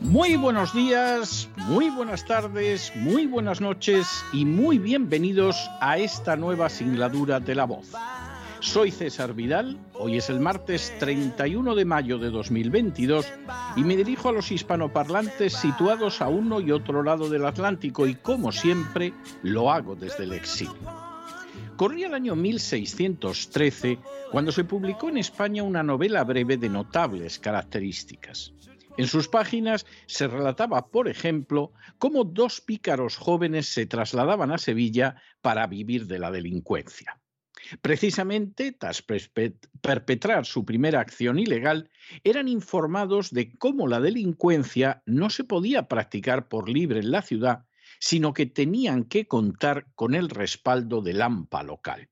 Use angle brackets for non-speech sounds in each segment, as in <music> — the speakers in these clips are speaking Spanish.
Muy buenos días, muy buenas tardes, muy buenas noches y muy bienvenidos a esta nueva singladura de la voz. Soy César Vidal, hoy es el martes 31 de mayo de 2022 y me dirijo a los hispanoparlantes situados a uno y otro lado del Atlántico y como siempre lo hago desde el exilio. Corría el año 1613 cuando se publicó en España una novela breve de notables características. En sus páginas se relataba, por ejemplo, cómo dos pícaros jóvenes se trasladaban a Sevilla para vivir de la delincuencia. Precisamente, tras perpetrar su primera acción ilegal, eran informados de cómo la delincuencia no se podía practicar por libre en la ciudad sino que tenían que contar con el respaldo del AMPA local.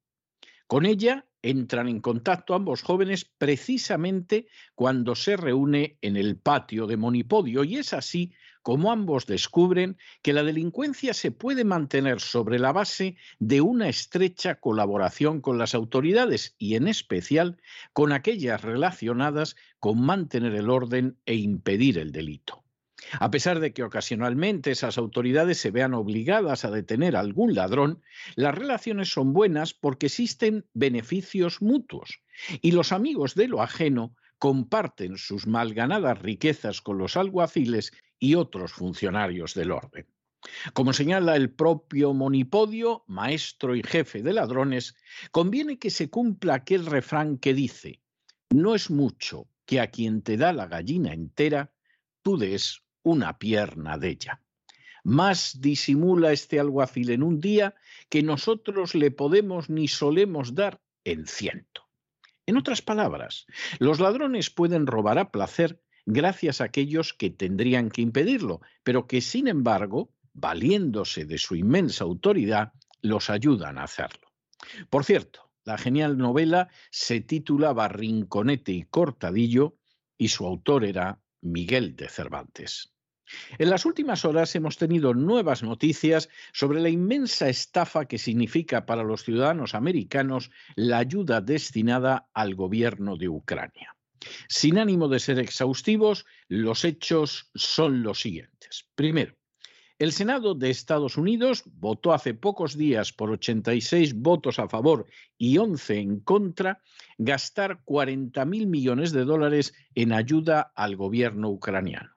Con ella entran en contacto ambos jóvenes precisamente cuando se reúne en el patio de Monipodio y es así como ambos descubren que la delincuencia se puede mantener sobre la base de una estrecha colaboración con las autoridades y en especial con aquellas relacionadas con mantener el orden e impedir el delito. A pesar de que ocasionalmente esas autoridades se vean obligadas a detener a algún ladrón, las relaciones son buenas porque existen beneficios mutuos y los amigos de lo ajeno comparten sus mal ganadas riquezas con los alguaciles y otros funcionarios del orden. Como señala el propio Monipodio, maestro y jefe de ladrones, conviene que se cumpla aquel refrán que dice, no es mucho que a quien te da la gallina entera, tú des una pierna de ella. Más disimula este alguacil en un día que nosotros le podemos ni solemos dar en ciento. En otras palabras, los ladrones pueden robar a placer gracias a aquellos que tendrían que impedirlo, pero que sin embargo, valiéndose de su inmensa autoridad, los ayudan a hacerlo. Por cierto, la genial novela se titulaba Rinconete y Cortadillo y su autor era Miguel de Cervantes. En las últimas horas hemos tenido nuevas noticias sobre la inmensa estafa que significa para los ciudadanos americanos la ayuda destinada al gobierno de Ucrania. Sin ánimo de ser exhaustivos, los hechos son los siguientes. Primero, el Senado de Estados Unidos votó hace pocos días por 86 votos a favor y 11 en contra gastar 40 mil millones de dólares en ayuda al gobierno ucraniano.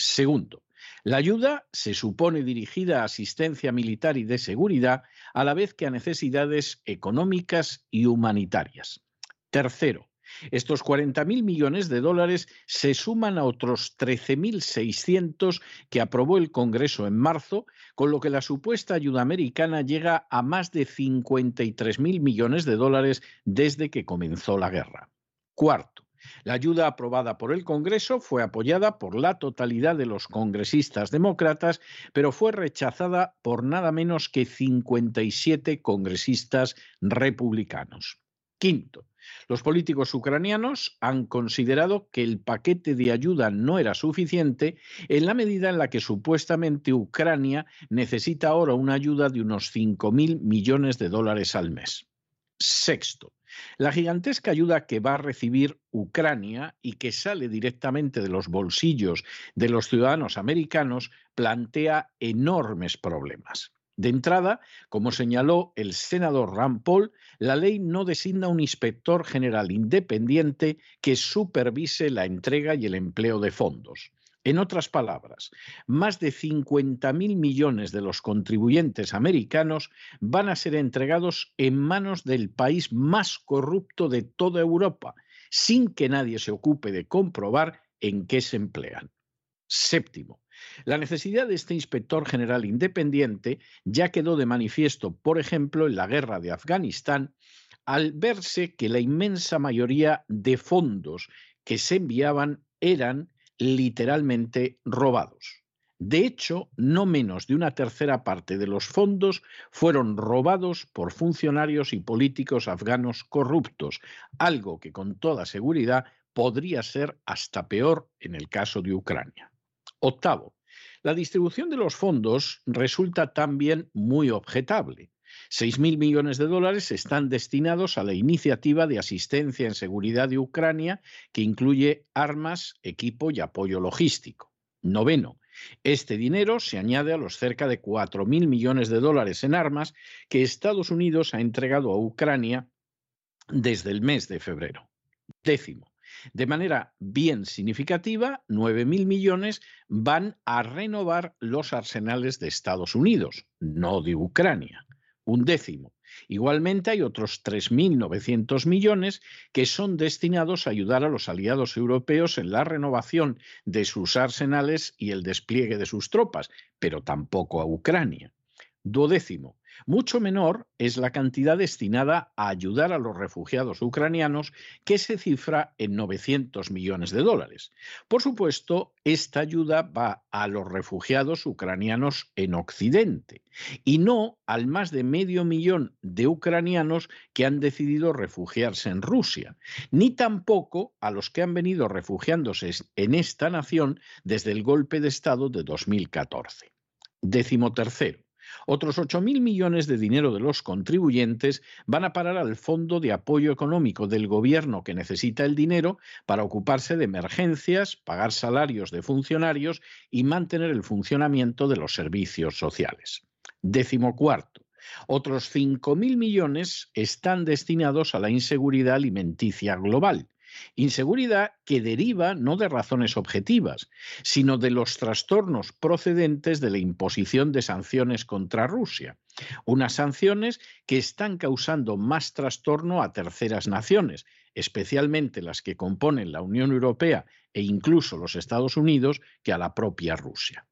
Segundo, la ayuda se supone dirigida a asistencia militar y de seguridad, a la vez que a necesidades económicas y humanitarias. Tercero, estos 40.000 millones de dólares se suman a otros 13.600 que aprobó el Congreso en marzo, con lo que la supuesta ayuda americana llega a más de 53.000 millones de dólares desde que comenzó la guerra. Cuarto, la ayuda aprobada por el Congreso fue apoyada por la totalidad de los congresistas demócratas, pero fue rechazada por nada menos que 57 congresistas republicanos. Quinto, los políticos ucranianos han considerado que el paquete de ayuda no era suficiente en la medida en la que supuestamente Ucrania necesita ahora una ayuda de unos 5.000 millones de dólares al mes. Sexto, la gigantesca ayuda que va a recibir Ucrania y que sale directamente de los bolsillos de los ciudadanos americanos plantea enormes problemas. De entrada, como señaló el senador Rand Paul, la ley no designa un inspector general independiente que supervise la entrega y el empleo de fondos. En otras palabras, más de 50.000 millones de los contribuyentes americanos van a ser entregados en manos del país más corrupto de toda Europa, sin que nadie se ocupe de comprobar en qué se emplean. Séptimo, la necesidad de este inspector general independiente ya quedó de manifiesto, por ejemplo, en la guerra de Afganistán, al verse que la inmensa mayoría de fondos que se enviaban eran literalmente robados. De hecho, no menos de una tercera parte de los fondos fueron robados por funcionarios y políticos afganos corruptos, algo que con toda seguridad podría ser hasta peor en el caso de Ucrania. Octavo, la distribución de los fondos resulta también muy objetable. 6.000 millones de dólares están destinados a la iniciativa de asistencia en seguridad de Ucrania, que incluye armas, equipo y apoyo logístico. Noveno, este dinero se añade a los cerca de 4.000 millones de dólares en armas que Estados Unidos ha entregado a Ucrania desde el mes de febrero. Décimo, de manera bien significativa, 9.000 millones van a renovar los arsenales de Estados Unidos, no de Ucrania un décimo. Igualmente hay otros 3.900 millones que son destinados a ayudar a los aliados europeos en la renovación de sus arsenales y el despliegue de sus tropas, pero tampoco a Ucrania. Duodécimo, mucho menor es la cantidad destinada a ayudar a los refugiados ucranianos, que se cifra en 900 millones de dólares. Por supuesto, esta ayuda va a los refugiados ucranianos en Occidente y no al más de medio millón de ucranianos que han decidido refugiarse en Rusia, ni tampoco a los que han venido refugiándose en esta nación desde el golpe de Estado de 2014. Décimo tercero. Otros 8.000 millones de dinero de los contribuyentes van a parar al Fondo de Apoyo Económico del Gobierno que necesita el dinero para ocuparse de emergencias, pagar salarios de funcionarios y mantener el funcionamiento de los servicios sociales. Décimo cuarto. Otros 5.000 millones están destinados a la inseguridad alimenticia global Inseguridad que deriva no de razones objetivas, sino de los trastornos procedentes de la imposición de sanciones contra Rusia. Unas sanciones que están causando más trastorno a terceras naciones, especialmente las que componen la Unión Europea e incluso los Estados Unidos, que a la propia Rusia.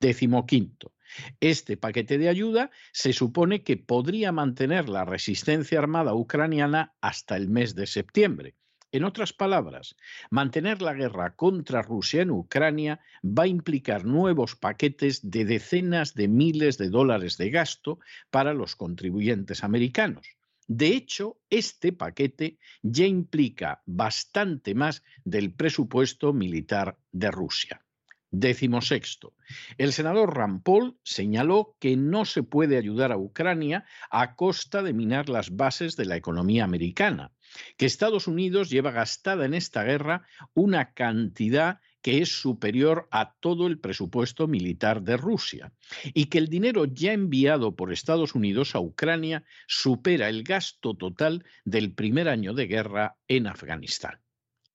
Décimo quinto. Este paquete de ayuda se supone que podría mantener la resistencia armada ucraniana hasta el mes de septiembre en otras palabras, mantener la guerra contra Rusia en Ucrania va a implicar nuevos paquetes de decenas de miles de dólares de gasto para los contribuyentes americanos. De hecho, este paquete ya implica bastante más del presupuesto militar de Rusia. Décimo sexto. El senador Rampol señaló que no se puede ayudar a Ucrania a costa de minar las bases de la economía americana que Estados Unidos lleva gastada en esta guerra una cantidad que es superior a todo el presupuesto militar de Rusia y que el dinero ya enviado por Estados Unidos a Ucrania supera el gasto total del primer año de guerra en Afganistán.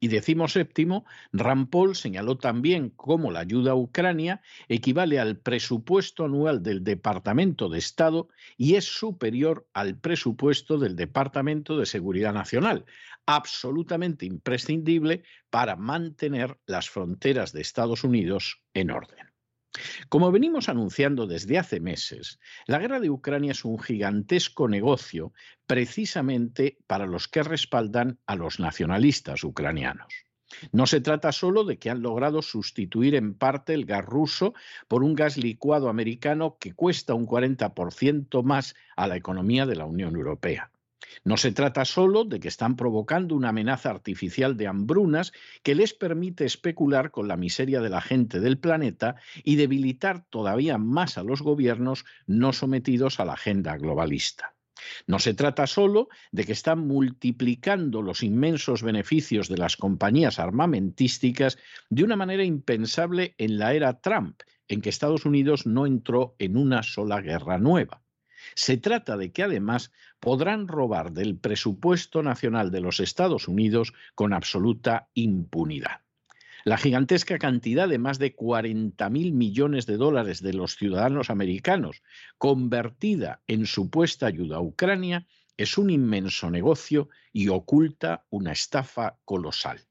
Y decimos séptimo, Rampol señaló también cómo la ayuda a Ucrania equivale al presupuesto anual del Departamento de Estado y es superior al presupuesto del Departamento de Seguridad Nacional, absolutamente imprescindible para mantener las fronteras de Estados Unidos en orden. Como venimos anunciando desde hace meses, la guerra de Ucrania es un gigantesco negocio precisamente para los que respaldan a los nacionalistas ucranianos. No se trata solo de que han logrado sustituir en parte el gas ruso por un gas licuado americano que cuesta un 40% más a la economía de la Unión Europea. No se trata solo de que están provocando una amenaza artificial de hambrunas que les permite especular con la miseria de la gente del planeta y debilitar todavía más a los gobiernos no sometidos a la agenda globalista. No se trata solo de que están multiplicando los inmensos beneficios de las compañías armamentísticas de una manera impensable en la era Trump, en que Estados Unidos no entró en una sola guerra nueva. Se trata de que además podrán robar del presupuesto nacional de los Estados Unidos con absoluta impunidad. La gigantesca cantidad de más de 40.000 millones de dólares de los ciudadanos americanos convertida en supuesta ayuda a Ucrania es un inmenso negocio y oculta una estafa colosal.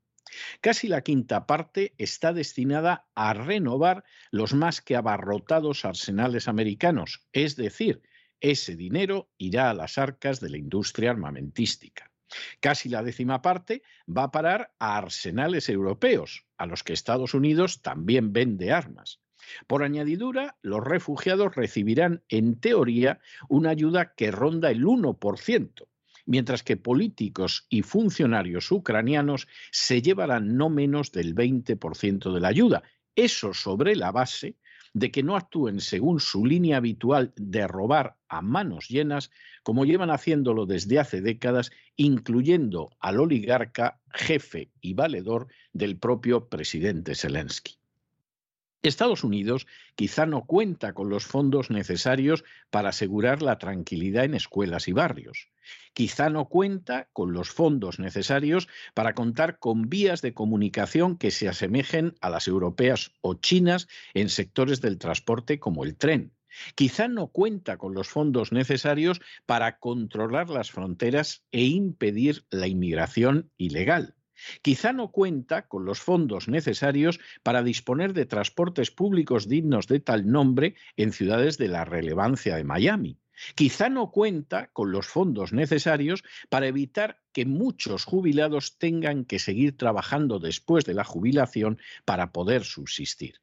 Casi la quinta parte está destinada a renovar los más que abarrotados arsenales americanos, es decir, ese dinero irá a las arcas de la industria armamentística. Casi la décima parte va a parar a arsenales europeos, a los que Estados Unidos también vende armas. Por añadidura, los refugiados recibirán, en teoría, una ayuda que ronda el 1%, mientras que políticos y funcionarios ucranianos se llevarán no menos del 20% de la ayuda. Eso sobre la base de que no actúen según su línea habitual de robar a manos llenas, como llevan haciéndolo desde hace décadas, incluyendo al oligarca, jefe y valedor del propio presidente Zelensky. Estados Unidos quizá no cuenta con los fondos necesarios para asegurar la tranquilidad en escuelas y barrios. Quizá no cuenta con los fondos necesarios para contar con vías de comunicación que se asemejen a las europeas o chinas en sectores del transporte como el tren. Quizá no cuenta con los fondos necesarios para controlar las fronteras e impedir la inmigración ilegal. Quizá no cuenta con los fondos necesarios para disponer de transportes públicos dignos de tal nombre en ciudades de la relevancia de Miami. Quizá no cuenta con los fondos necesarios para evitar que muchos jubilados tengan que seguir trabajando después de la jubilación para poder subsistir.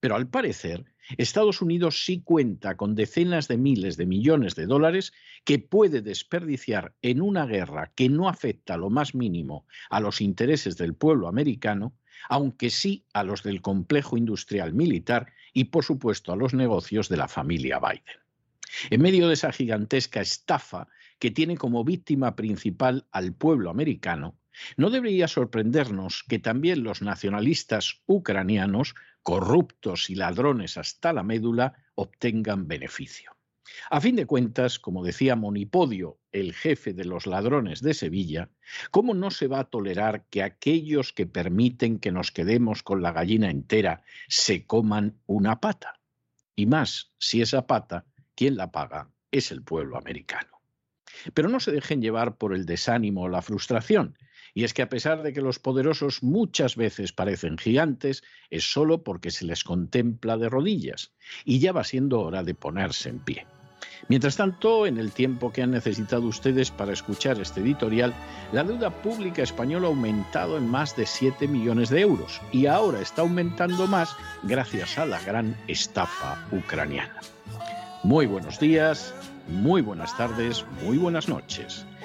Pero al parecer, Estados Unidos sí cuenta con decenas de miles de millones de dólares que puede desperdiciar en una guerra que no afecta lo más mínimo a los intereses del pueblo americano, aunque sí a los del complejo industrial militar y, por supuesto, a los negocios de la familia Biden. En medio de esa gigantesca estafa que tiene como víctima principal al pueblo americano, no debería sorprendernos que también los nacionalistas ucranianos, corruptos y ladrones hasta la médula, obtengan beneficio. A fin de cuentas, como decía Monipodio, el jefe de los ladrones de Sevilla, ¿cómo no se va a tolerar que aquellos que permiten que nos quedemos con la gallina entera se coman una pata? Y más, si esa pata, quien la paga es el pueblo americano. Pero no se dejen llevar por el desánimo o la frustración. Y es que a pesar de que los poderosos muchas veces parecen gigantes, es solo porque se les contempla de rodillas. Y ya va siendo hora de ponerse en pie. Mientras tanto, en el tiempo que han necesitado ustedes para escuchar este editorial, la deuda pública española ha aumentado en más de 7 millones de euros y ahora está aumentando más gracias a la gran estafa ucraniana. Muy buenos días, muy buenas tardes, muy buenas noches.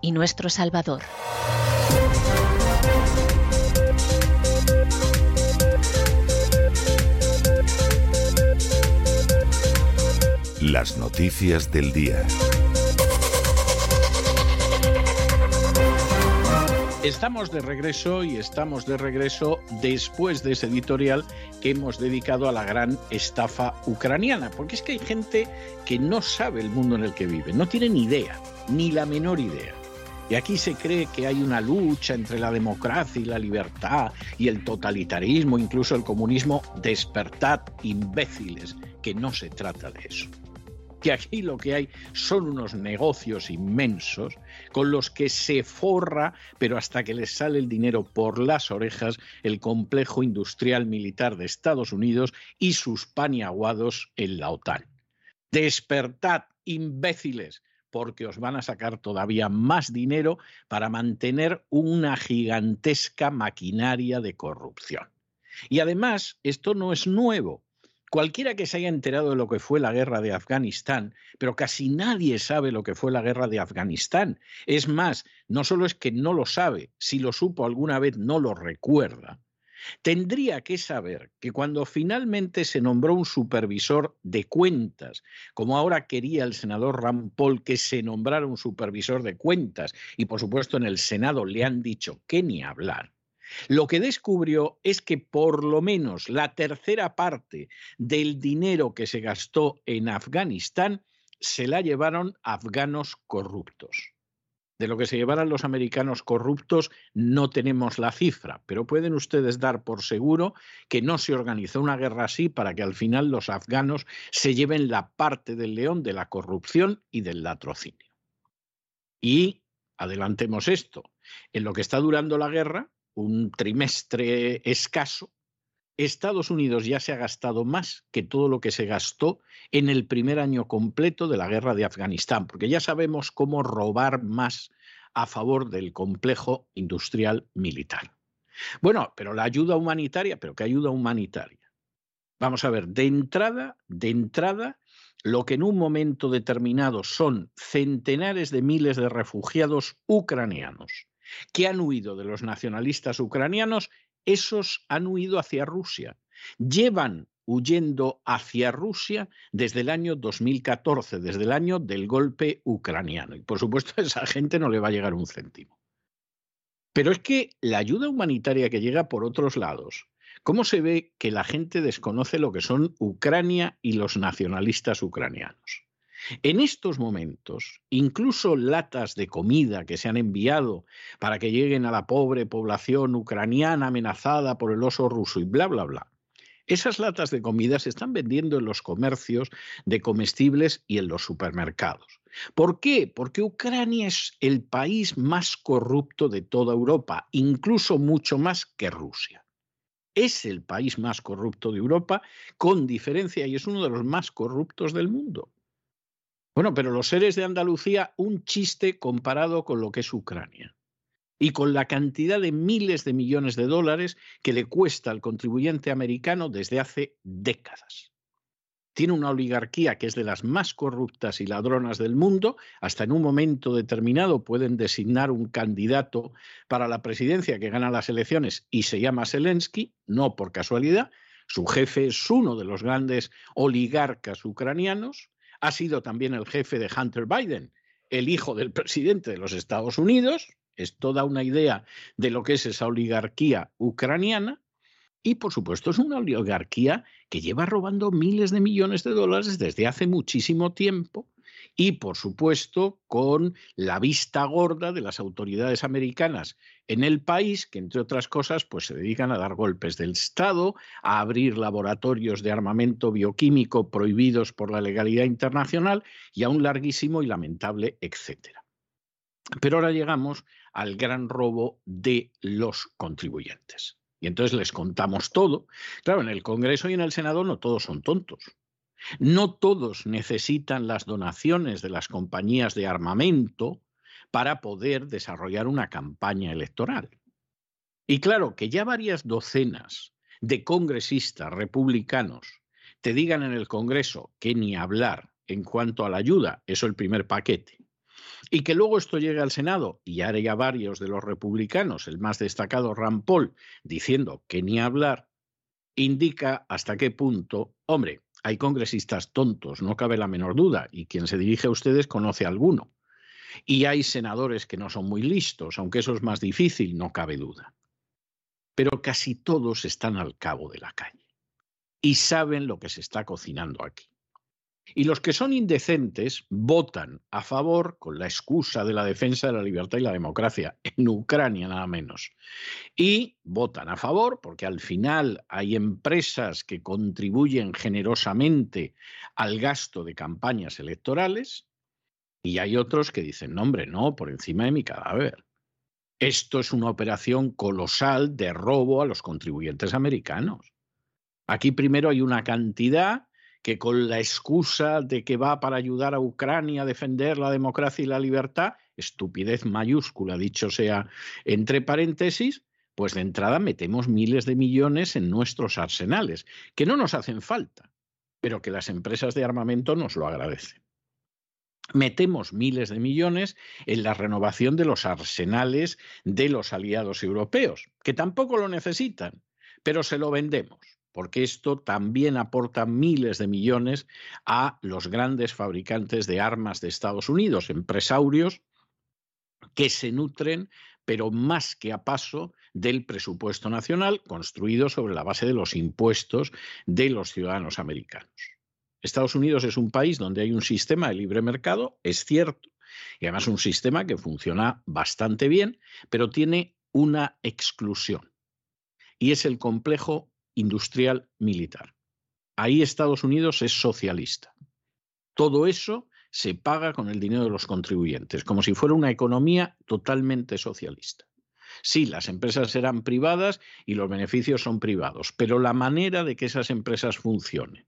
y nuestro Salvador. Las noticias del día. Estamos de regreso y estamos de regreso después de ese editorial que hemos dedicado a la gran estafa ucraniana, porque es que hay gente que no sabe el mundo en el que vive, no tiene ni idea, ni la menor idea. Y aquí se cree que hay una lucha entre la democracia y la libertad y el totalitarismo, incluso el comunismo. Despertad, imbéciles, que no se trata de eso que aquí lo que hay son unos negocios inmensos con los que se forra, pero hasta que les sale el dinero por las orejas, el complejo industrial militar de Estados Unidos y sus paniaguados en la OTAN. Despertad, imbéciles, porque os van a sacar todavía más dinero para mantener una gigantesca maquinaria de corrupción. Y además, esto no es nuevo. Cualquiera que se haya enterado de lo que fue la guerra de Afganistán, pero casi nadie sabe lo que fue la guerra de Afganistán. Es más, no solo es que no lo sabe, si lo supo alguna vez no lo recuerda. Tendría que saber que cuando finalmente se nombró un supervisor de cuentas, como ahora quería el senador Ram Paul que se nombrara un supervisor de cuentas, y por supuesto en el Senado le han dicho que ni hablar, lo que descubrió es que por lo menos la tercera parte del dinero que se gastó en Afganistán se la llevaron afganos corruptos. De lo que se llevaran los americanos corruptos no tenemos la cifra, pero pueden ustedes dar por seguro que no se organizó una guerra así para que al final los afganos se lleven la parte del león de la corrupción y del latrocinio. Y adelantemos esto, en lo que está durando la guerra, un trimestre escaso, Estados Unidos ya se ha gastado más que todo lo que se gastó en el primer año completo de la guerra de Afganistán, porque ya sabemos cómo robar más a favor del complejo industrial militar. Bueno, pero la ayuda humanitaria, pero ¿qué ayuda humanitaria? Vamos a ver, de entrada, de entrada, lo que en un momento determinado son centenares de miles de refugiados ucranianos que han huido de los nacionalistas ucranianos, esos han huido hacia Rusia. Llevan huyendo hacia Rusia desde el año 2014, desde el año del golpe ucraniano. Y por supuesto a esa gente no le va a llegar un céntimo. Pero es que la ayuda humanitaria que llega por otros lados, ¿cómo se ve que la gente desconoce lo que son Ucrania y los nacionalistas ucranianos? En estos momentos, incluso latas de comida que se han enviado para que lleguen a la pobre población ucraniana amenazada por el oso ruso y bla, bla, bla, esas latas de comida se están vendiendo en los comercios de comestibles y en los supermercados. ¿Por qué? Porque Ucrania es el país más corrupto de toda Europa, incluso mucho más que Rusia. Es el país más corrupto de Europa con diferencia y es uno de los más corruptos del mundo. Bueno, pero los seres de Andalucía, un chiste comparado con lo que es Ucrania y con la cantidad de miles de millones de dólares que le cuesta al contribuyente americano desde hace décadas. Tiene una oligarquía que es de las más corruptas y ladronas del mundo. Hasta en un momento determinado pueden designar un candidato para la presidencia que gana las elecciones y se llama Zelensky, no por casualidad. Su jefe es uno de los grandes oligarcas ucranianos ha sido también el jefe de Hunter Biden, el hijo del presidente de los Estados Unidos. Es toda una idea de lo que es esa oligarquía ucraniana. Y por supuesto es una oligarquía que lleva robando miles de millones de dólares desde hace muchísimo tiempo y, por supuesto, con la vista gorda de las autoridades americanas en el país, que entre otras cosas, pues se dedican a dar golpes del Estado, a abrir laboratorios de armamento bioquímico prohibidos por la legalidad internacional y a un larguísimo y lamentable etcétera. Pero ahora llegamos al gran robo de los contribuyentes. Y entonces les contamos todo. Claro, en el Congreso y en el Senado no todos son tontos. No todos necesitan las donaciones de las compañías de armamento para poder desarrollar una campaña electoral. Y claro, que ya varias docenas de congresistas republicanos te digan en el Congreso que ni hablar en cuanto a la ayuda, eso el primer paquete, y que luego esto llegue al Senado y ahora ya varios de los republicanos, el más destacado Rand Paul, diciendo que ni hablar, indica hasta qué punto, hombre, hay congresistas tontos, no cabe la menor duda, y quien se dirige a ustedes conoce a alguno. Y hay senadores que no son muy listos, aunque eso es más difícil, no cabe duda. Pero casi todos están al cabo de la calle y saben lo que se está cocinando aquí. Y los que son indecentes votan a favor con la excusa de la defensa de la libertad y la democracia, en Ucrania nada menos. Y votan a favor porque al final hay empresas que contribuyen generosamente al gasto de campañas electorales y hay otros que dicen, no hombre, no, por encima de mi cadáver. Esto es una operación colosal de robo a los contribuyentes americanos. Aquí primero hay una cantidad que con la excusa de que va para ayudar a Ucrania a defender la democracia y la libertad, estupidez mayúscula, dicho sea entre paréntesis, pues de entrada metemos miles de millones en nuestros arsenales, que no nos hacen falta, pero que las empresas de armamento nos lo agradecen. Metemos miles de millones en la renovación de los arsenales de los aliados europeos, que tampoco lo necesitan, pero se lo vendemos porque esto también aporta miles de millones a los grandes fabricantes de armas de Estados Unidos, empresarios que se nutren, pero más que a paso del presupuesto nacional construido sobre la base de los impuestos de los ciudadanos americanos. Estados Unidos es un país donde hay un sistema de libre mercado, es cierto, y además un sistema que funciona bastante bien, pero tiene una exclusión, y es el complejo industrial militar. Ahí Estados Unidos es socialista. Todo eso se paga con el dinero de los contribuyentes, como si fuera una economía totalmente socialista. Sí, las empresas serán privadas y los beneficios son privados, pero la manera de que esas empresas funcionen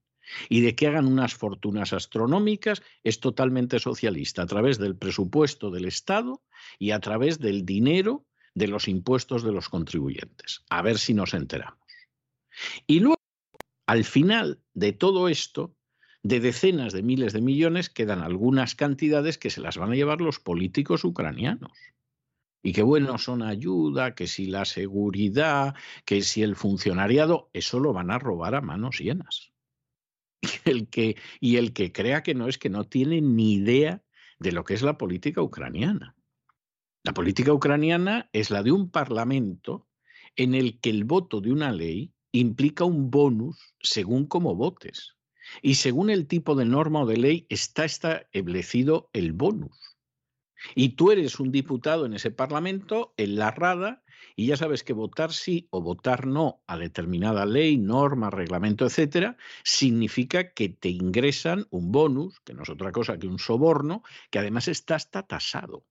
y de que hagan unas fortunas astronómicas es totalmente socialista, a través del presupuesto del Estado y a través del dinero de los impuestos de los contribuyentes. A ver si nos enteramos. Y luego, al final de todo esto, de decenas de miles de millones, quedan algunas cantidades que se las van a llevar los políticos ucranianos. Y que bueno, son ayuda, que si la seguridad, que si el funcionariado, eso lo van a robar a manos llenas. Y el que, y el que crea que no es que no tiene ni idea de lo que es la política ucraniana. La política ucraniana es la de un parlamento en el que el voto de una ley implica un bonus según cómo votes. Y según el tipo de norma o de ley está establecido el bonus. Y tú eres un diputado en ese Parlamento, en la Rada, y ya sabes que votar sí o votar no a determinada ley, norma, reglamento, etcétera, significa que te ingresan un bonus, que no es otra cosa que un soborno, que además está hasta tasado.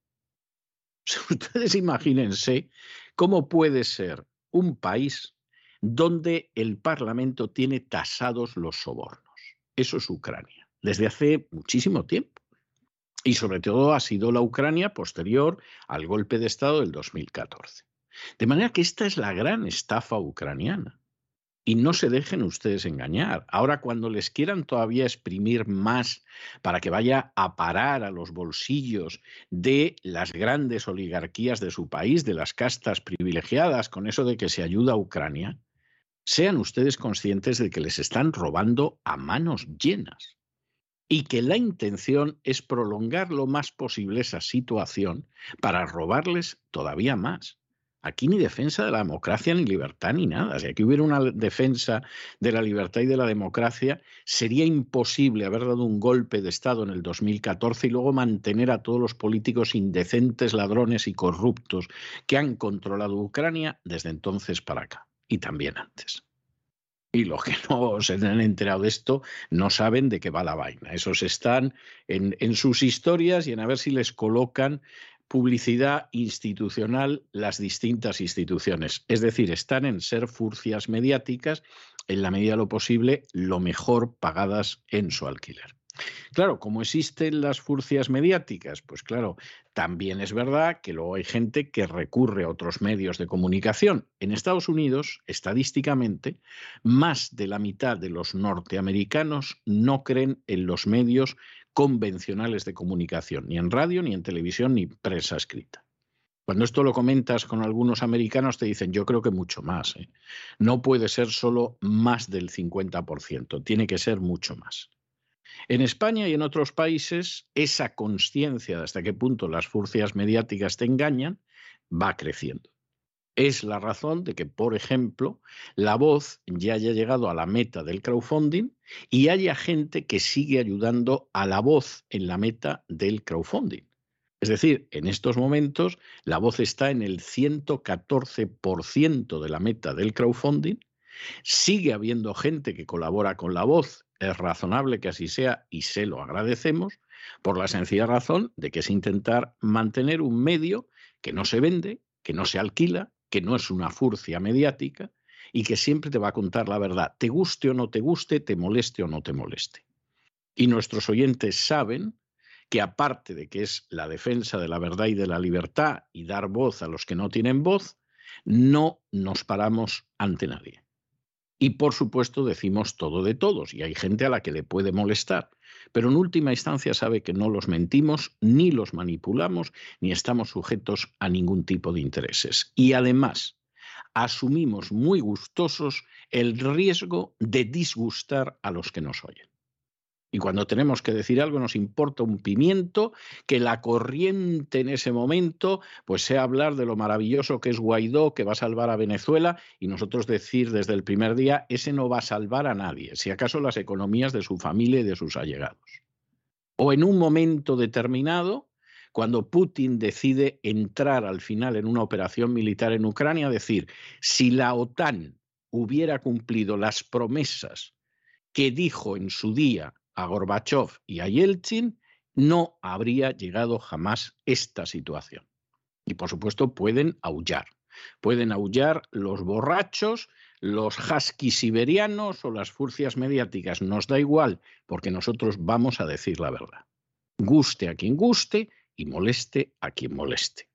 <laughs> Ustedes imagínense cómo puede ser un país donde el Parlamento tiene tasados los sobornos. Eso es Ucrania, desde hace muchísimo tiempo. Y sobre todo ha sido la Ucrania posterior al golpe de Estado del 2014. De manera que esta es la gran estafa ucraniana. Y no se dejen ustedes engañar. Ahora cuando les quieran todavía exprimir más para que vaya a parar a los bolsillos de las grandes oligarquías de su país, de las castas privilegiadas, con eso de que se ayuda a Ucrania, sean ustedes conscientes de que les están robando a manos llenas y que la intención es prolongar lo más posible esa situación para robarles todavía más. Aquí ni defensa de la democracia, ni libertad, ni nada. Si aquí hubiera una defensa de la libertad y de la democracia, sería imposible haber dado un golpe de Estado en el 2014 y luego mantener a todos los políticos indecentes, ladrones y corruptos que han controlado Ucrania desde entonces para acá y también antes. Y los que <laughs> no se han enterado de esto no saben de qué va la vaina. Esos están en, en sus historias y en a ver si les colocan publicidad institucional las distintas instituciones. Es decir, están en ser furcias mediáticas, en la medida de lo posible, lo mejor pagadas en su alquiler. Claro, como existen las furcias mediáticas, pues claro, también es verdad que luego hay gente que recurre a otros medios de comunicación. En Estados Unidos, estadísticamente, más de la mitad de los norteamericanos no creen en los medios convencionales de comunicación, ni en radio, ni en televisión, ni prensa escrita. Cuando esto lo comentas con algunos americanos, te dicen, yo creo que mucho más. ¿eh? No puede ser solo más del 50%, tiene que ser mucho más. En España y en otros países, esa conciencia de hasta qué punto las furcias mediáticas te engañan va creciendo. Es la razón de que, por ejemplo, la voz ya haya llegado a la meta del crowdfunding y haya gente que sigue ayudando a la voz en la meta del crowdfunding. Es decir, en estos momentos la voz está en el 114% de la meta del crowdfunding. Sigue habiendo gente que colabora con la voz. Es razonable que así sea y se lo agradecemos por la sencilla razón de que es intentar mantener un medio que no se vende, que no se alquila, que no es una furcia mediática y que siempre te va a contar la verdad, te guste o no te guste, te moleste o no te moleste. Y nuestros oyentes saben que aparte de que es la defensa de la verdad y de la libertad y dar voz a los que no tienen voz, no nos paramos ante nadie. Y por supuesto decimos todo de todos y hay gente a la que le puede molestar, pero en última instancia sabe que no los mentimos, ni los manipulamos, ni estamos sujetos a ningún tipo de intereses. Y además, asumimos muy gustosos el riesgo de disgustar a los que nos oyen. Y cuando tenemos que decir algo nos importa un pimiento que la corriente en ese momento pues sea hablar de lo maravilloso que es Guaidó, que va a salvar a Venezuela y nosotros decir desde el primer día, ese no va a salvar a nadie, si acaso las economías de su familia y de sus allegados. O en un momento determinado, cuando Putin decide entrar al final en una operación militar en Ucrania, decir, si la OTAN hubiera cumplido las promesas que dijo en su día a Gorbachev y a Yeltsin, no habría llegado jamás esta situación. Y por supuesto pueden aullar. Pueden aullar los borrachos, los huskies siberianos o las furcias mediáticas. Nos da igual, porque nosotros vamos a decir la verdad. Guste a quien guste y moleste a quien moleste.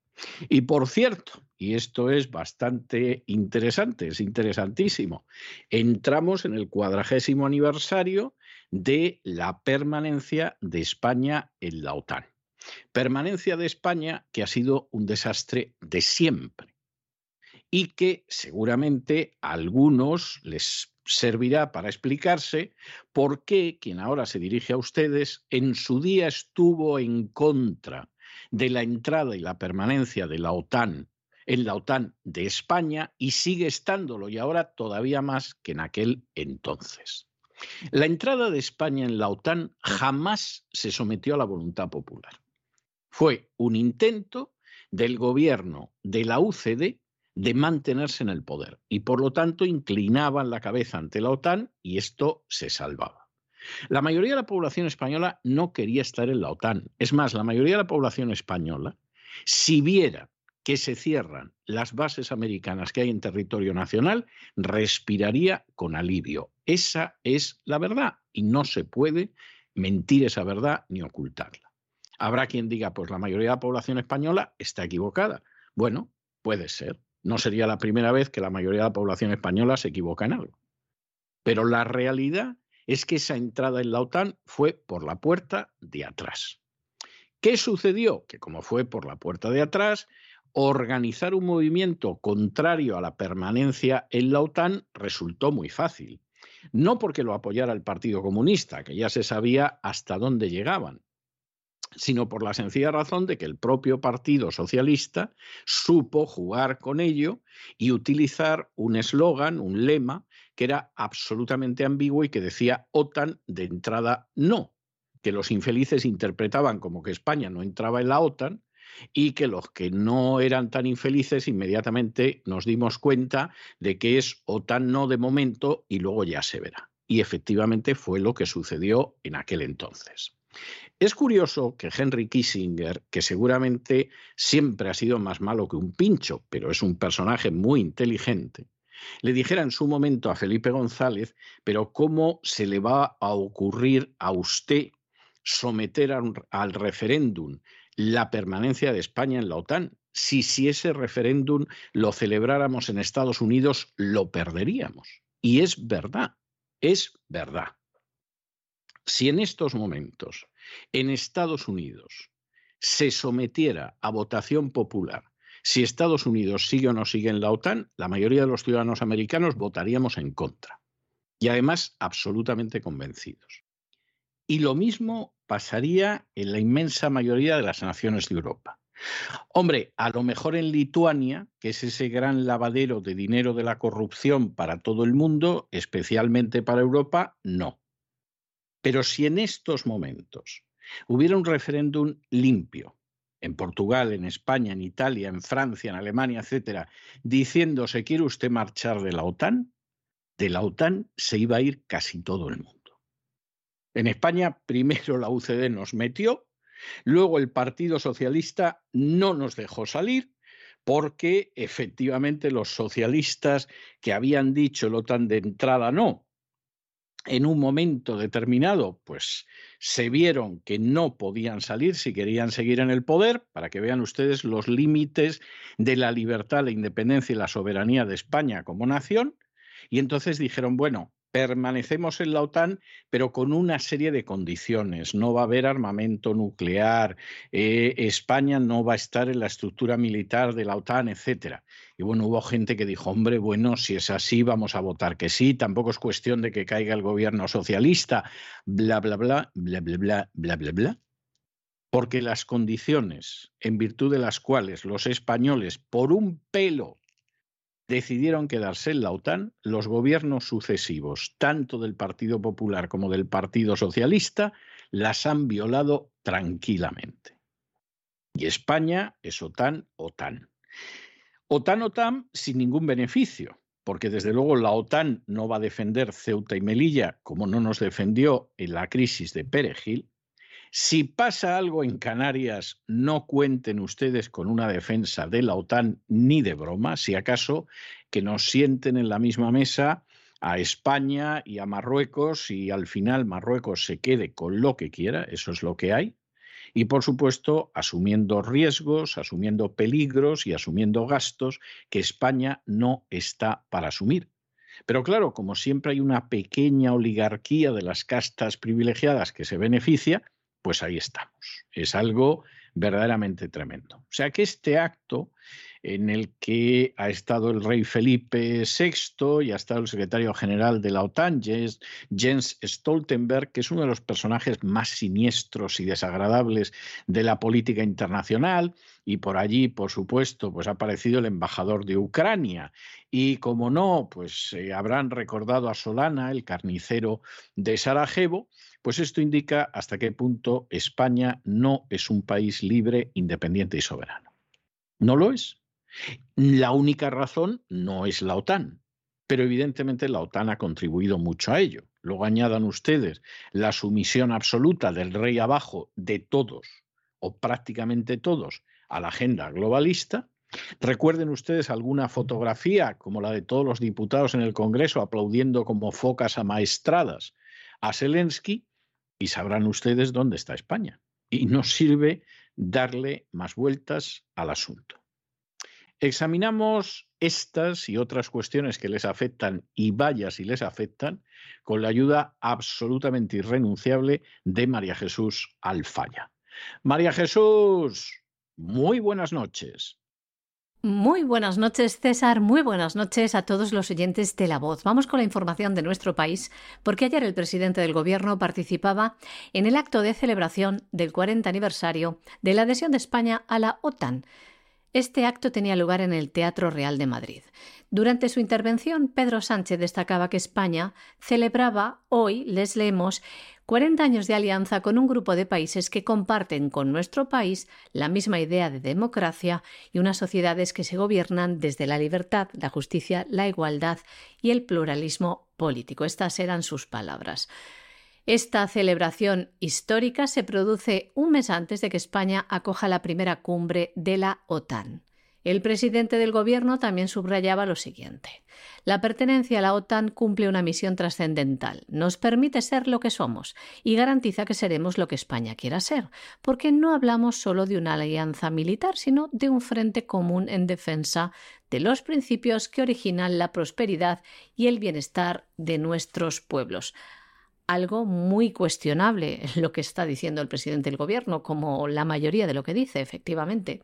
Y por cierto, y esto es bastante interesante, es interesantísimo, entramos en el cuadragésimo aniversario de la permanencia de España en la OTAN. Permanencia de España que ha sido un desastre de siempre y que seguramente a algunos les servirá para explicarse por qué quien ahora se dirige a ustedes en su día estuvo en contra de la entrada y la permanencia de la OTAN en la OTAN de España y sigue estándolo y ahora todavía más que en aquel entonces. La entrada de España en la OTAN jamás se sometió a la voluntad popular. Fue un intento del gobierno de la UCD de mantenerse en el poder y por lo tanto inclinaban la cabeza ante la OTAN y esto se salvaba. La mayoría de la población española no quería estar en la OTAN. Es más, la mayoría de la población española, si viera que se cierran las bases americanas que hay en territorio nacional, respiraría con alivio. Esa es la verdad y no se puede mentir esa verdad ni ocultarla. Habrá quien diga, pues la mayoría de la población española está equivocada. Bueno, puede ser. No sería la primera vez que la mayoría de la población española se equivoca en algo. Pero la realidad es que esa entrada en la OTAN fue por la puerta de atrás. ¿Qué sucedió? Que como fue por la puerta de atrás, organizar un movimiento contrario a la permanencia en la OTAN resultó muy fácil. No porque lo apoyara el Partido Comunista, que ya se sabía hasta dónde llegaban, sino por la sencilla razón de que el propio Partido Socialista supo jugar con ello y utilizar un eslogan, un lema, que era absolutamente ambiguo y que decía OTAN de entrada no, que los infelices interpretaban como que España no entraba en la OTAN y que los que no eran tan infelices inmediatamente nos dimos cuenta de que es OTAN no de momento y luego ya se verá. Y efectivamente fue lo que sucedió en aquel entonces. Es curioso que Henry Kissinger, que seguramente siempre ha sido más malo que un pincho, pero es un personaje muy inteligente, le dijera en su momento a Felipe González, pero ¿cómo se le va a ocurrir a usted someter al referéndum la permanencia de España en la OTAN? Si, si ese referéndum lo celebráramos en Estados Unidos, lo perderíamos. Y es verdad, es verdad. Si en estos momentos en Estados Unidos se sometiera a votación popular si Estados Unidos sigue o no sigue en la OTAN, la mayoría de los ciudadanos americanos votaríamos en contra. Y además absolutamente convencidos. Y lo mismo pasaría en la inmensa mayoría de las naciones de Europa. Hombre, a lo mejor en Lituania, que es ese gran lavadero de dinero de la corrupción para todo el mundo, especialmente para Europa, no. Pero si en estos momentos hubiera un referéndum limpio, en Portugal, en España, en Italia, en Francia, en Alemania, etcétera, diciendo se quiere usted marchar de la OTAN, de la OTAN se iba a ir casi todo el mundo. En España, primero la UCD nos metió, luego el Partido Socialista no nos dejó salir, porque efectivamente los socialistas que habían dicho la OTAN de entrada no, en un momento determinado, pues se vieron que no podían salir si querían seguir en el poder, para que vean ustedes los límites de la libertad, la independencia y la soberanía de España como nación, y entonces dijeron, bueno, permanecemos en la OTAN, pero con una serie de condiciones. No va a haber armamento nuclear, eh, España no va a estar en la estructura militar de la OTAN, etcétera. Y bueno, hubo gente que dijo, hombre, bueno, si es así, vamos a votar que sí, tampoco es cuestión de que caiga el gobierno socialista, bla, bla, bla, bla, bla, bla, bla, bla, bla. Porque las condiciones en virtud de las cuales los españoles, por un pelo, decidieron quedarse en la OTAN, los gobiernos sucesivos, tanto del Partido Popular como del Partido Socialista, las han violado tranquilamente. Y España es OTAN, OTAN. OTAN, OTAN sin ningún beneficio, porque desde luego la OTAN no va a defender Ceuta y Melilla como no nos defendió en la crisis de Perejil, si pasa algo en Canarias, no cuenten ustedes con una defensa de la OTAN ni de broma, si acaso que nos sienten en la misma mesa a España y a Marruecos y al final Marruecos se quede con lo que quiera, eso es lo que hay. Y por supuesto, asumiendo riesgos, asumiendo peligros y asumiendo gastos que España no está para asumir. Pero claro, como siempre hay una pequeña oligarquía de las castas privilegiadas que se beneficia, pues ahí estamos. Es algo verdaderamente tremendo. O sea que este acto en el que ha estado el rey Felipe VI y ha estado el secretario general de la OTAN, Jens Stoltenberg, que es uno de los personajes más siniestros y desagradables de la política internacional, y por allí, por supuesto, pues ha aparecido el embajador de Ucrania. Y como no, pues eh, habrán recordado a Solana, el carnicero de Sarajevo, pues esto indica hasta qué punto España no es un país libre, independiente y soberano. No lo es. La única razón no es la OTAN, pero evidentemente la OTAN ha contribuido mucho a ello. Luego añadan ustedes la sumisión absoluta del rey abajo de todos o prácticamente todos a la agenda globalista. Recuerden ustedes alguna fotografía como la de todos los diputados en el Congreso aplaudiendo como focas amaestradas a Zelensky y sabrán ustedes dónde está España. y no sirve darle más vueltas al asunto. Examinamos estas y otras cuestiones que les afectan y vaya si les afectan con la ayuda absolutamente irrenunciable de María Jesús Alfaya. María Jesús, muy buenas noches. Muy buenas noches, César. Muy buenas noches a todos los oyentes de La Voz. Vamos con la información de nuestro país, porque ayer el presidente del Gobierno participaba en el acto de celebración del 40 aniversario de la adhesión de España a la OTAN. Este acto tenía lugar en el Teatro Real de Madrid. Durante su intervención, Pedro Sánchez destacaba que España celebraba hoy, les leemos, 40 años de alianza con un grupo de países que comparten con nuestro país la misma idea de democracia y unas sociedades que se gobiernan desde la libertad, la justicia, la igualdad y el pluralismo político. Estas eran sus palabras. Esta celebración histórica se produce un mes antes de que España acoja la primera cumbre de la OTAN. El presidente del Gobierno también subrayaba lo siguiente. La pertenencia a la OTAN cumple una misión trascendental, nos permite ser lo que somos y garantiza que seremos lo que España quiera ser, porque no hablamos solo de una alianza militar, sino de un frente común en defensa de los principios que originan la prosperidad y el bienestar de nuestros pueblos algo muy cuestionable <laughs> lo que está diciendo el presidente del gobierno, como la mayoría de lo que dice, efectivamente.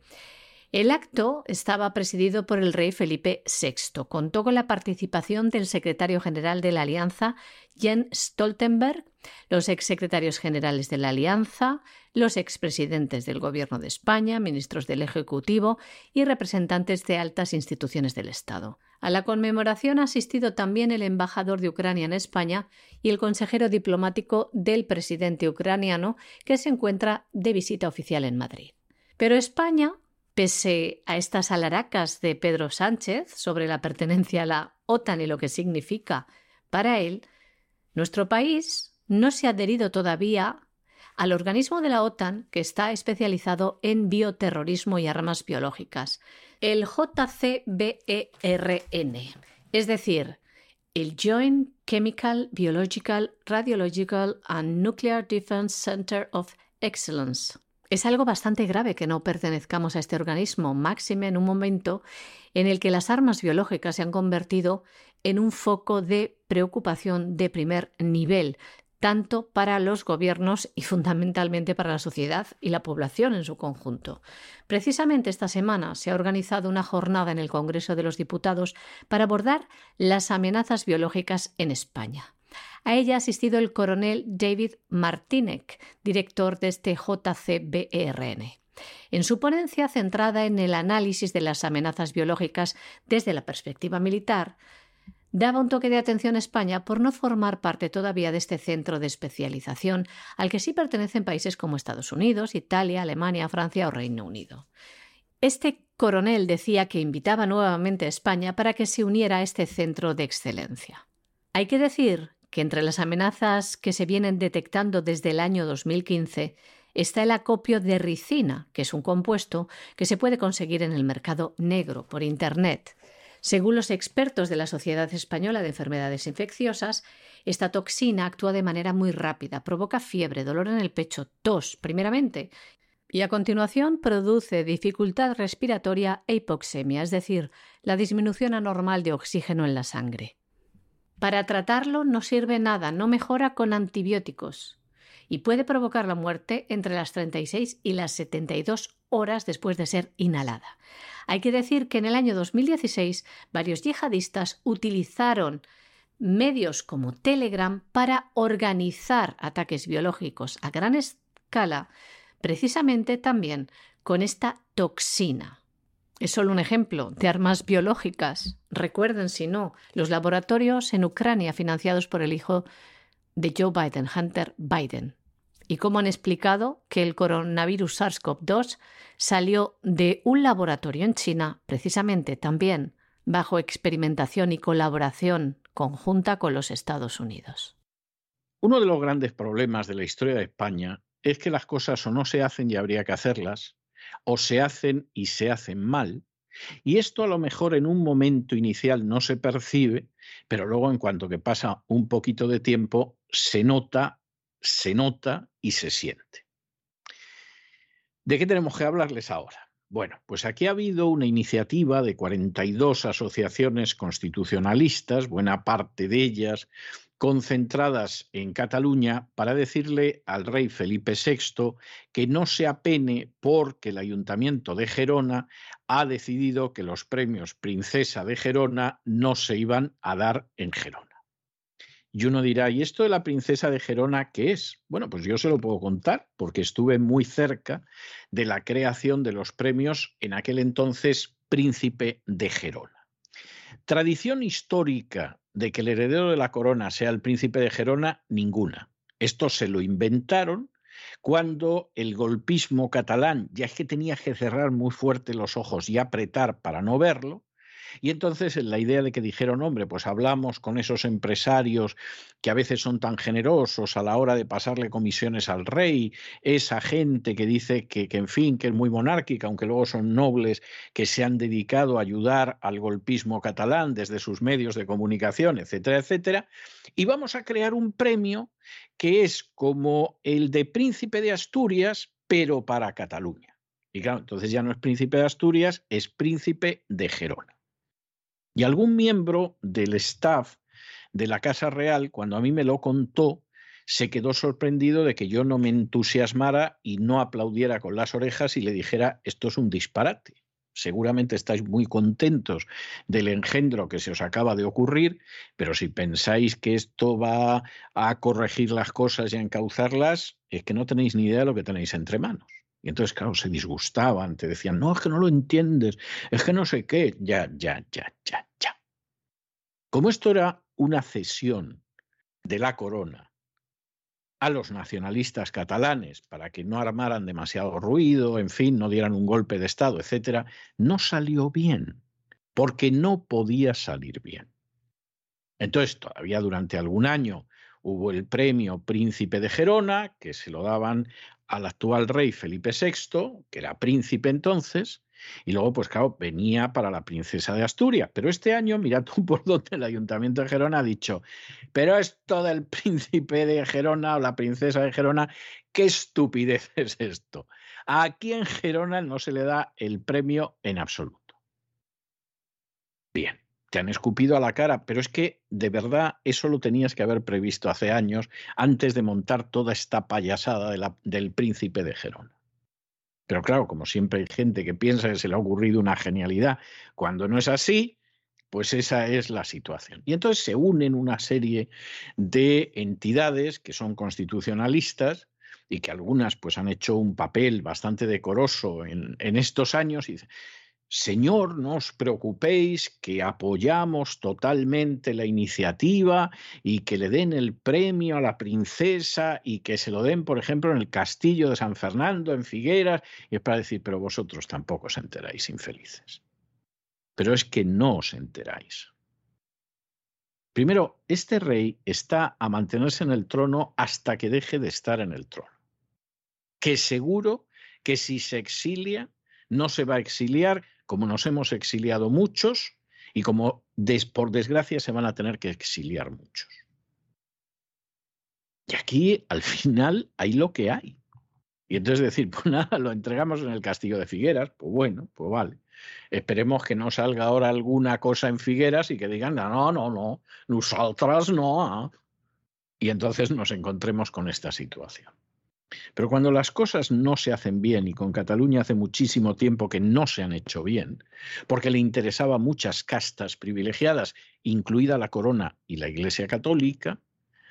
El acto estaba presidido por el rey Felipe VI. Contó con la participación del secretario general de la Alianza, Jens Stoltenberg, los exsecretarios generales de la Alianza, los expresidentes del Gobierno de España, ministros del Ejecutivo y representantes de altas instituciones del Estado. A la conmemoración ha asistido también el embajador de Ucrania en España y el consejero diplomático del presidente ucraniano, que se encuentra de visita oficial en Madrid. Pero España Pese a estas alaracas de Pedro Sánchez sobre la pertenencia a la OTAN y lo que significa para él, nuestro país no se ha adherido todavía al organismo de la OTAN que está especializado en bioterrorismo y armas biológicas, el JCBERN, es decir, el Joint Chemical, Biological, Radiological and Nuclear Defense Center of Excellence. Es algo bastante grave que no pertenezcamos a este organismo, máxime en un momento en el que las armas biológicas se han convertido en un foco de preocupación de primer nivel, tanto para los gobiernos y fundamentalmente para la sociedad y la población en su conjunto. Precisamente esta semana se ha organizado una jornada en el Congreso de los Diputados para abordar las amenazas biológicas en España. A ella ha asistido el coronel David Martinek, director de este JCBERN. En su ponencia centrada en el análisis de las amenazas biológicas desde la perspectiva militar, daba un toque de atención a España por no formar parte todavía de este centro de especialización al que sí pertenecen países como Estados Unidos, Italia, Alemania, Francia o Reino Unido. Este coronel decía que invitaba nuevamente a España para que se uniera a este centro de excelencia. Hay que decir que entre las amenazas que se vienen detectando desde el año 2015 está el acopio de ricina, que es un compuesto que se puede conseguir en el mercado negro por Internet. Según los expertos de la Sociedad Española de Enfermedades Infecciosas, esta toxina actúa de manera muy rápida, provoca fiebre, dolor en el pecho, tos, primeramente, y a continuación produce dificultad respiratoria e hipoxemia, es decir, la disminución anormal de oxígeno en la sangre. Para tratarlo no sirve nada, no mejora con antibióticos y puede provocar la muerte entre las 36 y las 72 horas después de ser inhalada. Hay que decir que en el año 2016 varios yihadistas utilizaron medios como Telegram para organizar ataques biológicos a gran escala, precisamente también con esta toxina. Es solo un ejemplo de armas biológicas. Recuerden, si no, los laboratorios en Ucrania financiados por el hijo de Joe Biden, Hunter Biden. Y cómo han explicado que el coronavirus SARS-CoV-2 salió de un laboratorio en China, precisamente también bajo experimentación y colaboración conjunta con los Estados Unidos. Uno de los grandes problemas de la historia de España es que las cosas o no se hacen y habría que hacerlas, o se hacen y se hacen mal. Y esto a lo mejor en un momento inicial no se percibe, pero luego en cuanto que pasa un poquito de tiempo, se nota, se nota y se siente. ¿De qué tenemos que hablarles ahora? Bueno, pues aquí ha habido una iniciativa de 42 asociaciones constitucionalistas, buena parte de ellas concentradas en Cataluña, para decirle al rey Felipe VI que no se apene porque el ayuntamiento de Gerona ha decidido que los premios Princesa de Gerona no se iban a dar en Gerona. Y uno dirá, ¿y esto de la princesa de Gerona qué es? Bueno, pues yo se lo puedo contar porque estuve muy cerca de la creación de los premios en aquel entonces príncipe de Gerona. Tradición histórica de que el heredero de la corona sea el príncipe de Gerona, ninguna. Esto se lo inventaron cuando el golpismo catalán, ya es que tenía que cerrar muy fuerte los ojos y apretar para no verlo, y entonces la idea de que dijeron, hombre, pues hablamos con esos empresarios que a veces son tan generosos a la hora de pasarle comisiones al rey, esa gente que dice que, que en fin, que es muy monárquica, aunque luego son nobles, que se han dedicado a ayudar al golpismo catalán desde sus medios de comunicación, etcétera, etcétera, y vamos a crear un premio que es como el de príncipe de Asturias, pero para Cataluña. Y claro, entonces ya no es príncipe de Asturias, es príncipe de Gerona. Y algún miembro del staff de la Casa Real, cuando a mí me lo contó, se quedó sorprendido de que yo no me entusiasmara y no aplaudiera con las orejas y le dijera, esto es un disparate. Seguramente estáis muy contentos del engendro que se os acaba de ocurrir, pero si pensáis que esto va a corregir las cosas y a encauzarlas, es que no tenéis ni idea de lo que tenéis entre manos. Y entonces, claro, se disgustaban, te decían, no, es que no lo entiendes, es que no sé qué, ya, ya, ya, ya, ya. Como esto era una cesión de la corona a los nacionalistas catalanes para que no armaran demasiado ruido, en fin, no dieran un golpe de Estado, etcétera, no salió bien, porque no podía salir bien. Entonces, todavía durante algún año hubo el premio Príncipe de Gerona, que se lo daban al actual rey Felipe VI, que era príncipe entonces, y luego, pues claro, venía para la princesa de Asturias. Pero este año, mira tú por dónde el ayuntamiento de Gerona ha dicho, pero esto del príncipe de Gerona o la princesa de Gerona, qué estupidez <laughs> es esto. Aquí en Gerona no se le da el premio en absoluto. Bien te han escupido a la cara, pero es que de verdad eso lo tenías que haber previsto hace años antes de montar toda esta payasada del príncipe de Gerona. Pero claro, como siempre hay gente que piensa que se le ha ocurrido una genialidad, cuando no es así, pues esa es la situación. Y entonces se unen una serie de entidades que son constitucionalistas y que algunas pues han hecho un papel bastante decoroso en, en estos años y Señor, no os preocupéis, que apoyamos totalmente la iniciativa y que le den el premio a la princesa y que se lo den, por ejemplo, en el castillo de San Fernando, en Figueras, y es para decir, pero vosotros tampoco os enteráis, infelices. Pero es que no os enteráis. Primero, este rey está a mantenerse en el trono hasta que deje de estar en el trono. Que seguro que si se exilia, no se va a exiliar como nos hemos exiliado muchos y como por desgracia se van a tener que exiliar muchos. Y aquí al final hay lo que hay. Y entonces decir, pues nada, lo entregamos en el castillo de Figueras, pues bueno, pues vale. Esperemos que no salga ahora alguna cosa en Figueras y que digan, no, no, no, nosotras no. ¿ah?". Y entonces nos encontremos con esta situación. Pero cuando las cosas no se hacen bien, y con Cataluña hace muchísimo tiempo que no se han hecho bien, porque le interesaba muchas castas privilegiadas, incluida la corona y la Iglesia Católica,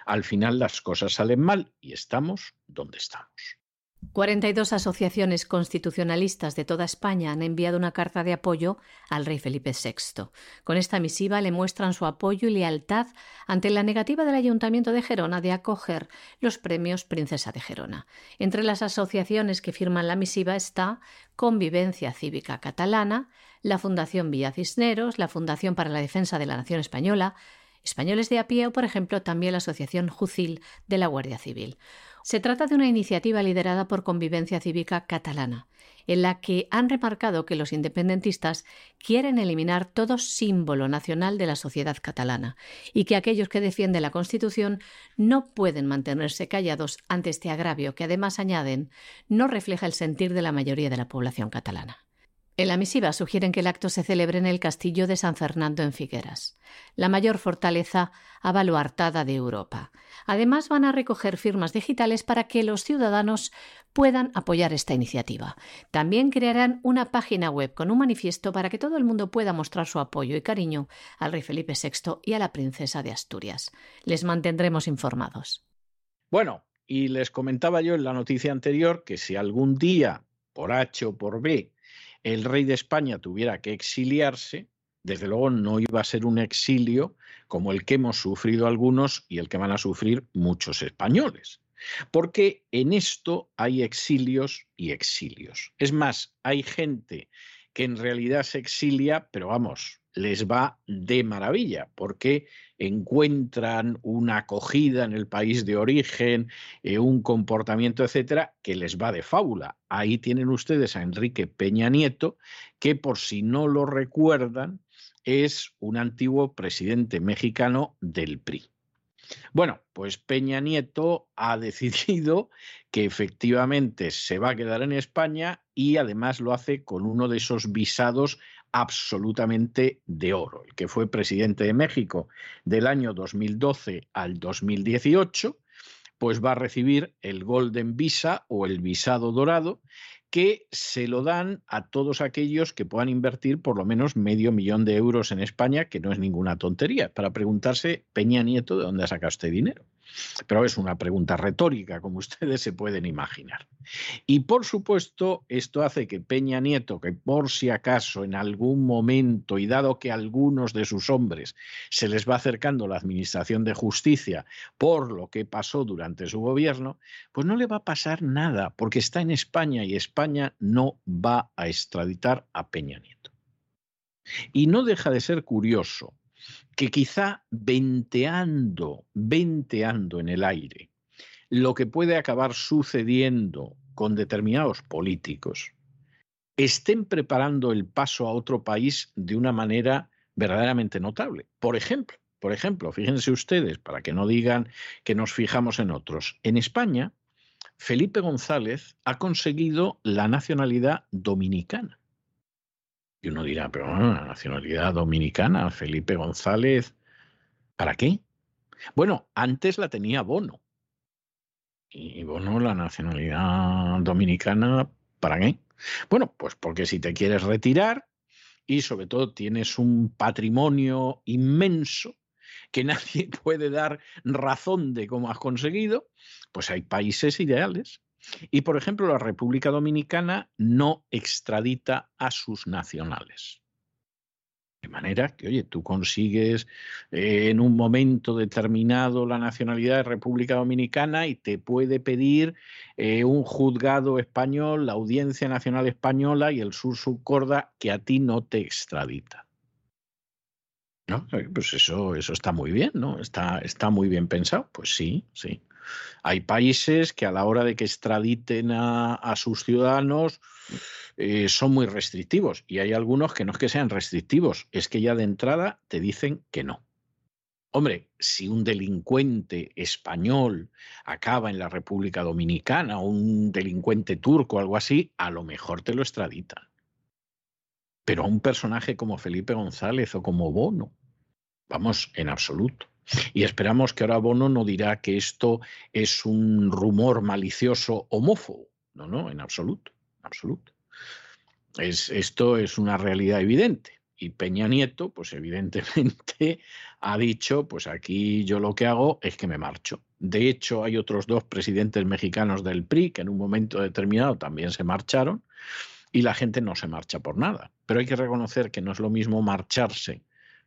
al final las cosas salen mal y estamos donde estamos. 42 asociaciones constitucionalistas de toda España han enviado una carta de apoyo al rey Felipe VI. Con esta misiva le muestran su apoyo y lealtad ante la negativa del Ayuntamiento de Gerona de acoger los premios Princesa de Gerona. Entre las asociaciones que firman la misiva está Convivencia Cívica Catalana, la Fundación Villa Cisneros, la Fundación para la Defensa de la Nación Española, Españoles de a pie o, por ejemplo, también la Asociación Jucil de la Guardia Civil. Se trata de una iniciativa liderada por Convivencia Cívica Catalana. en la que han remarcado que los independentistas quieren eliminar todo símbolo nacional de la sociedad catalana y que aquellos que defienden la Constitución no pueden mantenerse callados ante este agravio que además añaden no refleja el sentir de la mayoría de la población catalana. En la misiva sugieren que el acto se celebre en el castillo de San Fernando en Figueras, la mayor fortaleza avaluartada de Europa. Además, van a recoger firmas digitales para que los ciudadanos puedan apoyar esta iniciativa. También crearán una página web con un manifiesto para que todo el mundo pueda mostrar su apoyo y cariño al rey Felipe VI y a la princesa de Asturias. Les mantendremos informados. Bueno, y les comentaba yo en la noticia anterior que si algún día, por H o por B, el rey de España tuviera que exiliarse, desde luego no iba a ser un exilio como el que hemos sufrido algunos y el que van a sufrir muchos españoles. Porque en esto hay exilios y exilios. Es más, hay gente que en realidad se exilia, pero vamos, les va de maravilla, porque encuentran una acogida en el país de origen, eh, un comportamiento, etcétera, que les va de fábula. Ahí tienen ustedes a Enrique Peña Nieto, que por si no lo recuerdan, es un antiguo presidente mexicano del PRI. Bueno, pues Peña Nieto ha <laughs> decidido que efectivamente se va a quedar en España y además lo hace con uno de esos visados absolutamente de oro. El que fue presidente de México del año 2012 al 2018, pues va a recibir el Golden Visa o el visado dorado, que se lo dan a todos aquellos que puedan invertir por lo menos medio millón de euros en España, que no es ninguna tontería, para preguntarse, Peña Nieto, ¿de dónde ha sacado este dinero? Pero es una pregunta retórica, como <laughs> ustedes se pueden imaginar. Y por supuesto, esto hace que Peña Nieto, que por si acaso en algún momento, y dado que a algunos de sus hombres se les va acercando la Administración de Justicia por lo que pasó durante su gobierno, pues no le va a pasar nada, porque está en España y España no va a extraditar a Peña Nieto. Y no deja de ser curioso que quizá venteando, venteando en el aire, lo que puede acabar sucediendo con determinados políticos, estén preparando el paso a otro país de una manera verdaderamente notable. Por ejemplo, por ejemplo, fíjense ustedes, para que no digan que nos fijamos en otros, en España, Felipe González ha conseguido la nacionalidad dominicana. Y uno dirá, pero la nacionalidad dominicana, Felipe González, ¿para qué? Bueno, antes la tenía Bono. Y Bono, la nacionalidad dominicana, ¿para qué? Bueno, pues porque si te quieres retirar y sobre todo tienes un patrimonio inmenso que nadie <laughs> puede dar razón de cómo has conseguido, pues hay países ideales y, por ejemplo, la República Dominicana no extradita a sus nacionales. De manera que, oye, tú consigues eh, en un momento determinado la nacionalidad de República Dominicana y te puede pedir eh, un juzgado español, la Audiencia Nacional Española y el Sur Subcorda que a ti no te extradita. ¿No? Eh, pues eso, eso está muy bien, ¿no? Está, está muy bien pensado. Pues sí, sí. Hay países que a la hora de que extraditen a, sus ciudadanos eh, son muy restrictivos y hay algunos que no es que sean restrictivos, es que ya de entrada te dicen que no. Hombre, si un delincuente español acaba en la República Dominicana o un delincuente turco algo así, a lo mejor te lo extraditan. Pero a un personaje como Felipe González o como Bono, vamos, en absoluto. Y esperamos que ahora Bono no dirá que esto es un rumor malicioso homófobo. No, no, en absoluto, absoluto. Es, esto es una realidad evidente. Y Peña Nieto, pues evidentemente <laughs> ha dicho, pues aquí yo lo que hago es que me marcho. De hecho, hay otros dos presidentes mexicanos del PRI que en un momento determinado también se marcharon y la gente no se marcha por nada. Pero hay que reconocer que no es lo mismo marcharse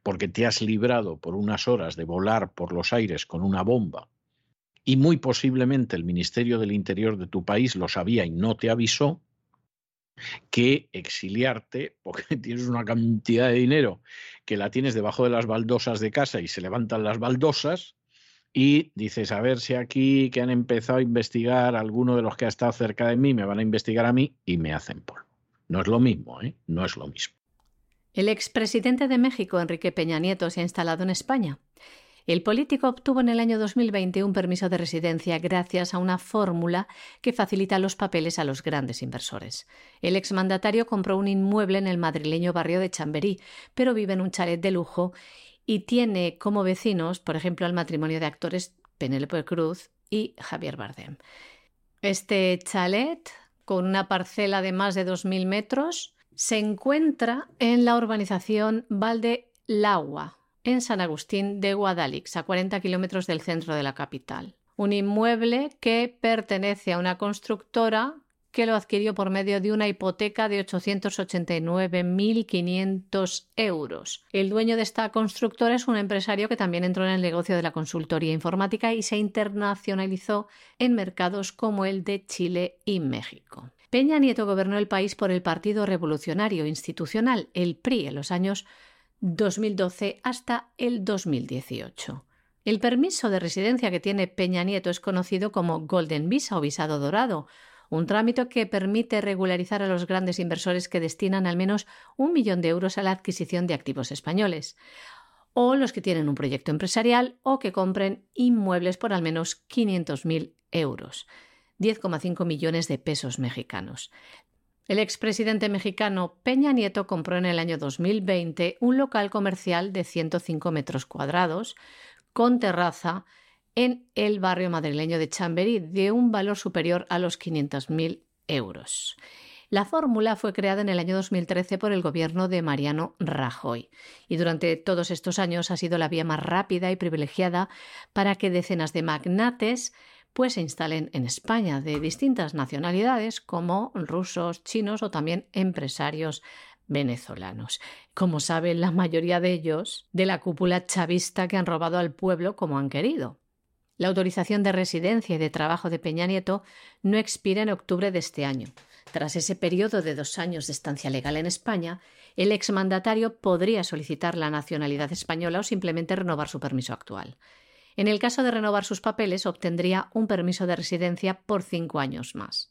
porque te has librado por unas horas de volar por los aires con una bomba y muy posiblemente el Ministerio del Interior de tu país lo sabía y no te avisó, que exiliarte <laughs> porque tienes una cantidad de dinero que la tienes debajo de las baldosas de casa y se levantan las baldosas y dices, a ver si aquí que han empezado a investigar alguno de los que ha estado cerca de mí, me van a investigar a mí y me hacen polvo. No es lo mismo, ¿eh? No es lo mismo. El expresidente de México, Enrique Peña Nieto, se ha instalado en España. El político obtuvo en el año 2020 un permiso de residencia gracias a una fórmula que facilita los papeles a los grandes inversores. El exmandatario compró un inmueble en el madrileño barrio de Chamberí, pero vive en un chalet de lujo y tiene como vecinos, por ejemplo, al matrimonio de actores Penélope Cruz y Javier Bardem. Este chalet, con una parcela de más de 2.000 metros, se encuentra en la urbanización Valde Lagua, en San Agustín de Guadalix, a 40 kilómetros del centro de la capital. Un inmueble que pertenece a una constructora que lo adquirió por medio de una hipoteca de 889.500 euros. El dueño de esta constructora es un empresario que también entró en el negocio de la consultoría informática y se internacionalizó en mercados como el de Chile y México. Peña Nieto gobernó el país por el Partido Revolucionario Institucional, el PRI, en los años 2012 hasta el 2018. El permiso de residencia que tiene Peña Nieto es conocido como Golden Visa o visado dorado, un trámite que permite regularizar a los grandes inversores que destinan al menos un millón de euros a la adquisición de activos españoles, o los que tienen un proyecto empresarial o que compren inmuebles por al menos 500.000 euros. 10,5 millones de pesos mexicanos. El expresidente mexicano Peña Nieto compró en el año 2020 un local comercial de 105 metros cuadrados con terraza en el barrio madrileño de Chamberí de un valor superior a los 500.000 euros. La fórmula fue creada en el año 2013 por el gobierno de Mariano Rajoy y durante todos estos años ha sido la vía más rápida y privilegiada para que decenas de magnates pues se instalen en España de distintas nacionalidades como rusos, chinos o también empresarios venezolanos. Como saben, la mayoría de ellos de la cúpula chavista que han robado al pueblo como han querido. La autorización de residencia y de trabajo de Peña Nieto no expira en octubre de este año. Tras ese periodo de dos años de estancia legal en España, el exmandatario podría solicitar la nacionalidad española o simplemente renovar su permiso actual. En el caso de renovar sus papeles, obtendría un permiso de residencia por cinco años más.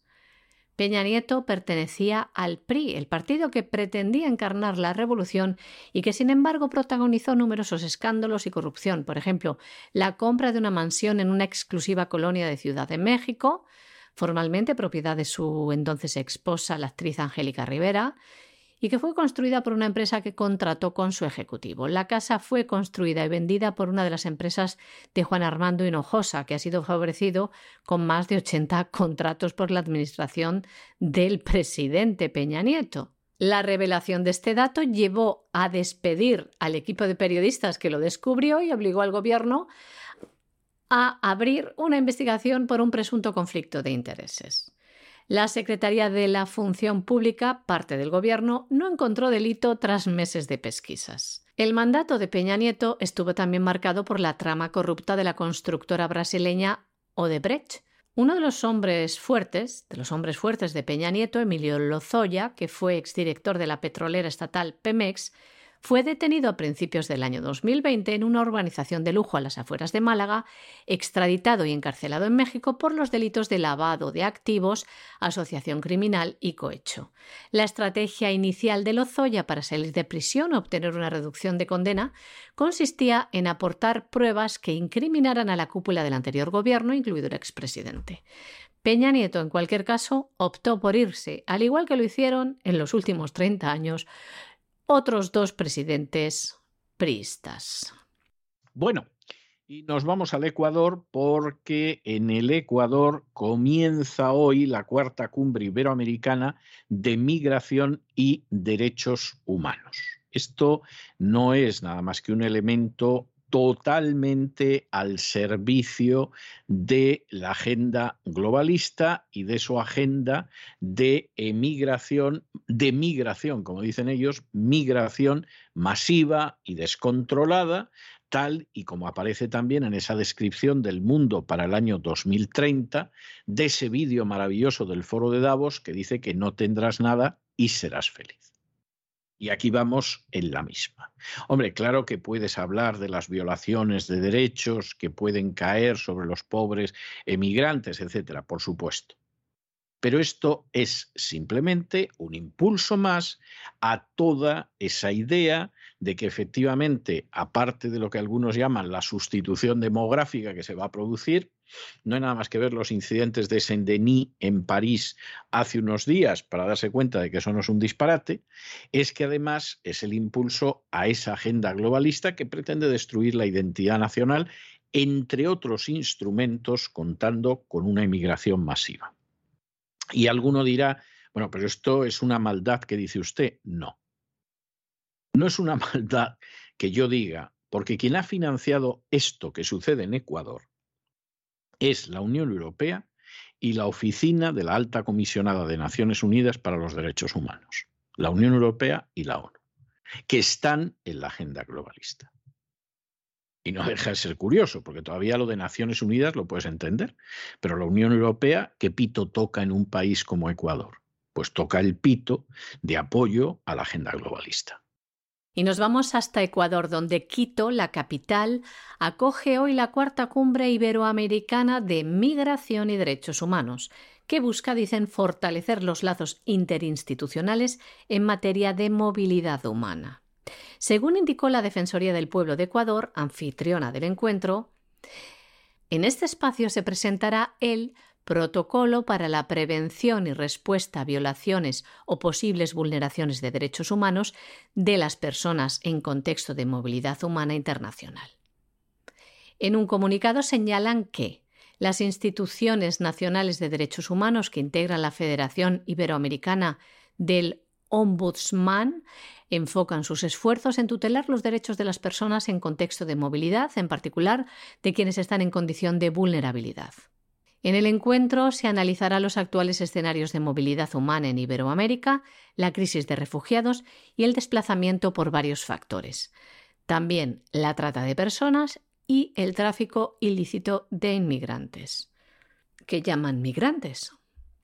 Peña Nieto pertenecía al PRI, el partido que pretendía encarnar la revolución y que sin embargo protagonizó numerosos escándalos y corrupción, por ejemplo, la compra de una mansión en una exclusiva colonia de Ciudad de México, formalmente propiedad de su entonces esposa, la actriz Angélica Rivera, y que fue construida por una empresa que contrató con su ejecutivo. La casa fue construida y vendida por una de las empresas de Juan Armando Hinojosa, que ha sido favorecido con más de 80 <laughs> contratos por la administración del presidente Peña Nieto. La revelación de este dato llevó a despedir al equipo de periodistas que lo descubrió y obligó al gobierno a abrir una investigación por un presunto conflicto de intereses. La Secretaría de la Función Pública, parte del Gobierno, no encontró delito tras meses de pesquisas. El mandato de Peña Nieto estuvo también marcado por la trama corrupta de la constructora brasileña Odebrecht. Uno de los hombres fuertes, de los hombres fuertes de Peña Nieto, Emilio Lozoya, que fue exdirector de la petrolera estatal Pemex, fue detenido a principios del año 2020 en una urbanización de lujo a las afueras de Málaga, extraditado y encarcelado en México por los delitos de lavado de activos, asociación criminal y cohecho. La estrategia inicial de Lozoya para salir de prisión o obtener una reducción de condena consistía en aportar pruebas que incriminaran a la cúpula del anterior gobierno, incluido el expresidente. Peña Nieto, en cualquier caso, optó por irse, al igual que lo hicieron en los últimos 30 años otros dos presidentes priistas. Bueno, y nos vamos al Ecuador porque en el Ecuador comienza hoy la cuarta cumbre iberoamericana de migración y derechos humanos. Esto no es nada más que un elemento totalmente al servicio de la agenda globalista y de su agenda de emigración, de migración, como dicen ellos, migración masiva y descontrolada, tal y como aparece también en esa descripción del mundo para el año 2030, de ese vídeo maravilloso del foro de Davos que dice que no tendrás nada y serás feliz. Y aquí vamos en la misma. Hombre, claro que puedes hablar de las violaciones de derechos que pueden caer sobre los pobres emigrantes, etcétera, por supuesto. Pero esto es simplemente un impulso más a toda esa idea de que efectivamente, aparte de lo que algunos llaman la sustitución demográfica que se va a producir, no hay nada más que ver los incidentes de Saint-Denis en París hace unos días para darse cuenta de que eso no es un disparate, es que además es el impulso a esa agenda globalista que pretende destruir la identidad nacional, entre otros instrumentos, contando con una inmigración masiva. Y alguno dirá, bueno, pero esto es una maldad que dice usted. No. No es una <laughs> maldad que yo diga, porque quien ha financiado esto que sucede en Ecuador es la Unión Europea y la Oficina de la Alta Comisionada de Naciones Unidas para los Derechos Humanos, la Unión Europea y la ONU, que están en la agenda globalista. Y no deja de ser curioso, porque todavía lo de Naciones Unidas lo puedes entender, pero la Unión Europea, ¿qué pito toca en un país como Ecuador? Pues toca el pito de apoyo a la agenda globalista. Y nos vamos hasta Ecuador, donde Quito, la capital, acoge hoy la cuarta cumbre iberoamericana de migración y derechos humanos, que busca, dicen, fortalecer los lazos interinstitucionales en materia de movilidad humana. Según indicó la Defensoría del Pueblo de Ecuador, anfitriona del encuentro, en este espacio se presentará el Protocolo para la prevención y respuesta a violaciones o posibles vulneraciones de derechos humanos de las personas en contexto de movilidad humana internacional. En un comunicado señalan que las instituciones nacionales de derechos humanos que integran la Federación Iberoamericana del Ombudsman enfocan sus esfuerzos en tutelar los derechos de las personas en contexto de movilidad, en particular de quienes están en condición de vulnerabilidad. En el encuentro se analizará los actuales escenarios de movilidad humana en Iberoamérica, la crisis de refugiados y el desplazamiento por varios factores. También la trata de personas y el tráfico ilícito de inmigrantes. ¿Qué llaman migrantes?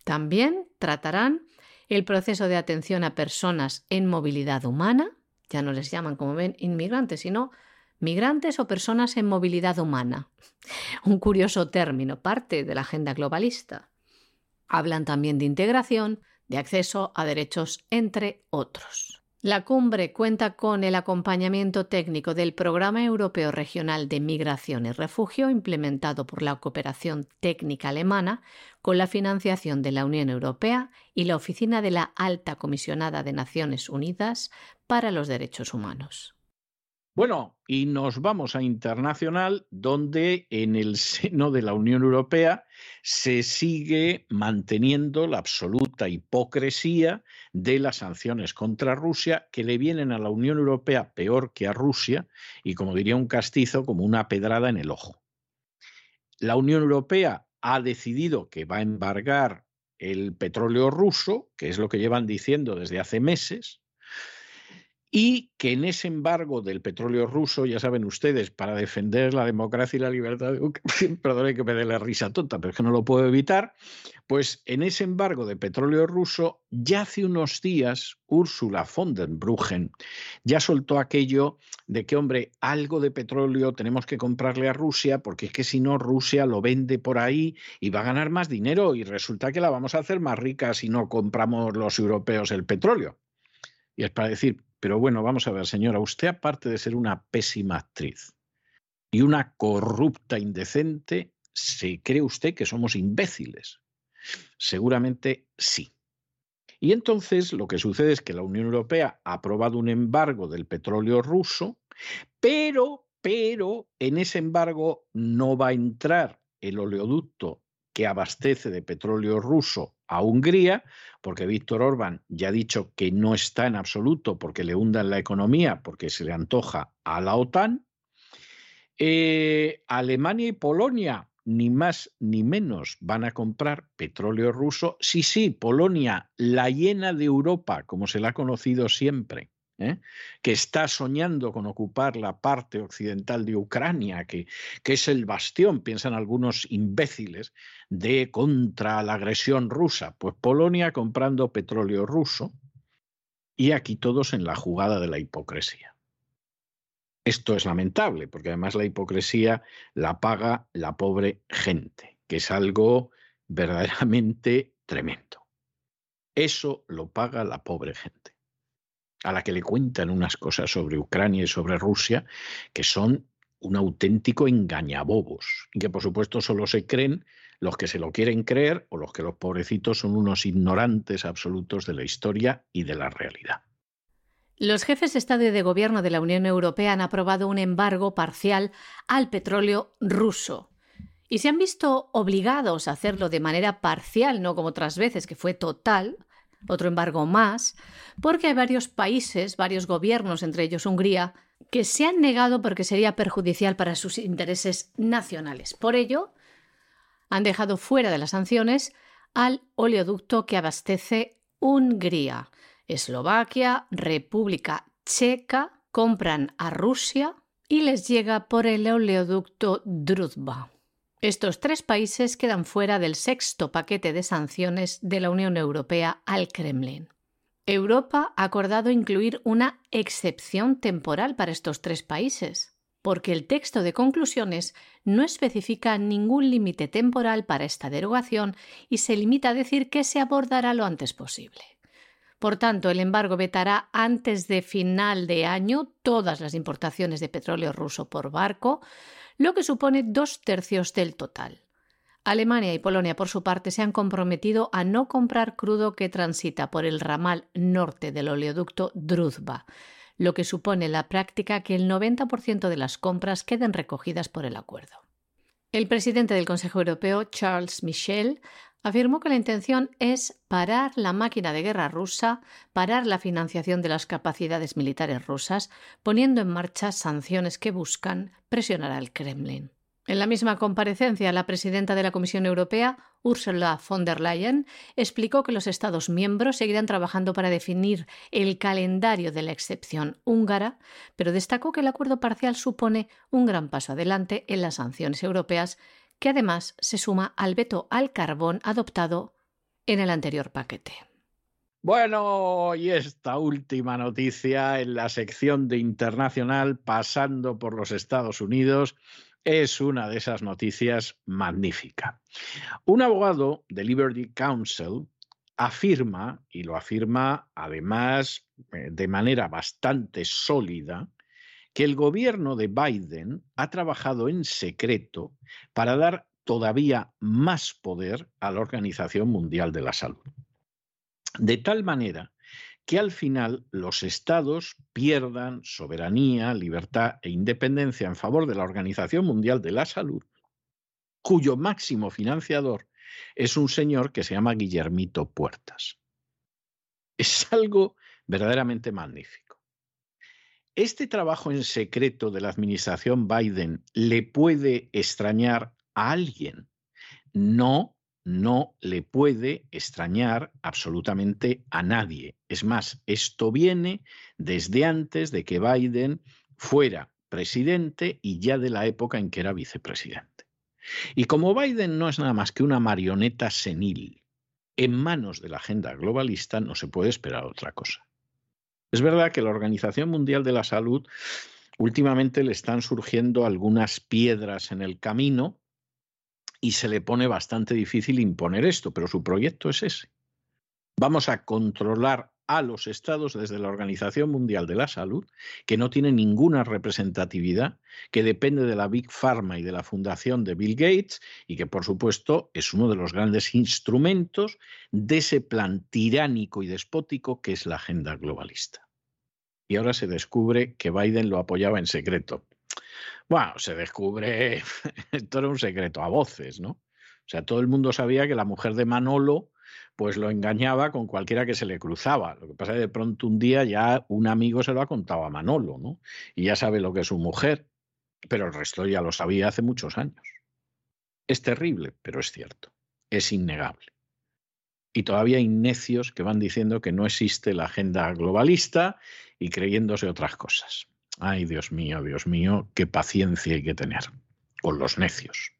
También tratarán el proceso de atención a personas en movilidad humana, ya no les llaman como ven inmigrantes, sino migrantes o personas en movilidad humana. <laughs> Un curioso término, parte de la agenda globalista. Hablan también de integración, de acceso a derechos, entre otros. La cumbre cuenta con el acompañamiento técnico del Programa Europeo Regional de Migración y Refugio implementado por la Cooperación Técnica Alemana con la financiación de la Unión Europea y la Oficina de la Alta Comisionada de Naciones Unidas para los Derechos Humanos. Bueno, y nos vamos a internacional, donde en el seno de la Unión Europea se sigue manteniendo la absoluta hipocresía de las sanciones contra Rusia, que le vienen a la Unión Europea peor que a Rusia, y como diría un castizo, como una pedrada en el ojo. La Unión Europea ha decidido que va a embargar el petróleo ruso, que es lo que llevan diciendo desde hace meses, y que en ese embargo del petróleo ruso, ya saben ustedes, para defender la democracia y la libertad, <laughs> perdón que me dé la risa tonta, pero es que no lo puedo evitar, pues en ese embargo de petróleo ruso, ya hace unos días Ursula von der Bruggen ya soltó aquello de que, hombre, algo de petróleo tenemos que comprarle a Rusia, porque es que si no, Rusia lo vende por ahí y va a ganar más dinero y resulta que la vamos a hacer más rica si no compramos los europeos el petróleo. Y es para decir, pero bueno, vamos a ver, señora, usted aparte de ser una pésima actriz y una corrupta indecente, ¿se cree usted que somos imbéciles? Seguramente sí. Y entonces lo que sucede es que la Unión Europea ha aprobado un embargo del petróleo ruso, pero, pero en ese embargo no va a entrar el oleoducto que abastece de petróleo ruso a Hungría, porque Víctor Orbán ya ha dicho que no está en absoluto porque le hundan la economía, porque se le antoja a la OTAN. Eh, Alemania y Polonia, ni más ni menos, van a comprar petróleo ruso. Sí, sí, Polonia, la llena de Europa, como se la ha conocido siempre. ¿Eh? que está soñando con ocupar la parte occidental de Ucrania, que, que, es el bastión, piensan algunos imbéciles, de contra la agresión rusa. Pues Polonia comprando petróleo ruso y aquí todos en la jugada de la hipocresía. Esto es lamentable, porque además la hipocresía la paga la pobre gente, que es algo verdaderamente tremendo. Eso lo paga la pobre gente, a la que le cuentan unas cosas sobre Ucrania y sobre Rusia que son un auténtico engañabobos y que por supuesto solo se creen los que se lo quieren creer o los que los pobrecitos son unos ignorantes absolutos de la historia y de la realidad. Los jefes de Estado y de Gobierno de la Unión Europea han aprobado un embargo parcial al petróleo ruso y se han visto obligados a hacerlo de manera parcial, no como otras veces, que fue total, otro embargo más, porque hay varios países, varios gobiernos, entre ellos Hungría, que se han negado porque sería perjudicial para sus intereses nacionales. Por ello, han dejado fuera de las sanciones al oleoducto que abastece Hungría. Eslovaquia, República Checa compran a Rusia y les llega por el oleoducto Druzhba. Estos tres países quedan fuera del sexto paquete de sanciones de la Unión Europea al Kremlin. Europa ha acordado incluir una excepción temporal para estos tres países, porque el texto de conclusiones no especifica ningún límite temporal para esta derogación y se limita a decir que se abordará lo antes posible. Por tanto, el embargo vetará antes de final de año todas las importaciones de petróleo ruso por barco, lo que supone dos tercios del total. Alemania y Polonia, por su parte, se han comprometido a no comprar crudo que transita por el ramal norte del oleoducto Druzhba, lo que supone la práctica que el 90% de las compras queden recogidas por el acuerdo. El presidente del Consejo Europeo, Charles Michel, afirmó que la intención es parar la máquina de guerra rusa, parar la financiación de las capacidades militares rusas, poniendo en marcha sanciones que buscan presionar al Kremlin. En la misma comparecencia, la presidenta de la Comisión Europea, Ursula von der Leyen, explicó que los Estados miembros seguirán trabajando para definir el calendario de la excepción húngara, pero destacó que el acuerdo parcial supone un gran paso adelante en las sanciones europeas que además se suma al veto al carbón adoptado en el anterior paquete. Bueno, y esta última noticia en la sección de internacional, pasando por los Estados Unidos, es una de esas noticias magnífica. Un abogado de Liberty Counsel afirma, y lo afirma además eh, de manera bastante sólida, que el gobierno de Biden ha trabajado en secreto para dar todavía más poder a la Organización Mundial de la Salud. De tal manera que al final los estados pierdan soberanía, libertad e independencia en favor de la Organización Mundial de la Salud, cuyo máximo financiador es un señor que se llama Guillermito Puertas. Es algo verdaderamente magnífico. ¿Este trabajo en secreto de la administración Biden le puede extrañar a alguien? No, no le puede extrañar absolutamente a nadie. Es más, esto viene desde antes de que Biden fuera presidente y ya de la época en que era vicepresidente. Y como Biden no es nada más que una marioneta senil en manos de la agenda globalista, no se puede esperar otra cosa. Es verdad que la Organización Mundial de la Salud últimamente le están surgiendo algunas piedras en el camino y se le pone bastante difícil imponer esto, pero su proyecto es ese. Vamos a controlar a los estados desde la Organización Mundial de la Salud, que no tiene ninguna representatividad, que depende de la Big Pharma y de la fundación de Bill Gates y que por supuesto es uno de los grandes instrumentos de ese plan tiránico y despótico que es la agenda globalista. Y ahora se descubre que Biden lo apoyaba en secreto. Bueno, se descubre, <laughs> esto era un secreto a voces, ¿no? O sea, todo el mundo sabía que la mujer de Manolo pues lo engañaba con cualquiera que se le cruzaba. Lo que pasa es que de pronto un día ya un amigo se lo ha contado a Manolo, ¿no? Y ya sabe lo que es su mujer, pero el resto ya lo sabía hace muchos años. Es terrible, pero es cierto, es innegable. Y todavía hay necios que van diciendo que no existe la agenda globalista y creyéndose otras cosas. Ay, Dios mío, Dios mío, qué paciencia hay que tener con los necios.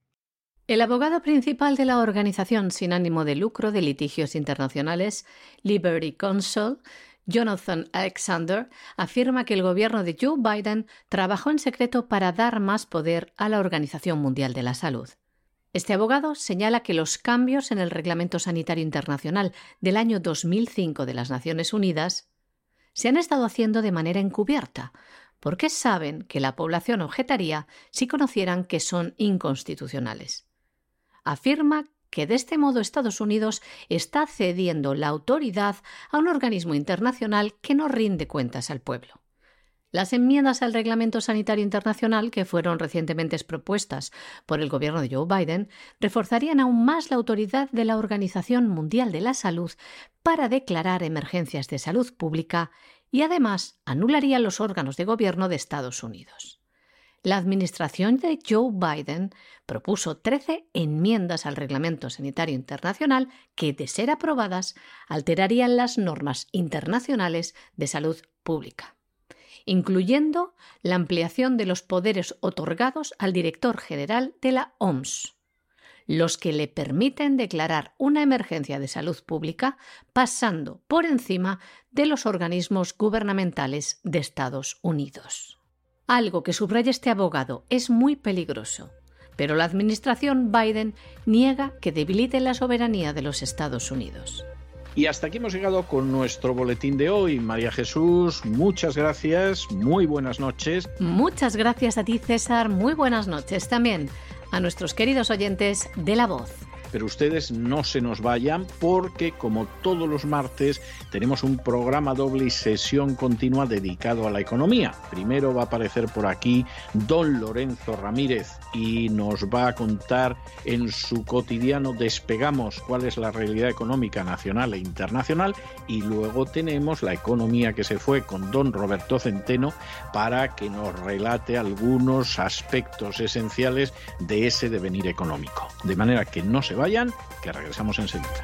El abogado principal de la organización sin ánimo de lucro de litigios internacionales, Liberty Counsel, Jonathan Alexander, afirma que el gobierno de Joe Biden trabajó en secreto para dar más poder a la Organización Mundial de la Salud. Este abogado señala que los cambios en el Reglamento Sanitario Internacional del año 2005 de las Naciones Unidas se han estado haciendo de manera encubierta, porque saben que la población objetaría si conocieran que son inconstitucionales. Afirma que de este modo Estados Unidos está cediendo la autoridad a un organismo internacional que no rinde cuentas al pueblo. Las enmiendas al Reglamento Sanitario Internacional, que fueron recientemente propuestas por el gobierno de Joe Biden, reforzarían aún más la autoridad de la Organización Mundial de la Salud para declarar emergencias de salud pública y además anularían los órganos de gobierno de Estados Unidos. La administración de Joe Biden propuso 13 enmiendas al Reglamento Sanitario Internacional que, de ser aprobadas, alterarían las normas internacionales de salud pública incluyendo la ampliación de los poderes otorgados al director general de la OMS, los que le permiten declarar una emergencia de salud pública pasando por encima de los organismos gubernamentales de Estados Unidos. Algo que subraya este abogado es muy peligroso, pero la administración Biden niega que debilite la soberanía de los Estados Unidos. Y hasta aquí hemos llegado con nuestro boletín de hoy. María Jesús, muchas gracias, muy buenas noches. Muchas gracias a ti, César, muy buenas noches también a nuestros queridos oyentes de La Voz pero ustedes no se nos vayan porque como todos los martes tenemos un programa doble y sesión continua dedicado a la economía. Primero va a aparecer por aquí don Lorenzo Ramírez y nos va a contar en su cotidiano Despegamos cuál es la realidad económica nacional e internacional y luego tenemos la economía que se fue con don Roberto Centeno para que nos relate algunos aspectos esenciales de ese devenir económico. De manera que no se vayan, que regresamos enseguida.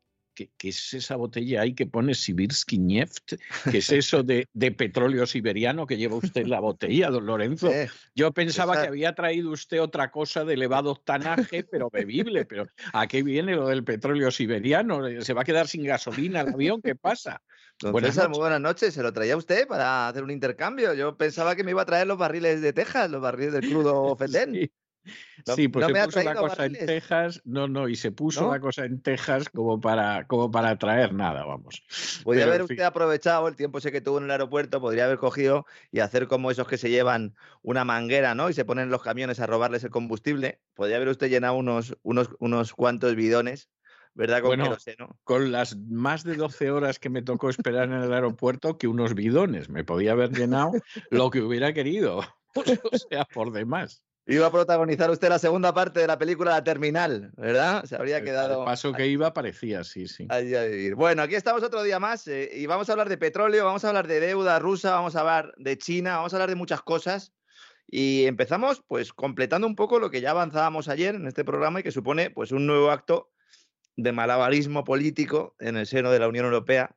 ¿Qué, es esa botella ahí que pone Sibirsky Neft? ¿Qué es eso de, petróleo siberiano que lleva usted la botella, don Lorenzo? Eh, Yo pensaba que había traído usted otra cosa de elevado octanaje, pero bebible. Pero ¿a qué viene lo del petróleo siberiano? ¿Se va a quedar sin gasolina el avión? ¿Qué pasa? buenas César, muy buenas noches. ¿Se lo traía usted para hacer un intercambio? Yo pensaba que me iba a traer los barriles de Texas, los barriles del crudo <laughs> sí, <laughs> pues se puso la cosa en Texas, no, no, y se puso la cosa en Texas como para, como para traer nada, vamos. Podría haber usted aprovechado el tiempo ese que tuvo en el aeropuerto, podría haber cogido y hacer como esos que se llevan una manguera, ¿no? Y se ponen los camiones a robarles el combustible. Podría haber usted llenado unos, unos, unos cuantos bidones ¿verdad? Con bueno, Con las más de 12 horas que me tocó esperar en el aeropuerto, que unos bidones. Me podía haber llenado lo que hubiera querido. <laughs> o sea, por demás. Iba a protagonizar usted la segunda parte de la película La Terminal, ¿verdad? Se habría quedado. El paso que iba parecía, sí, sí. Bueno, aquí estamos otro día más eh, y vamos a hablar de petróleo, vamos a hablar de deuda rusa, vamos a hablar de China, vamos a hablar de muchas cosas. Y empezamos, pues, completando un poco lo que ya avanzábamos ayer en este programa y que supone, pues, un nuevo acto de malabarismo político en el seno de la Unión Europea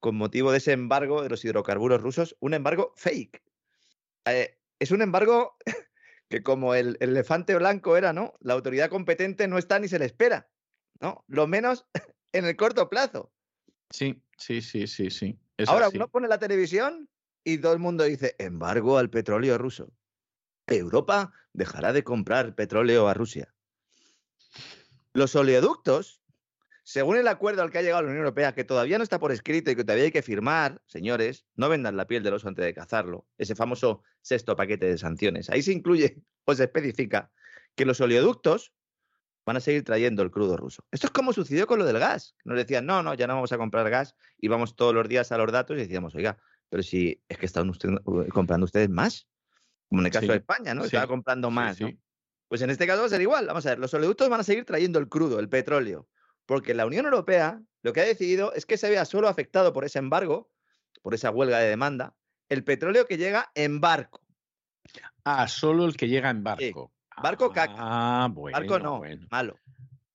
con motivo de ese embargo de los hidrocarburos rusos, un embargo fake. Eh, es un embargo que como el, elefante blanco era, ¿no? La autoridad competente no está ni se le espera, ¿no? Lo menos <laughs> en el corto plazo. Sí, sí, sí, sí, sí. Ahora uno pone la televisión y todo el mundo dice embargo al petróleo ruso. Europa dejará de comprar petróleo a Rusia. Los oleoductos según el acuerdo al que ha llegado la Unión Europea, que todavía no está por escrito y que todavía hay que firmar, señores, no vendan la piel del oso antes de cazarlo, ese famoso sexto paquete de sanciones. Ahí se incluye o <laughs> se especifica que los oleoductos van a seguir trayendo el crudo ruso. Esto es como sucedió con lo del gas. Nos decían, no, no, ya no vamos a comprar gas y vamos todos los días a los datos y decíamos, oiga, pero si es que están comprando ustedes más, como en el caso de España, ¿no? Estaba comprando más, ¿no? Pues en este caso va a ser igual. Vamos a ver, los oleoductos van a seguir trayendo el crudo, el petróleo, porque la Unión Europea lo que ha decidido es que se vea solo afectado por ese embargo, por esa huelga de demanda, el petróleo que llega en barco. Ah, solo el que llega en barco. Barco caca. Ah, bueno. Barco no, malo.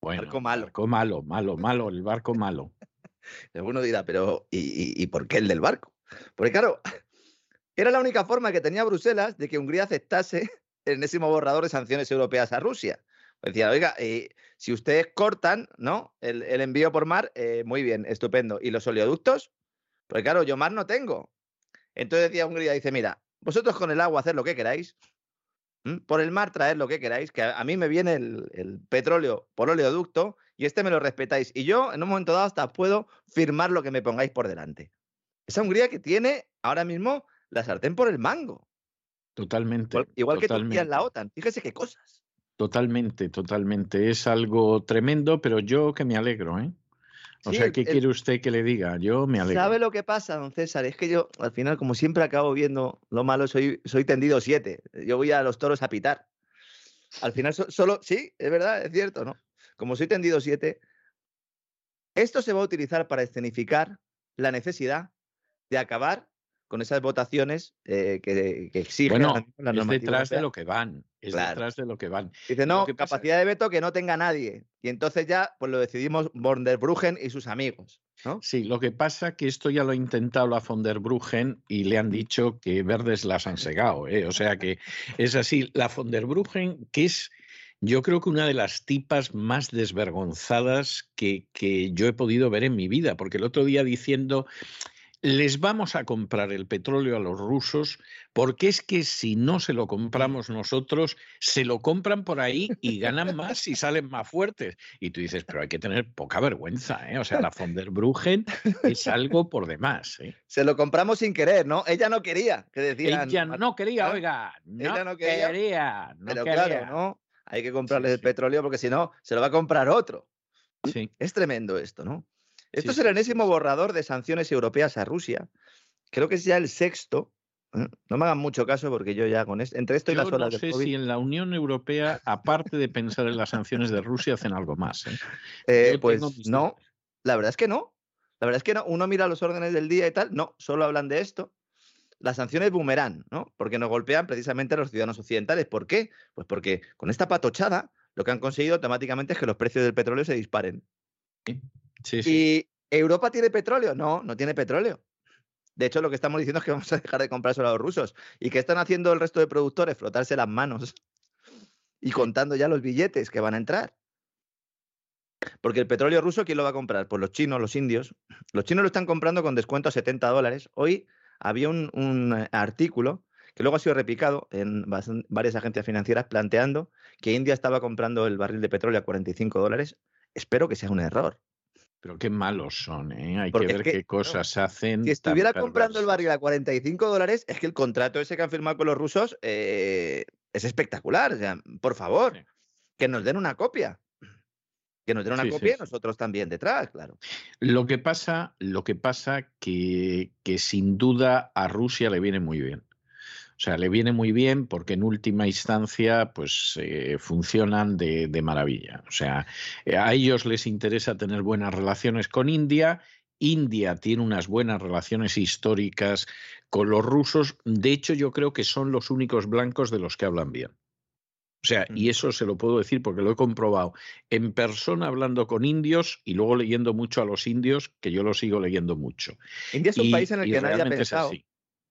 barco malo. Barco malo, malo, malo, el barco malo. <laughs> Alguno dirá, pero ¿y, por qué el del barco? Porque claro, <laughs> era la única forma que tenía Bruselas de que Hungría aceptase el enésimo borrador de sanciones europeas a Rusia. Decía, oiga, eh, si ustedes cortan ¿no? el, envío por mar, eh, muy bien, estupendo. ¿Y los oleoductos? Pues claro, yo mar no tengo. Entonces decía Hungría, dice, mira, vosotros con el agua hacer lo que queráis, por el mar traer lo que queráis, que a, mí me viene el, petróleo por oleoducto y este me lo respetáis. Y yo en un momento dado hasta puedo firmar lo que me pongáis por delante. Esa Hungría que tiene ahora mismo la sartén por el mango. Totalmente. Igual, que Turquía en la OTAN. Fíjese qué cosas. Totalmente, totalmente. Es algo tremendo, pero yo que me alegro, ¿eh? O sea, ¿qué quiere usted que le diga? Yo me alegro. ¿Sabe lo que pasa, don César? Es que yo, al final, como siempre acabo viendo lo malo, soy, soy tendido siete. Yo voy a los toros a pitar. Al final, solo, sí, es verdad, es cierto, ¿no? Como soy tendido siete, esto se va a utilizar para escenificar la necesidad de acabar con esas votaciones eh, que, que, exigen bueno, es detrás de lo que van, es detrás de lo que van. Dice, no, capacidad de veto que no tenga nadie. Y entonces ya, pues lo decidimos von der Bruggen y sus amigos. ¿no? Sí, lo que pasa que esto ya lo ha intentado la von der Bruggen y le han dicho que verdes las han segado. ¿eh? O sea que es así. La von der Bruggen, que es... Yo creo que una de las tipas más desvergonzadas que, que, yo he podido ver en mi vida, porque el otro día diciendo, les vamos a comprar el petróleo a los rusos porque es que si no se lo compramos nosotros, se lo compran por ahí y ganan más y salen más fuertes. Y tú dices, pero hay que tener poca vergüenza, ¿eh? O sea, la von der Bruggen es algo por demás. ¿eh? Se lo compramos sin querer, ¿no? Ella no quería, que decían. Ella no quería, oiga. Ella no quería. pero claro, ¿no? Hay que comprarle el petróleo porque si no, se lo va a comprar otro. Sí. Es tremendo esto, ¿no? Esto es el enésimo borrador de sanciones europeas a Rusia. Creo que es ya el sexto. ¿eh? No me hagan mucho caso porque yo ya con esto, entre esto y las horas no sé si en la Unión Europea, aparte de pensar en las sanciones de Rusia, hacen algo más. ¿eh? Eh, pues no, la verdad es que no. La verdad es que no. Uno mira los órdenes del día y tal, no, solo hablan de esto. Las sanciones boomerang, ¿no? Porque nos golpean precisamente a los ciudadanos occidentales. ¿Por qué? Pues porque con esta patochada lo que han conseguido automáticamente es que los precios del petróleo se disparen. ¿Y Europa tiene petróleo? No, no tiene petróleo. De hecho, lo que estamos diciendo es que <laughs> vamos a dejar de comprar solo a los rusos. ¿Y qué están haciendo el resto de productores? Frotarse las manos <laughs> y contando ya los billetes que van a entrar. Porque el petróleo ruso, ¿quién lo va a comprar? Pues los chinos, los indios. Los chinos lo están comprando con descuento a 70 dólares. Hoy había un, un artículo que luego ha sido repicado en varias agencias financieras planteando que India estaba comprando el barril de petróleo a 45 dólares. Espero que sea un error. Pero qué malos son, ¿eh? Hay que ver qué cosas hacen. Si estuviera comprando el barril a 45 dólares, es que el contrato ese que han firmado con los rusos eh, es espectacular. O sea, por favor, que nos den una copia. Que nos den una copia y nosotros también detrás, claro. Lo que pasa, lo que pasa que, que sin duda a Rusia le viene muy bien. O sea, le viene muy bien porque en última instancia, pues eh, funcionan de, maravilla. O sea, eh, a ellos les interesa tener buenas relaciones con India. India tiene unas buenas relaciones históricas con los rusos. De hecho, yo creo que son los únicos blancos de los que hablan bien. O sea, y mm. eso se lo puedo decir porque lo he comprobado en persona hablando con indios y luego leyendo mucho a los indios, que yo lo sigo leyendo mucho. India es un país en el que nadie ha pensado.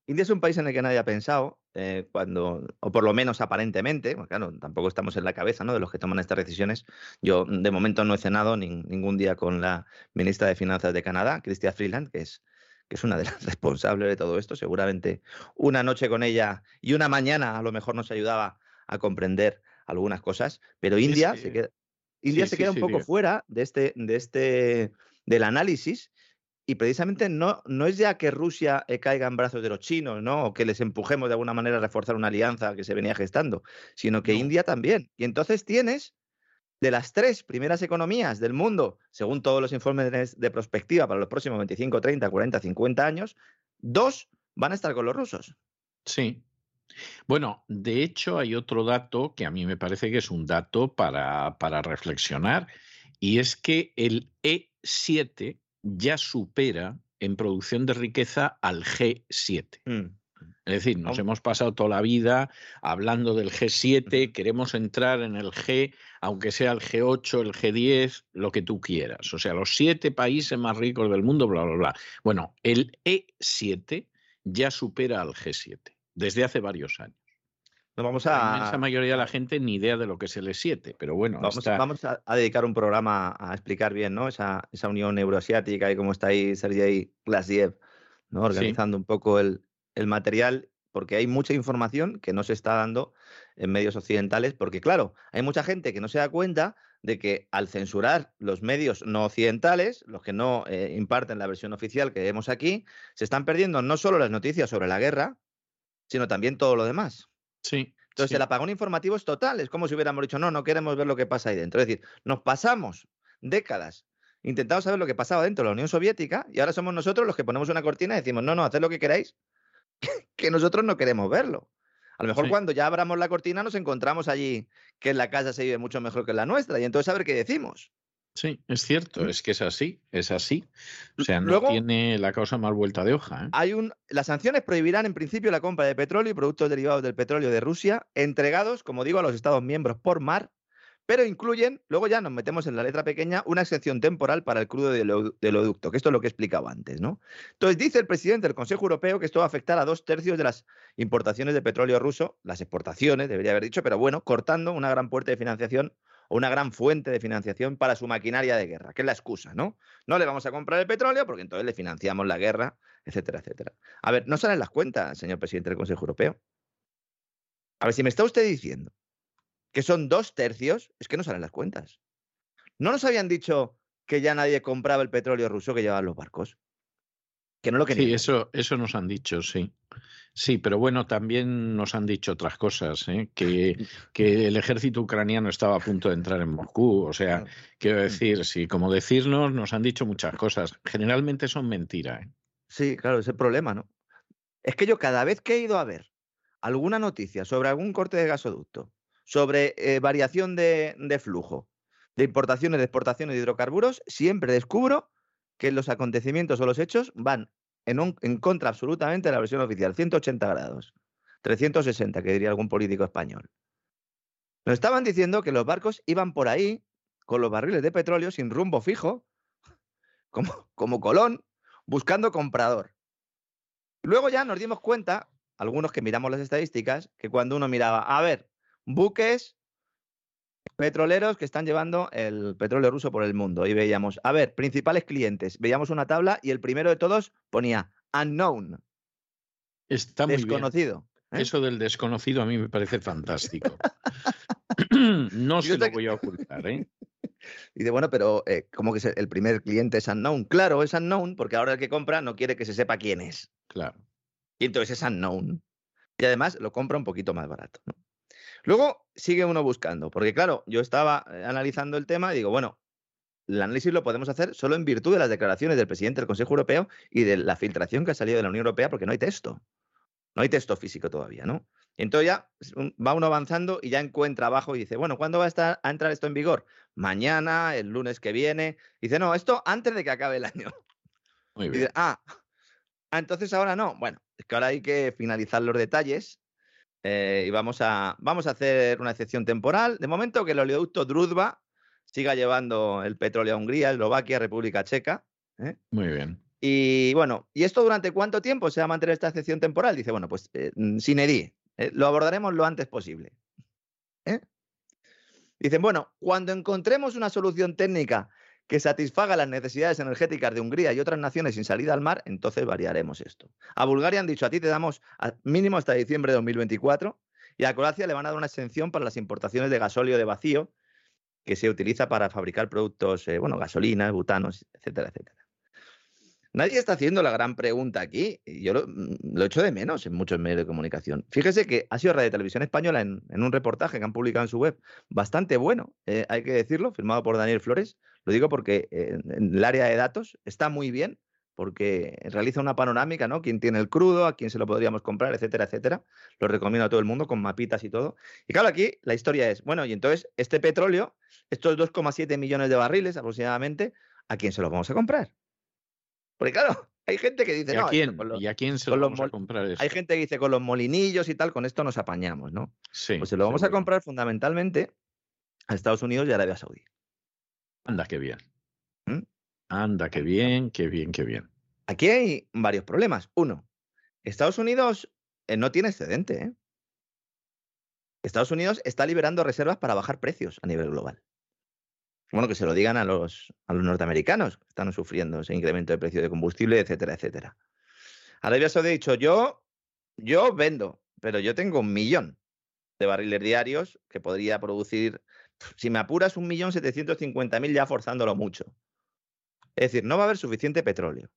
India es un país en el que nadie ha pensado, eh, cuando, o por lo menos aparentemente, claro, tampoco estamos en la cabeza ¿no? de los que toman estas decisiones. Yo de momento no he cenado ningún día con la ministra de Finanzas de Canadá, Chrystia Freeland, que es, que es una de las <laughs> responsables de todo esto. Seguramente una noche con ella y una mañana a lo mejor nos ayudaba a comprender algunas cosas, pero India se queda, India Sí, se queda un poco fuera de este, de este, del análisis y precisamente no, no es ya que Rusia eh, caiga en brazos de los chinos, ¿no? O que les empujemos de alguna manera a reforzar una alianza que se venía gestando, sino que No. India también. Y entonces tienes de las tres primeras economías del mundo, según todos los informes de prospectiva para los próximos 25, 30, 40, 50 años, dos van a estar con los rusos. Sí. Bueno, de hecho hay otro dato que a mí me parece que es un dato para, para reflexionar y es que el E7 ya supera en producción de riqueza al G7. Mm. Es decir, nos hemos pasado toda la vida hablando del G7, queremos entrar en el G, aunque sea el G8, el G10, lo que tú quieras. O sea, los siete países más ricos del mundo, bla, bla, bla. Bueno, el E7 ya supera al G7 desde hace varios años. Nos vamos La a, inmensa mayoría de la gente ni idea de lo que es el E7, pero bueno, Vamos, está- vamos a, a dedicar un programa a explicar bien ¿no? esa, esa unión euroasiática y cómo está ahí Sergei Glasiev, ¿no? organizando un poco el, el material, porque hay mucha información que no se está dando en medios occidentales, porque claro, hay mucha gente que no se da cuenta de que al censurar los medios no occidentales, los que no eh, imparten la versión oficial que vemos aquí, se están perdiendo no solo las noticias sobre la guerra, sino también todo lo demás. Sí. Entonces sí. el apagón informativo es total, es como si hubiéramos dicho, no, no queremos ver lo que pasa ahí dentro. Es decir, nos pasamos décadas intentando saber lo que pasaba dentro de la Unión Soviética y ahora somos nosotros los que ponemos una cortina y decimos, no, no, haced lo que queráis, <laughs> que nosotros no queremos verlo. A lo mejor Sí. cuando ya abramos la cortina nos encontramos allí que en la casa se vive mucho mejor que en la nuestra y entonces a ver qué decimos. Sí, es cierto, es que es así, es así. O sea, no Luego- tiene la cosa más vuelta de hoja. ¿eh? Hay un, las sanciones prohibirán en principio la compra de petróleo y productos derivados del petróleo de Rusia, entregados, como digo, a los Estados miembros por mar, pero incluyen, luego ya nos metemos en la letra pequeña, una excepción temporal para el crudo del del oleoducto, que esto es lo que he explicado antes, ¿no? Entonces dice el presidente del Consejo Europeo que esto va a afectar a dos tercios de las importaciones de petróleo ruso, las exportaciones, debería haber dicho, pero bueno, cortando una gran puerta de financiación o una gran fuente de financiación para su maquinaria de guerra, que es la excusa, ¿no? No le vamos a comprar el petróleo porque entonces le financiamos la guerra, etcétera, etcétera. A ver, no salen las cuentas, señor presidente del Consejo Europeo. A ver, si me está usted diciendo que son dos tercios, es que no salen las cuentas. ¿No nos habían dicho que ya nadie compraba el petróleo ruso que llevaban los barcos? Que no lo querían. Sí, eso, eso nos han dicho, sí. Sí, pero bueno, también nos han dicho otras cosas, ¿eh? que, <laughs> que el ejército ucraniano estaba a punto de entrar en Moscú. O sea, quiero decir, sí, como decirnos, nos han dicho muchas cosas. Generalmente son mentiras. ¿eh? Sí, claro, es el problema, ¿no? Es que yo cada vez que he ido a ver alguna noticia sobre algún corte de gasoducto, sobre eh, variación de, de flujo, de importaciones, de exportaciones de hidrocarburos, siempre descubro que los acontecimientos o los hechos van en, contra absolutamente de la versión oficial, 180 grados, 360, que diría algún político español. Nos estaban diciendo que los barcos iban por ahí con los barriles de petróleo sin rumbo fijo, <laughs> como, como Colón, buscando comprador. Luego ya nos dimos cuenta, algunos que miramos las estadísticas, que cuando uno miraba, a ver, buques petroleros que están llevando el petróleo ruso por el mundo y veíamos, a ver, principales clientes, veíamos una tabla y el primero de todos ponía unknown, Está muy bien. desconocido. ¿eh? Eso del desconocido a mí me parece fantástico. <laughs> no se lo voy a ocultar, ¿eh? <laughs> Y dice, bueno, pero eh, ¿cómo que el primer cliente es unknown? Claro, es unknown porque ahora el que compra no quiere que se sepa quién es. Claro. Y entonces es unknown. Y además lo compra un poquito más barato. ¿no? Luego sigue uno buscando, porque claro, yo estaba eh, analizando el tema y digo, bueno, el análisis lo podemos hacer solo en virtud de las declaraciones del presidente del Consejo Europeo y de la filtración que ha salido de la Unión Europea, porque no hay texto. No hay texto físico todavía, ¿no? Y entonces ya va uno avanzando y ya encuentra abajo y dice, bueno, ¿cuándo va a, estar, a entrar esto en vigor? Mañana, el lunes que viene. dice, no, esto antes de que acabe el año. Muy Y bien. dice, ah, ah, entonces ahora no. Bueno, es que ahora hay que finalizar los detalles eh, y vamos a, vamos a hacer una excepción temporal. De momento que el oleoducto Druzhba siga llevando el petróleo a Hungría, Eslovaquia, República Checa. ¿eh? Muy bien. Y bueno, ¿y esto durante cuánto tiempo se va a mantener esta excepción temporal? Dice, bueno, pues eh, mm, sin eh, lo abordaremos lo antes posible. Dicen, bueno, cuando encontremos una solución técnica que satisfaga las necesidades energéticas de Hungría y otras naciones sin salida al mar, entonces variaremos esto. A Bulgaria han dicho, a ti te damos mínimo hasta diciembre de 2024 y a Croacia le van a dar una exención para las importaciones de gasóleo de vacío que se utiliza para fabricar productos, eh, bueno, gasolinas, butanos, etcétera, etcétera. Nadie está haciendo la gran pregunta aquí. Yo lo, mm, lo echo de menos en muchos medios de comunicación. Fíjese que ha sido Radio Televisión Española en, en un reportaje que han publicado en su web, bastante bueno, eh, hay que decirlo, firmado por Daniel Flores. Lo digo porque eh, en el área de datos está muy bien, porque realiza una panorámica, ¿no? Quién tiene el crudo, a quién se lo podríamos comprar, etcétera, etcétera. Lo recomiendo a todo el mundo con mapitas y todo. Y claro, aquí la historia es, bueno, y entonces este petróleo, estos 2,7 millones de barriles aproximadamente, ¿a quién se los vamos a comprar? Porque claro, <laughs> hay gente que dice, ¿Y a no, quién, los- ¿Y a quién se lo los vamos a comprar eso? hay gente que dice con los molinillos y tal, con esto nos apañamos, ¿no? Sí, Pues se lo vamos a comprar fundamentalmente a Estados Unidos y Arabia Saudí. Anda, qué bien. ¿Mm? Anda, qué bien, qué bien, qué bien. Aquí hay varios problemas. Uno, Estados Unidos eh, no tiene excedente. ¿eh? Estados Unidos está liberando reservas para bajar precios a nivel global. Bueno, que se lo digan a los, a los norteamericanos que están sufriendo ese incremento de precio de combustible, etcétera, etcétera. Arabia Saudí ha dicho, yo, yo vendo, pero yo tengo un millón de barriles diarios que podría producir, si me apuras, un millón setecientos cincuenta mil ya forzándolo mucho. Es decir, no va a haber suficiente petróleo.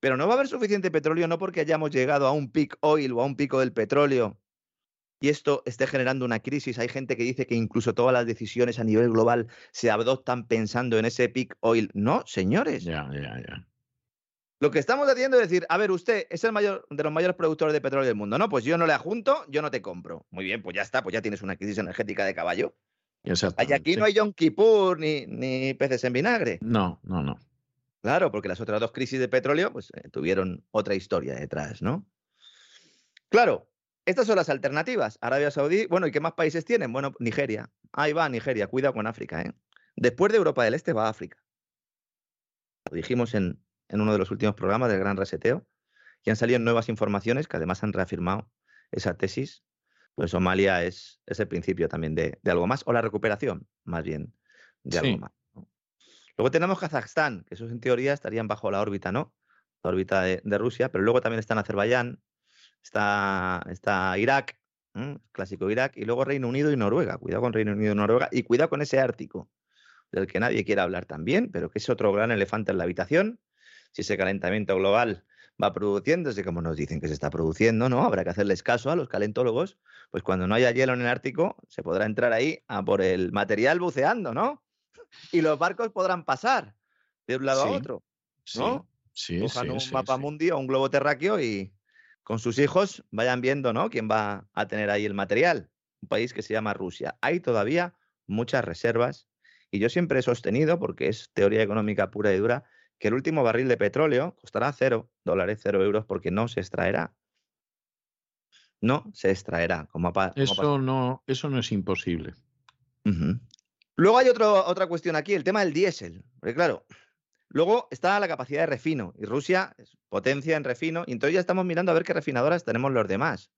Pero no va a haber suficiente petróleo no porque hayamos llegado a un peak oil o a un pico del petróleo y esto esté generando una crisis. Hay gente que dice que incluso todas las decisiones a nivel global se adoptan pensando en ese peak oil. No, señores. Ya, ya, ya. Lo que estamos haciendo es decir, a ver, usted es el mayor de los mayores productores de petróleo del mundo. No, pues yo no le adjunto, yo no te compro. Muy bien, pues ya está, pues ya tienes una crisis energética de caballo. Exactamente. aquí no hay Yom Kippur ni, ni peces en vinagre. No, no, no. Claro, porque las otras dos crisis de petróleo pues, eh, tuvieron otra historia detrás, ¿no? Claro, estas son las alternativas. Arabia Saudí, bueno, ¿y qué más países tienen? Bueno, Nigeria. Ahí va Nigeria, cuidado con África, ¿eh? Después de Europa del Este va África. Lo dijimos en, en uno de los últimos programas del Gran Reseteo y han salido nuevas informaciones que además han reafirmado esa tesis. Pues Somalia es, es el principio también de, de algo más, o la recuperación, más bien, de Sí. algo más. ¿no? Luego tenemos Kazajstán, que esos en teoría estarían bajo la órbita, ¿no? La órbita de, de Rusia, pero luego también están Azerbaiyán, está, está Irak, clásico Irak, y luego Reino Unido y Noruega. Cuidado con Reino Unido y Noruega, y cuidado con ese Ártico, del que nadie quiere hablar también, pero que es otro gran elefante en la habitación. Si ese calentamiento global va produciéndose, como nos dicen que se está produciendo, ¿no? Habrá que hacerles caso a los calentólogos, pues cuando no haya hielo en el Ártico, se podrá entrar ahí a por el material buceando, ¿no? <laughs> Y los barcos podrán pasar de un lado a otro. ¿No? sí, cojan sí, un sí, mapa mundi o un globo terráqueo y con sus hijos vayan viendo, ¿no? Quién va a tener ahí el material. Un país que se llama Rusia. Hay todavía muchas reservas y yo siempre he sostenido, porque es teoría económica pura y dura, que el último barril de petróleo costará cero dólares, cero euros, porque no se extraerá. No se extraerá, como como pasado. Eso no, eso no es imposible. Luego hay otro- otra cuestión aquí, el tema del diésel. Porque claro, luego está la capacidad de refino y Rusia es potencia en refino y entonces ya estamos mirando a ver qué refinadoras tenemos los demás.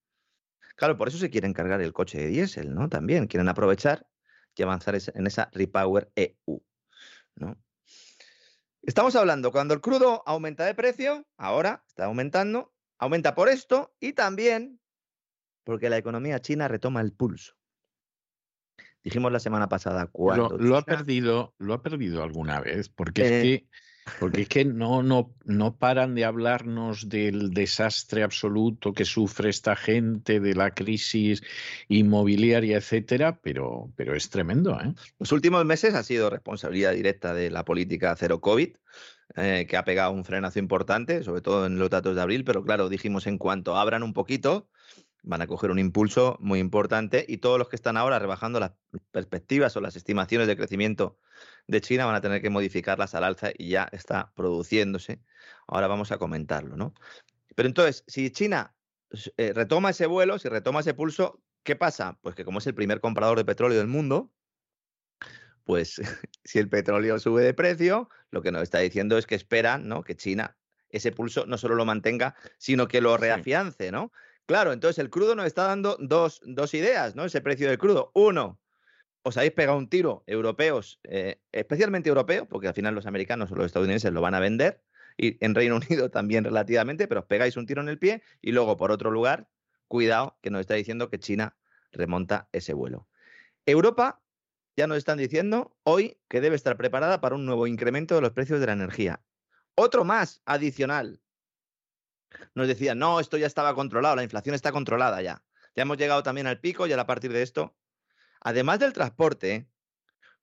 Claro, por eso se quieren cargar el coche de diésel, ¿no? También quieren aprovechar y avanzar en esa Repower EU, ¿no? Estamos hablando, cuando el crudo aumenta de precio, ahora está aumentando, aumenta por esto y también porque la economía china retoma el pulso. Dijimos la semana pasada Lo, cuando lo ha perdido, lo ha perdido alguna vez, porque Eh. es que, porque es que no, no, no paran de hablarnos del desastre absoluto que sufre esta gente, de la crisis inmobiliaria, etcétera, pero, pero es tremendo, ¿eh? Los últimos meses ha sido responsabilidad directa de la política cero COVID, eh, que ha pegado un frenazo importante, sobre todo en los datos de abril, pero claro, dijimos en cuanto abran un poquito, van a coger un impulso muy importante y todos los que están ahora rebajando las perspectivas o las estimaciones de crecimiento de China van a tener que modificarlas al alza y ya está produciéndose. Ahora vamos a comentarlo, ¿no? Pero entonces, si China eh, retoma ese vuelo, si retoma ese pulso, ¿qué pasa? Pues que como es el primer comprador de petróleo del mundo, pues <laughs> si el petróleo sube de precio, lo que nos está diciendo es que esperan ¿no? que China ese pulso no solo lo mantenga, sino que lo reafiance, ¿no? Claro, entonces el crudo nos está dando dos, dos ideas, ¿no? Ese precio del crudo. Uno, os habéis pegado un tiro, europeos, eh, especialmente europeos, porque al final los americanos o los estadounidenses lo van a vender, y en Reino <laughs> Unido también relativamente, pero os pegáis un tiro en el pie, y luego, por otro lugar, cuidado, que nos está diciendo que China remonta ese vuelo. Europa ya nos están diciendo hoy que debe estar preparada para un nuevo incremento de los precios de la energía. Otro más adicional. Nos decían, no, esto ya estaba controlado, la inflación está controlada ya. Ya hemos llegado también al pico y a partir de esto, además del transporte,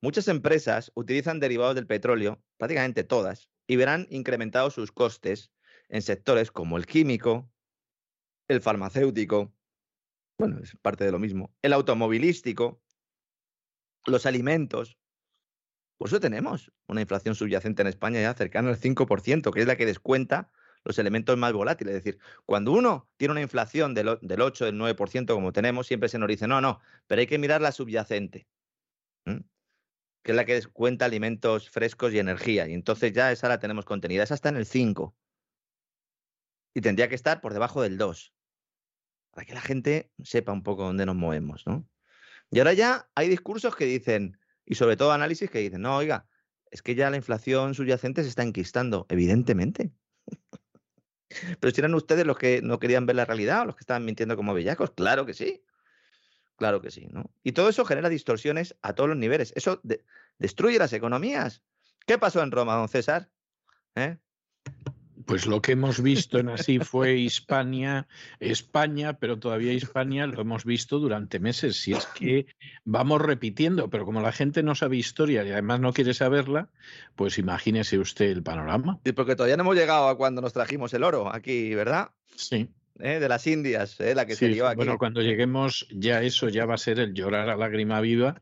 muchas empresas utilizan derivados del petróleo, prácticamente todas, y verán incrementados sus costes en sectores como el químico, el farmacéutico, bueno, es parte de lo mismo, el automovilístico, los alimentos. Por eso tenemos una inflación subyacente en España ya cercana al 5%, que es la que descuenta los elementos más volátiles. Es decir, cuando uno tiene una inflación del, 8, del 9%, como tenemos, siempre se nos dice, no, no, pero hay que mirar la subyacente, que es la que descuenta alimentos frescos y energía. Y entonces ya esa la tenemos contenida. Esa está en el 5. Y tendría que estar por debajo del 2. Para que la gente sepa un poco dónde nos movemos, ¿no? Y ahora ya hay discursos que dicen, y sobre todo análisis que dicen, no, oiga, es que ya la inflación subyacente se está enquistando. Evidentemente. Pero si eran ustedes los que no querían ver la realidad o los que estaban mintiendo como bellacos, claro que sí. Claro que sí, ¿no? Y todo eso genera distorsiones a todos los niveles. Eso destruye las economías. ¿Qué pasó en Roma, don César? ¿Eh? Pues lo que hemos visto en así fue Hispania, España, pero todavía Hispania lo hemos visto durante meses. Si es que vamos repitiendo, pero como la gente no sabe historia y además no quiere saberla, pues imagínese usted el panorama. Sí, porque todavía no hemos llegado a cuando nos trajimos el oro aquí, ¿verdad? Sí. ¿Eh? de las Indias, ¿eh? la que se dio aquí. Bueno, cuando lleguemos ya eso ya va a ser el llorar a lágrima viva,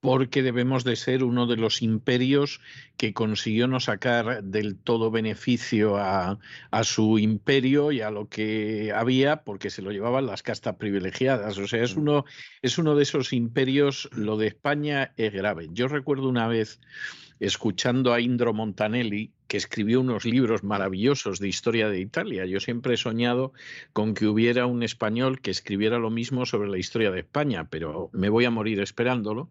porque debemos de ser uno de los imperios que consiguió no sacar del todo beneficio a, a su imperio y a lo que había, porque se lo llevaban las castas privilegiadas. O sea, es mm. uno, es uno de esos imperios, lo de España es grave. Yo recuerdo una vez escuchando a Indro Montanelli, que escribió unos libros maravillosos de historia de Italia. Yo siempre he soñado con que hubiera un español que escribiera lo mismo sobre la historia de España, pero me voy a morir esperándolo.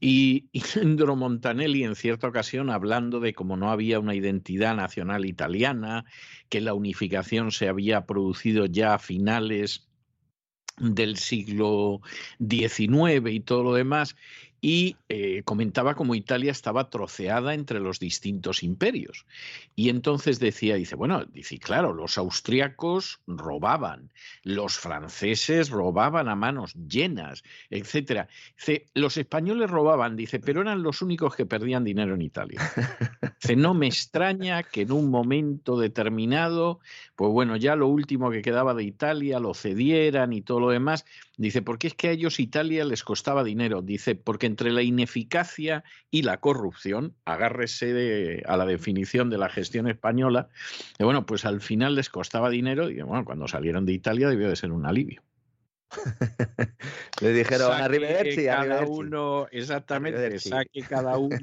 Y <laughs> Indro Montanelli, en cierta ocasión, hablando de cómo no había una identidad nacional italiana, que la unificación se había producido ya a finales del siglo XIX y todo lo demás, y eh, comentaba cómo Italia estaba troceada entre los distintos imperios. Y entonces decía, dice, bueno, dice, claro, los austriacos robaban, los franceses robaban a manos llenas, etcétera. Dice, los españoles robaban, dice, pero eran los únicos que perdían dinero en Italia. <laughs> Dice, no me extraña que en un momento determinado, pues bueno, ya lo último que quedaba de Italia lo cedieran y todo lo demás. Dice, porque es que a ellos Italia les costaba dinero. Dice, porque entre la ineficacia y la corrupción, agárrese a la definición de la gestión española, y bueno, pues al final les costaba dinero y bueno, cuando salieron de Italia debió de ser un alivio. Le dijeron a Riversi, cada uno, exactamente, saque cada uno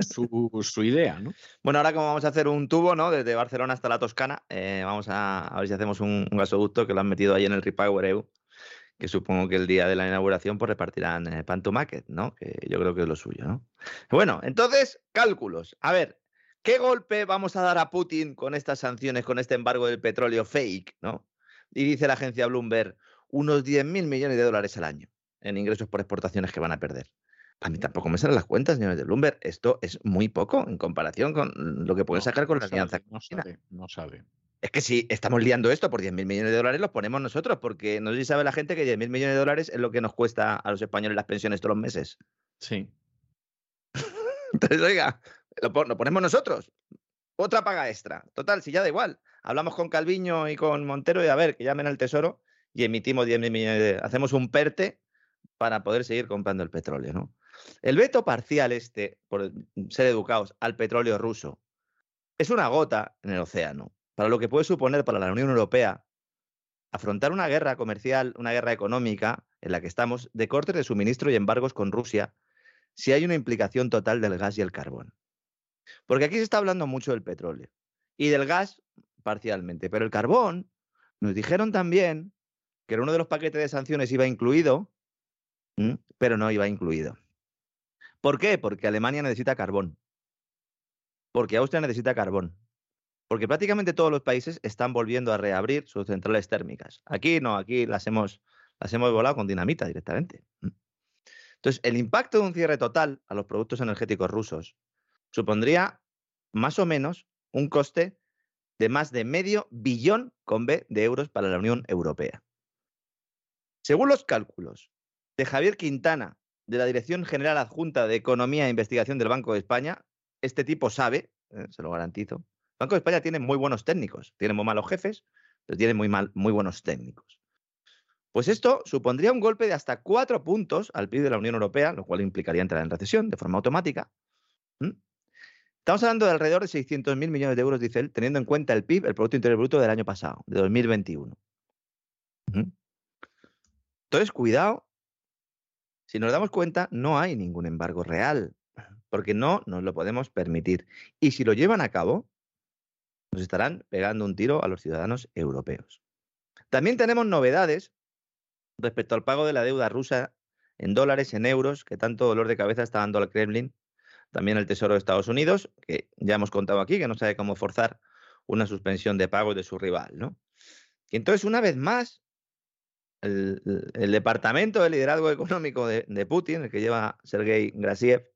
su, idea, ¿no? Bueno, ahora como vamos a hacer un tubo, ¿no? Desde Barcelona hasta la Toscana, eh, vamos a, ver si hacemos un, gasoducto que lo han metido ahí en el Repower EU que supongo que el día de la inauguración pues repartirán eh, pan to market, ¿no? Que yo creo que es lo suyo, ¿no? Bueno, entonces, cálculos. A ver, ¿qué golpe vamos a dar a Putin con estas sanciones, con este embargo del petróleo fake, ¿no? Y dice la agencia Bloomberg, unos 10.000 millones de dólares al año en ingresos por exportaciones que van a perder. A mí tampoco me salen las cuentas, señores de Bloomberg. Esto es muy poco en comparación con lo que pueden sacar con la alianza. No sabe, no sabe. Es que si estamos liando esto por 10.000 millones de dólares, los ponemos nosotros, porque no sé si sabe la gente que 10.000 millones de dólares es lo que nos cuesta a los españoles las pensiones todos los meses. Sí. <laughs> Entonces, oiga, lo, ponemos nosotros. Otra paga extra. Total, si ya da igual. Hablamos con Calviño y con Montero y a ver, que llamen al Tesoro y emitimos 10.000 millones de... Hacemos un PERTE para poder seguir comprando el petróleo, ¿no? El veto parcial este, por ser educados al petróleo ruso, es una gota en el océano para lo que puede suponer para la Unión Europea afrontar una guerra comercial, una guerra económica en la que estamos de cortes de suministro y embargos con Rusia, si hay una implicación total del gas y el carbón. Porque aquí se está hablando mucho del petróleo y del gas parcialmente, pero el carbón nos dijeron también que uno de los paquetes de sanciones iba incluido, pero no iba incluido. ¿Por qué? Porque Alemania necesita carbón. Porque Austria necesita carbón. Porque prácticamente todos los países están volviendo a reabrir sus centrales térmicas. Aquí no, aquí las hemos, las hemos volado con dinamita directamente. Mm. Entonces, el impacto de un cierre total a los productos energéticos rusos supondría más o menos un coste de más de medio billón con B de euros para la Unión Europea. Según los cálculos de Javier Quintana, de la Dirección General Adjunta de Economía e Investigación del Banco de España, este tipo sabe, eh, se lo garantizo, Banco de España tiene muy buenos técnicos, tiene muy malos jefes, pero tiene muy, mal, muy buenos técnicos. Pues esto supondría un golpe de hasta cuatro puntos al PIB de la Unión Europea, lo cual implicaría entrar en recesión de forma automática. Estamos hablando de alrededor de 600.000 millones de euros, dice él, teniendo en cuenta el PIB, el Producto Interior Bruto del año pasado, de 2021. Entonces, cuidado. Si nos damos cuenta, no hay ningún embargo real, porque no nos lo podemos permitir. Y si lo llevan a cabo, nos estarán pegando un tiro a los ciudadanos europeos. También tenemos novedades respecto al pago de la deuda rusa en dólares, en euros, que tanto dolor de cabeza está dando al Kremlin también el Tesoro de Estados Unidos, que ya hemos contado aquí, que no sabe cómo forzar una suspensión de pago de su rival, ¿no? Y entonces, una vez más, el, Departamento de Liderazgo Económico de, Putin, el que lleva Sergei Grasiev,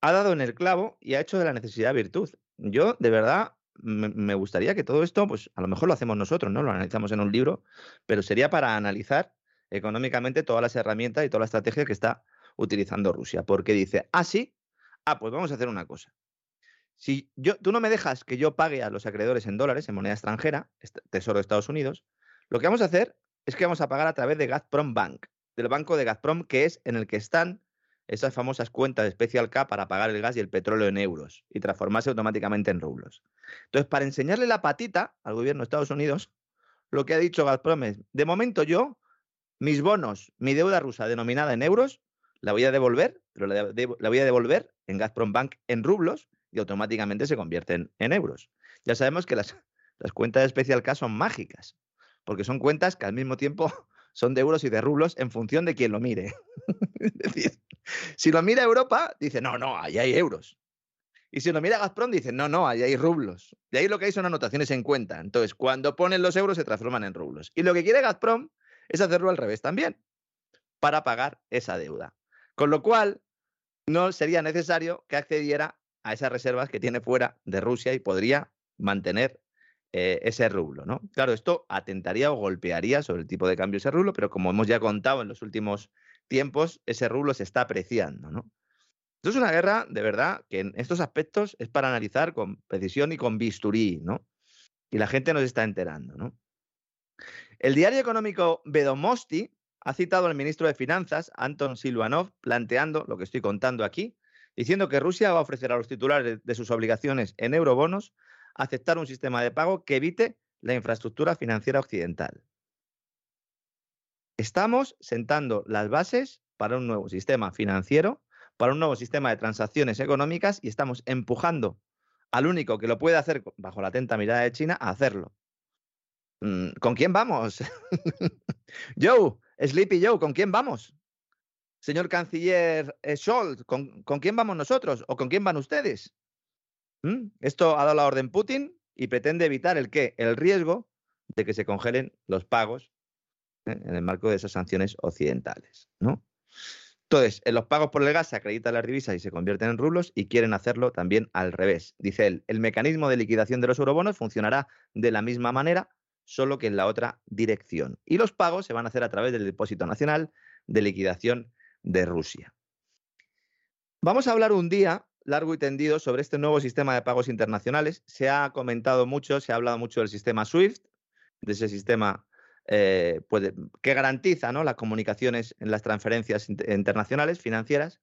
ha dado en el clavo y ha hecho de la necesidad virtud. Yo, de verdad, me, gustaría que todo esto, pues a lo mejor lo hacemos nosotros, ¿no? Lo analizamos en un libro, pero sería para analizar económicamente todas las herramientas y toda la estrategia que está utilizando Rusia. Porque dice, ah, sí, ah, pues vamos a hacer una cosa. Si yo, tú no me dejas que yo pague a los acreedores en dólares, en moneda extranjera, Tesoro de Estados Unidos, lo que vamos a hacer es que vamos a pagar a través de Gazprom Bank, del banco de Gazprom, que es en el que están esas famosas cuentas de Special K para pagar el gas y el petróleo en euros y transformarse automáticamente en rublos. Entonces, para enseñarle la patita al gobierno de Estados Unidos, lo que ha dicho Gazprom es, de momento yo, mis bonos, mi deuda rusa denominada en euros, la voy a devolver, pero la, voy a devolver en Gazprom Bank en rublos y automáticamente se convierten en euros. Ya sabemos que las, las cuentas de Special K son mágicas, porque son cuentas que al mismo tiempo son de euros y de rublos en función de quien lo mire. <laughs> es decir, si lo mira Europa, dice, no, no, ahí hay euros. Y si lo mira Gazprom, dice, no, no, ahí hay rublos. De ahí lo que hay son anotaciones en cuenta. Entonces, cuando ponen los euros, se transforman en rublos. Y lo que quiere Gazprom es hacerlo al revés también, para pagar esa deuda. Con lo cual, no sería necesario que accediera a esas reservas que tiene fuera de Rusia y podría mantener eh, ese rublo. ¿no? Claro, esto atentaría o golpearía sobre el tipo de cambio ese rublo, pero como hemos ya contado en los últimos tiempos, ese rublo se está apreciando. ¿no? Esto es una guerra, de verdad, que en estos aspectos es para analizar con precisión y con bisturí, ¿no? Y la gente nos está enterando, ¿no? El diario económico Vedomosti ha citado al ministro de Finanzas, Anton Silvanov, planteando lo que estoy contando aquí, diciendo que Rusia va a ofrecer a los titulares de sus obligaciones en eurobonos aceptar un sistema de pago que evite la infraestructura financiera occidental. Estamos sentando las bases para un nuevo sistema financiero, para un nuevo sistema de transacciones económicas y estamos empujando al único que lo puede hacer bajo la atenta mirada de China a hacerlo. Mm, ¿Con quién vamos? <laughs> Joe, Sleepy Joe, ¿con quién vamos? Señor canciller eh, Scholz, ¿con, quién vamos nosotros? ¿O con quién van ustedes? ¿Mm? Esto ha dado la orden Putin y pretende evitar el qué? El riesgo de que se congelen los pagos ¿eh? en el marco de esas sanciones occidentales. ¿no? Entonces, en los pagos por el gas se acreditan las divisas y se convierten en rublos y quieren hacerlo también al revés. Dice él, el mecanismo de liquidación de los eurobonos funcionará de la misma manera solo que en la otra dirección. Y los pagos se van a hacer a través del Depósito Nacional de Liquidación de Rusia. Vamos a hablar un día largo y tendido sobre este nuevo sistema de pagos internacionales. Se ha comentado mucho, se ha hablado mucho del sistema SWIFT, de ese sistema eh, que garantiza las comunicaciones en las transferencias internacionales financieras.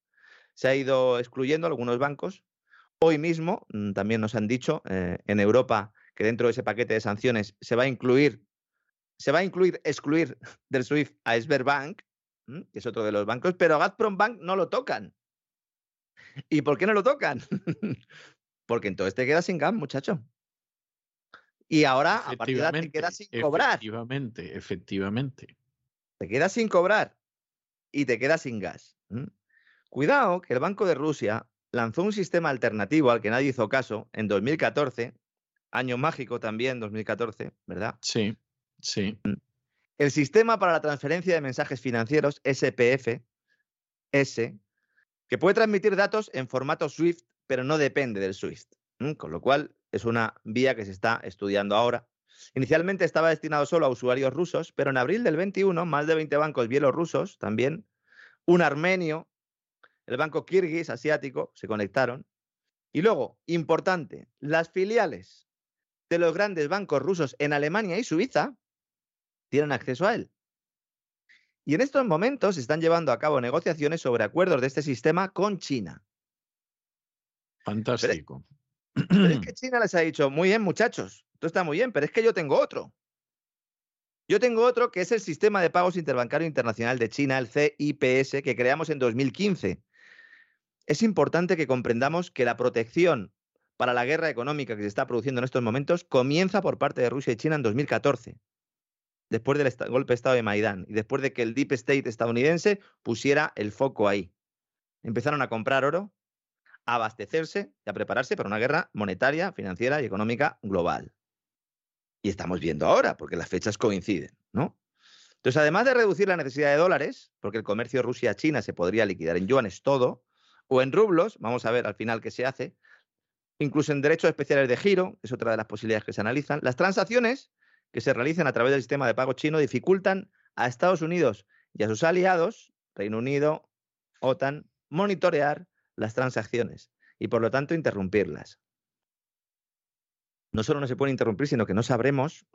Se ha ido excluyendo algunos bancos. Hoy mismo mm, también nos han dicho eh, en Europa que dentro de ese paquete de sanciones se va a incluir, se va a incluir, excluir <laughs> del SWIFT a Sberbank, que es otro de los bancos, pero a Gazprom Bank no lo tocan. ¿Y por qué no lo tocan? <laughs> Porque entonces te quedas sin gas, muchacho. Y ahora, a partir de ahora, te quedas sin cobrar. Efectivamente, efectivamente. Te quedas sin cobrar y te quedas sin gas. Cuidado que el Banco de Rusia lanzó un sistema alternativo al que nadie hizo caso en 2014 Año mágico también, 2014, ¿verdad? Sí, sí. Mm. El Sistema para la Transferencia de Mensajes Financieros, SPF, S, que puede transmitir datos en formato SWIFT, pero no depende del SWIFT. Con lo cual, es una vía que se está estudiando ahora. Inicialmente estaba destinado solo a usuarios rusos, pero en abril del 21, más de 20 bancos bielorrusos también, un armenio, el banco Kirguis asiático, se conectaron. Y luego, importante, las filiales de los grandes bancos rusos en Alemania y Suiza tienen acceso a él. Y en estos momentos se están llevando a cabo negociaciones sobre acuerdos de este sistema con China. Fantástico. Pero, es <clears throat> que China les ha dicho, muy bien muchachos, esto está muy bien, pero es que yo tengo otro. Yo tengo otro que es el Sistema de Pagos Interbancario Internacional de China, el CIPS, que creamos en 2015. Es importante que comprendamos que la protección para la guerra económica que se está produciendo en estos momentos comienza por parte de Rusia y China en 2014 después del golpe de Estado de Maidán y después de que el Deep State estadounidense pusiera el foco ahí. Empezaron a comprar oro, a abastecerse y a prepararse para una guerra monetaria, financiera y económica global. Y estamos viendo ahora, porque las fechas coinciden, ¿no? Entonces, además de reducir la necesidad de dólares, porque el comercio Rusia-China se podría liquidar en yuanes todo, o en rublos, vamos a ver al final qué se hace, incluso en derechos especiales de giro, es otra de las posibilidades que se analizan, las transacciones que se realicen a través del sistema de pago chino dificultan a Estados Unidos y a sus aliados, Reino Unido, OTAN, monitorear las transacciones y por lo tanto interrumpirlas. No solo no se puede interrumpir, sino que no sabremos,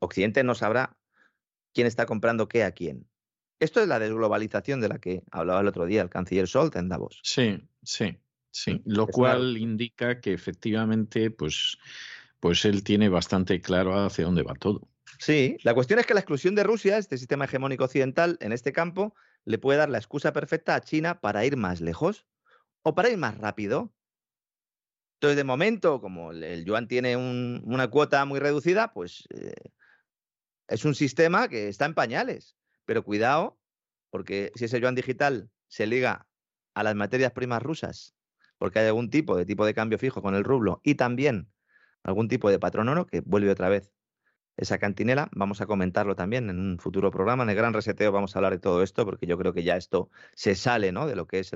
Occidente no sabrá quién está comprando qué a quién. Esto es la desglobalización de la que hablaba el otro día el canciller Scholz en Davos. Sí, sí, sí. Lo cual indica que efectivamente, pues pues él tiene bastante claro hacia dónde va todo. Sí, la cuestión es que la exclusión de Rusia, este sistema hegemónico occidental, en este campo, le puede dar la excusa perfecta a China para ir más lejos o para ir más rápido. Entonces, de momento, como el yuan tiene una cuota muy reducida, pues eh, es un sistema que está en pañales. Pero cuidado, porque si ese yuan digital se liga a las materias primas rusas, porque hay algún tipo de tipo de cambio fijo con el rublo y también algún tipo de patrón oro que vuelve otra vez esa cantinela. Vamos a comentarlo también en un futuro programa. En el Gran Reseteo vamos a hablar de todo esto porque yo creo que ya esto se sale ¿no? de lo que es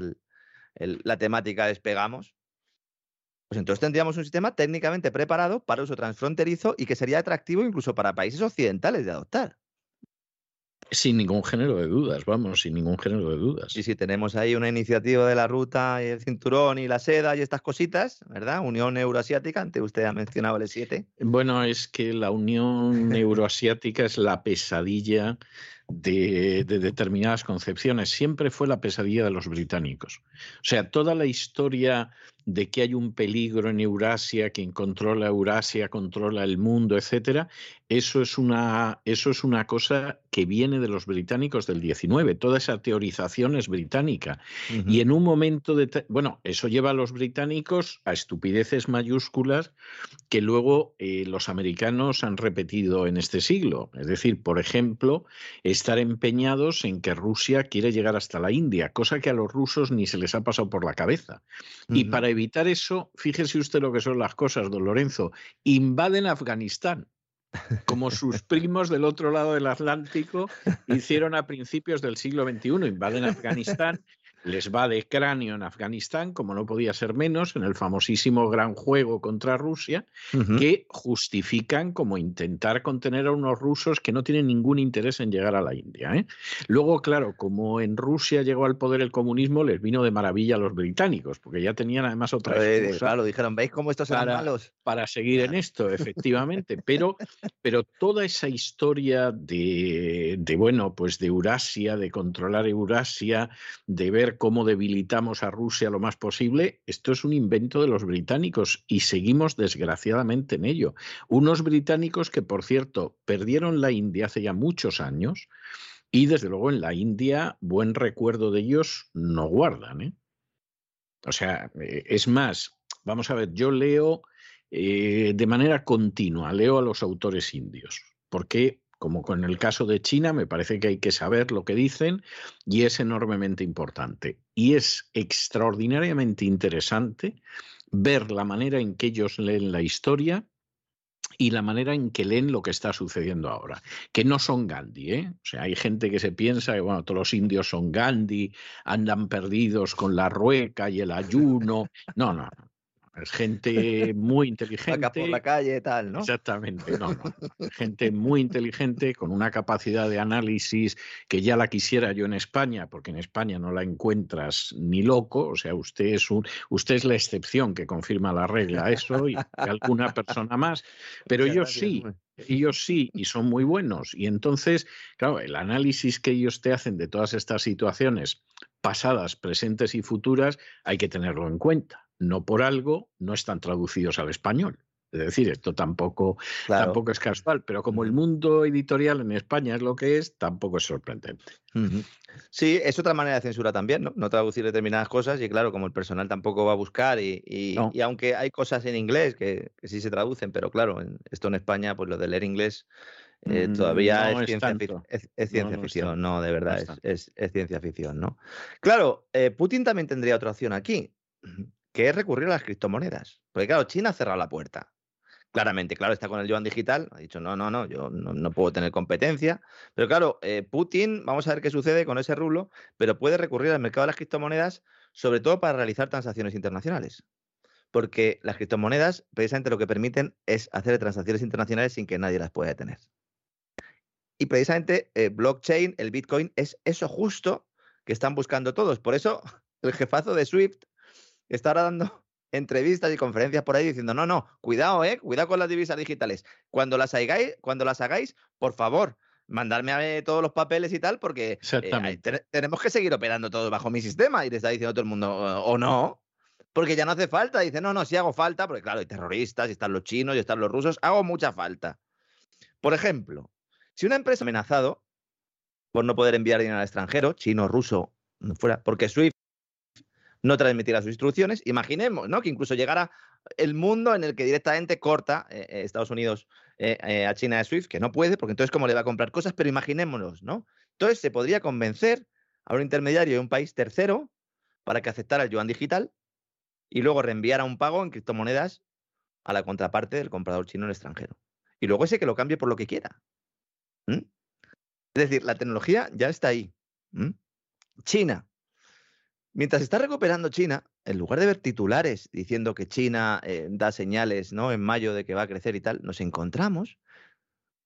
la temática despegamos. Pues entonces tendríamos un sistema técnicamente preparado para uso transfronterizo y que sería atractivo incluso para países occidentales de adoptar. Sin ningún género de dudas, vamos, sin ningún género de dudas. Y si tenemos ahí una iniciativa de la ruta y el cinturón y la seda y estas cositas, ¿verdad? Unión Euroasiática, antes usted ha mencionado el 7 Bueno, es que la Unión <laughs> Euroasiática es la pesadilla de, de, determinadas concepciones. Siempre fue la pesadilla de los británicos. O sea, toda la historia de que hay un peligro en Eurasia, quien controla Eurasia controla el mundo, etcétera, eso es una, eso es una cosa que viene de los británicos del 19. Toda esa teorización es británica. Y en un momento de... Bueno, eso lleva a los británicos a estupideces mayúsculas que luego eh, los americanos han repetido en este siglo. Es decir, por ejemplo, estar empeñados en que Rusia quiere llegar hasta la India, cosa que a los rusos ni se les ha pasado por la cabeza. Y para evitar eso, fíjese usted lo que son las cosas, don Lorenzo, invaden Afganistán como sus <laughs> primos del otro lado del Atlántico hicieron a principios del siglo XXI, invaden Afganistán les va de cráneo en Afganistán, como no podía ser menos, en el famosísimo gran juego contra Rusia, que justifican como intentar contener a unos rusos que no tienen ningún interés en llegar a la India. ¿eh? Luego, claro, como en Rusia llegó al poder el comunismo, les vino de maravilla a los británicos, porque ya tenían además otra excusa claro, dijeron, ¿veis cómo estos para, malos? Para seguir en esto, efectivamente. pero, pero toda esa historia de, de, bueno, pues de Eurasia, de controlar Eurasia, de ver cómo debilitamos a Rusia lo más posible, esto es un invento de los británicos y seguimos desgraciadamente en ello. Unos británicos que, por cierto, perdieron la India hace ya muchos años y desde luego en la India buen recuerdo de ellos no guardan. ¿eh? O sea, eh, es más, vamos a ver, yo leo eh, de manera continua, leo a los autores indios, porque como con el caso de China, me parece que hay que saber lo que dicen y es enormemente importante. Y es extraordinariamente interesante ver la manera en que ellos leen la historia y la manera en que leen lo que está sucediendo ahora, que no son Gandhi, ¿eh? O sea, hay gente que se piensa que, bueno, todos los indios son Gandhi, andan perdidos con la rueca y el ayuno. No, no, no. Es gente muy <laughs> inteligente. Acá por la calle tal, ¿no? Exactamente, no, no. <laughs> Gente muy inteligente, con una capacidad de análisis que ya la quisiera yo en España, porque en España no la encuentras ni loco. O sea, usted es un, usted es la excepción que confirma la regla, eso y alguna persona más. Pero ellos sí, ellos sí, y son muy buenos. Y entonces, claro, el análisis que ellos te hacen de todas estas situaciones pasadas, presentes y futuras, hay que tenerlo en cuenta no por algo no están traducidos al español. Es decir, esto tampoco, tampoco es casual, pero como el mundo editorial en España es lo que es, tampoco es sorprendente. Sí, es otra manera de censura también, ¿no? No traducir determinadas cosas y claro, como el personal tampoco va a buscar y, y, aunque hay cosas en inglés que, sí se traducen, pero claro, esto en España, pues lo de leer inglés eh, mm, todavía es, ciencia, ficción, no, de verdad, es, ciencia ficción, ¿no? Claro, eh, Putin también tendría otra opción aquí que es recurrir a las criptomonedas. Porque claro, China ha cerrado la puerta. Claramente, claro, está con el yuan digital, ha dicho, no, no, no, yo no, puedo tener competencia. Pero claro, eh, Putin, vamos a ver qué sucede con ese rublo, pero puede recurrir al mercado de las criptomonedas, sobre todo para realizar transacciones internacionales. Porque las criptomonedas, precisamente lo que permiten es hacer transacciones internacionales sin que nadie las pueda detener. Y precisamente eh, blockchain, el Bitcoin, es eso justo que están buscando todos. Por eso <laughs> el jefazo de Swift está ahora dando <laughs> entrevistas y conferencias por ahí diciendo, no, no, cuidado, eh, cuidado con las divisas digitales. Cuando las hagáis, cuando las hagáis, por favor, mandarme a ver todos los papeles y tal, porque eh, tenemos que seguir operando todo bajo mi sistema. Y te está diciendo todo el mundo, o no, porque ya no hace falta. Dice, no, no, sí hago falta, porque claro, hay terroristas, y están los chinos, y están los rusos, hago mucha falta. Por ejemplo, si una empresa amenazado por no poder enviar dinero al extranjero, chino, ruso, fuera, porque SWIFT no transmitirá sus instrucciones. Imaginemos, ¿no? Que incluso llegara el mundo en el que directamente corta eh, eh, Estados Unidos eh, a China de SWIFT, que no puede, porque entonces cómo le va a comprar cosas, pero imaginémonos, ¿no? Entonces se podría convencer a un intermediario de un país tercero para que aceptara el yuan digital y luego reenviara un pago en criptomonedas a la contraparte del comprador chino en el extranjero. Y luego ese que lo cambie por lo que quiera. Es decir, la tecnología ya está ahí. China, Mientras está recuperando China, en lugar de ver titulares diciendo que China eh, da señales ¿no? en mayo de que va a crecer y tal, nos encontramos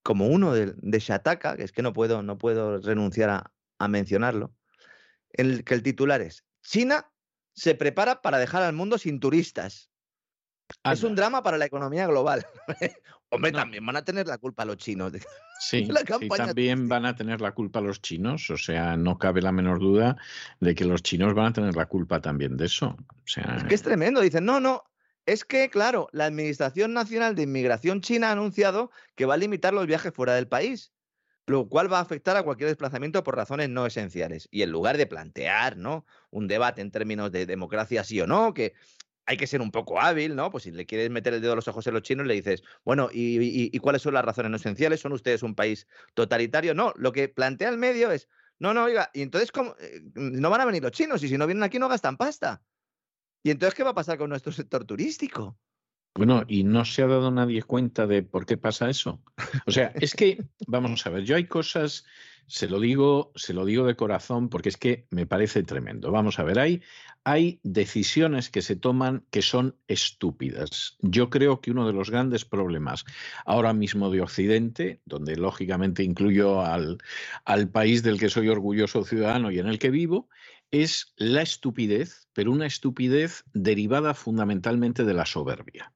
como uno de, de Shataka, que es que no puedo, no puedo renunciar a, mencionarlo, en el que el titular es China se prepara para dejar al mundo sin turistas. Es un drama para la economía global. <laughs> Hombre, también van a tener la culpa los chinos. Sí, <laughs> también van a tener la culpa los chinos. O sea, no cabe la menor duda de que los chinos van a tener la culpa también de eso. O sea, es que es tremendo. Dicen, no, no. Es que, claro, la Administración Nacional de Inmigración China ha anunciado que va a limitar los viajes fuera del país, lo cual va a afectar a cualquier desplazamiento por razones no esenciales. Y en lugar de plantear ¿no? un debate en términos de democracia sí o no, que hay que ser un poco hábil, ¿no? Pues si le quieres meter el dedo a los ojos a los chinos, le dices, bueno, ¿y, cuáles son las razones no esenciales? ¿Son ustedes un país totalitario? No, lo que plantea el medio es, no, no, oiga, y entonces. Eh, no van a venir los chinos y si no vienen aquí no gastan pasta. ¿Y entonces qué va a pasar con nuestro sector turístico? Bueno, y no se ha dado nadie cuenta de por qué pasa eso. O sea, es que, vamos a ver, yo hay cosas se lo digo, se lo digo de corazón porque es que me parece tremendo. Vamos a ver, hay, hay decisiones que se toman que son estúpidas. Yo creo que uno de los grandes problemas ahora mismo de Occidente, donde lógicamente incluyo al, al país del que soy orgulloso ciudadano y en el que vivo, es la estupidez, pero una estupidez derivada fundamentalmente de la soberbia.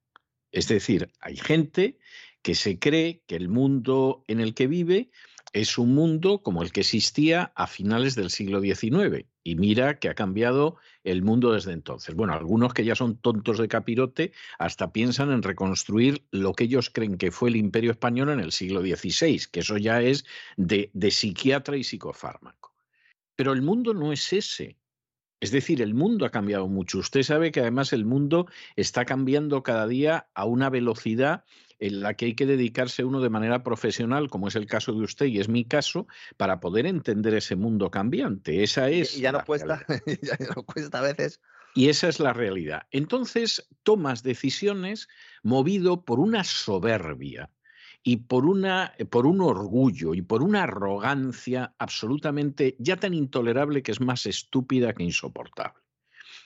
Es decir, hay gente que se cree que el mundo en el que vive es un mundo como el que existía a finales del siglo XIX. Y mira que ha cambiado el mundo desde entonces. Bueno, algunos que ya son tontos de capirote hasta piensan en reconstruir lo que ellos creen que fue el imperio español en el siglo XVI, que eso ya es de, psiquiatra y psicofármaco. Pero el mundo no es ese. Es decir, el mundo ha cambiado mucho. Usted sabe que además el mundo está cambiando cada día a una velocidad en la que hay que dedicarse uno de manera profesional, como es el caso de usted y es mi caso, para poder entender ese mundo cambiante. Esa es. Y ya no cuesta, <laughs> ya no cuesta a veces Y esa es la realidad. Entonces tomas decisiones movido por una soberbia y por, una, por un orgullo y por una arrogancia absolutamente ya tan intolerable que es más estúpida que insoportable.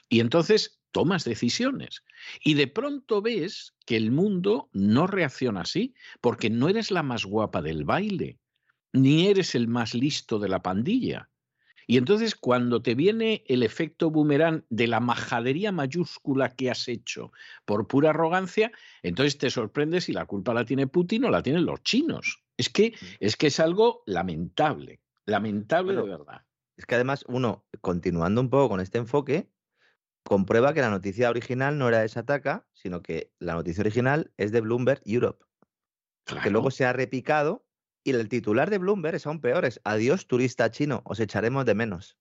Y entonces tomas decisiones y de pronto ves que el mundo no reacciona así, porque no eres la más guapa del baile, ni eres el más listo de la pandilla. Y entonces cuando te viene el efecto boomerang de la majadería mayúscula que has hecho por pura arrogancia, entonces te sorprendes si la culpa la tiene Putin o la tienen los chinos. Es que mm. es, que es algo lamentable, lamentable de verdad. Es que además uno, continuando un poco con este enfoque, comprueba que la noticia original no era de Sataka, sino que la noticia original es de Bloomberg Europe. Que luego se ha repicado y el titular de Bloomberg es aún peor, es Adiós turista chino, os echaremos de menos.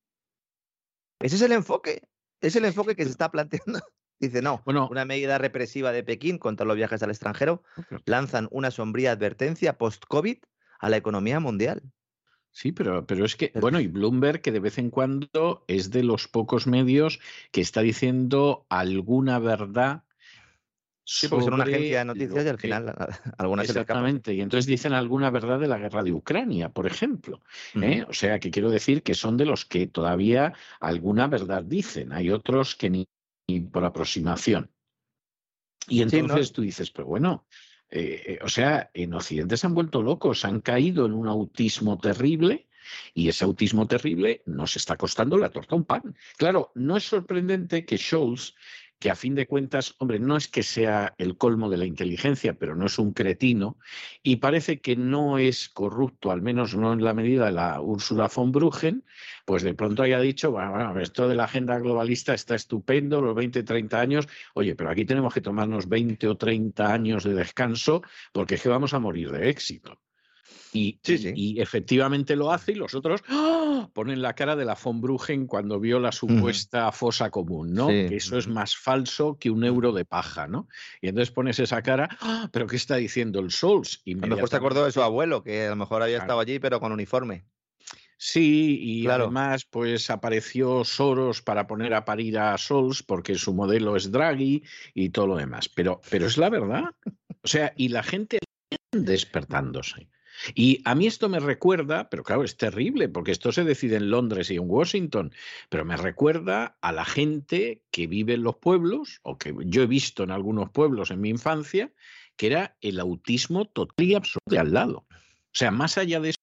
Ese es el enfoque, es el enfoque que se está planteando. <laughs> Dice, no, una medida represiva de Pekín contra los viajes al extranjero lanzan una sombría advertencia post-COVID a la economía mundial. Sí, pero, pero es que, bueno, y <laughs> Bloomberg, que de vez en cuando es de los pocos medios que está diciendo alguna verdad. Sí, porque son una agencia de noticias y al final <laughs> algunas Exactamente, y entonces dicen alguna verdad de la guerra de Ucrania, por ejemplo. ¿eh? O sea, que quiero decir que son de los que todavía alguna verdad dicen. Hay otros que ni, por aproximación. Y entonces tú dices, pero bueno, eh, eh, o sea, en Occidente se han vuelto locos, han caído en un autismo terrible y ese autismo terrible nos está costando la torta un pan. Claro, no es sorprendente que Scholz que a fin de cuentas, hombre, no es que sea el colmo de la inteligencia, pero no es un cretino, y parece que no es corrupto, al menos no en la medida de la Úrsula von Bruggen, pues de pronto haya dicho, bueno, esto de la agenda globalista está estupendo, los 20, 30 años, oye, pero aquí tenemos que tomarnos 20 o 30 años de descanso porque es que vamos a morir de éxito. Y, y, efectivamente lo hace y los otros ¡ah! ponen la cara de la von Bruggen cuando vio la supuesta fosa común, ¿no? que eso es más falso que un euro de paja, ¿no? Y entonces pones esa cara, ¡ah! ¿pero qué está diciendo el Sols? A lo mejor se acordó de su abuelo, que a lo mejor había estado allí, pero con uniforme. Sí, y además pues apareció Soros para poner a parir a Sols porque su modelo es Draghi y todo lo demás. Pero, pero es la verdad. O sea, y la gente despertándose. Y a mí esto me recuerda, pero claro, es terrible, porque esto se decide en Londres y en Washington, pero me recuerda a la gente que vive en los pueblos, o que yo he visto en algunos pueblos en mi infancia, que era el autismo total y absoluto de al lado. O sea, más allá de eso,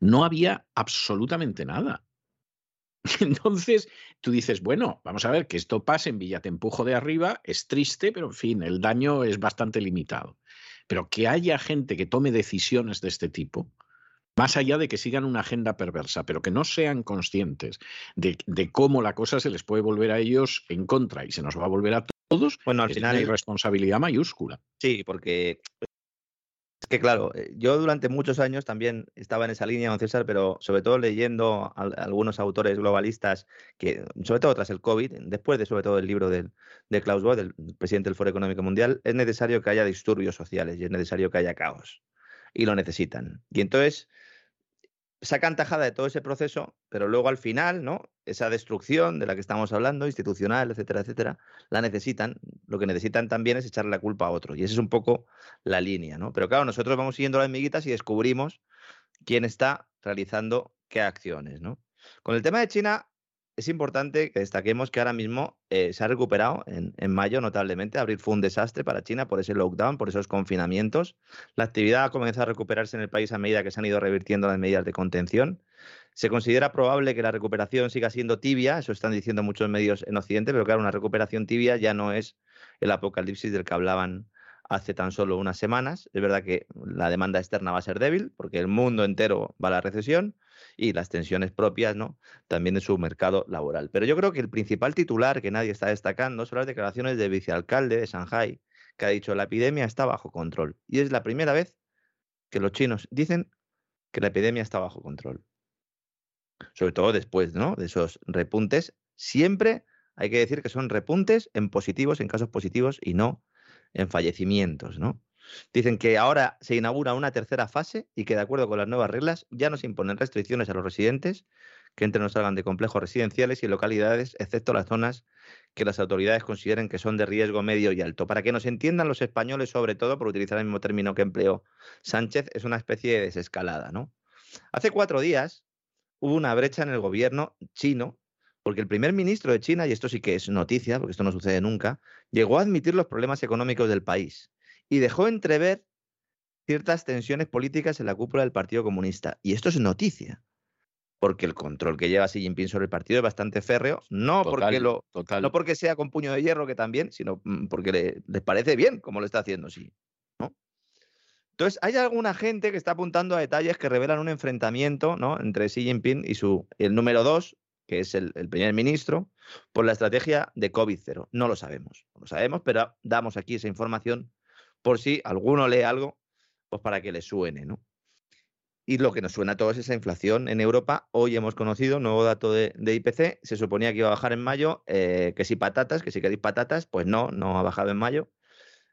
no había absolutamente nada. <laughs> Entonces, tú dices, bueno, vamos a ver que esto pase en Villatempujo de arriba, es triste, pero en fin, el daño es bastante limitado. Pero que haya gente que tome decisiones de este tipo, más allá de que sigan una agenda perversa, pero que no sean conscientes de, cómo la cosa se les puede volver a ellos en contra y se nos va a volver a todos, bueno, al final, una irresponsabilidad mayúscula. Sí, porque es que claro, eh, yo durante muchos años también estaba en esa línea, don César, pero sobre todo leyendo algunos autores globalistas, que sobre todo tras el COVID, después de sobre todo el libro de Klaus Bohr, del presidente del Foro Económico Mundial, es necesario que haya disturbios sociales y es necesario que haya caos. Y lo necesitan. Y entonces sacan tajada de todo ese proceso, pero luego al final, ¿no? Esa destrucción de la que estamos hablando, institucional, etcétera, etcétera, la necesitan. Lo que necesitan también es echarle la culpa a otro. Y esa es un poco la línea, ¿no? Pero claro, nosotros vamos siguiendo las miguitas y descubrimos quién está realizando qué acciones, ¿no? Con el tema de China, es importante que destaquemos que ahora mismo eh, se ha recuperado en, mayo notablemente. Abril fue un desastre para China por ese lockdown, por esos confinamientos. La actividad ha comenzado a recuperarse en el país a medida que se han ido revirtiendo las medidas de contención. Se considera probable que la recuperación siga siendo tibia, eso están diciendo muchos medios en Occidente, pero claro, una recuperación tibia ya no es el apocalipsis del que hablaban hace tan solo unas semanas. Es verdad que la demanda externa va a ser débil porque el mundo entero va a la recesión y las tensiones propias ¿no? también de su mercado laboral. Pero yo creo que el principal titular que nadie está destacando son las declaraciones del vicealcalde de Shanghai, que ha dicho la epidemia está bajo control. Y es la primera vez que los chinos dicen que la epidemia está bajo control. Sobre todo después ¿no? de esos repuntes. Siempre hay que decir que son repuntes en positivos, en casos positivos y no en fallecimientos, ¿no? Dicen que ahora se inaugura una tercera fase y que de acuerdo con las nuevas reglas ya no se imponen restricciones a los residentes que entren o salgan de complejos residenciales y localidades, excepto las zonas que las autoridades consideren que son de riesgo medio y alto. Para que nos entiendan los españoles, sobre todo, por utilizar el mismo término que empleó Sánchez, es una especie de desescalada, ¿no? Hace cuatro días hubo una brecha en el gobierno chino, porque el primer ministro de China, y esto sí que es noticia, porque esto no sucede nunca, llegó a admitir los problemas económicos del país y dejó entrever ciertas tensiones políticas en la cúpula del Partido Comunista. Y esto es noticia porque el control que lleva Xi Jinping sobre el partido es bastante férreo, no, porque, lo, no porque sea con puño de hierro, que también, sino mm, porque le, les parece bien como lo está haciendo. ¿no? Entonces, hay alguna gente que está apuntando a detalles que revelan un enfrentamiento ¿no? entre Xi Jinping y su, el número dos, que es el, el primer ministro, por la estrategia de COVID-0. No lo sabemos, no lo sabemos, pero damos aquí esa información por si alguno lee algo, pues para que le suene, ¿no? Y lo que nos suena a todos es esa inflación en Europa. Hoy hemos conocido nuevo dato de, IPC. Se suponía que iba a bajar en mayo. Eh, que si patatas, que si queréis patatas, pues no, no ha bajado en mayo.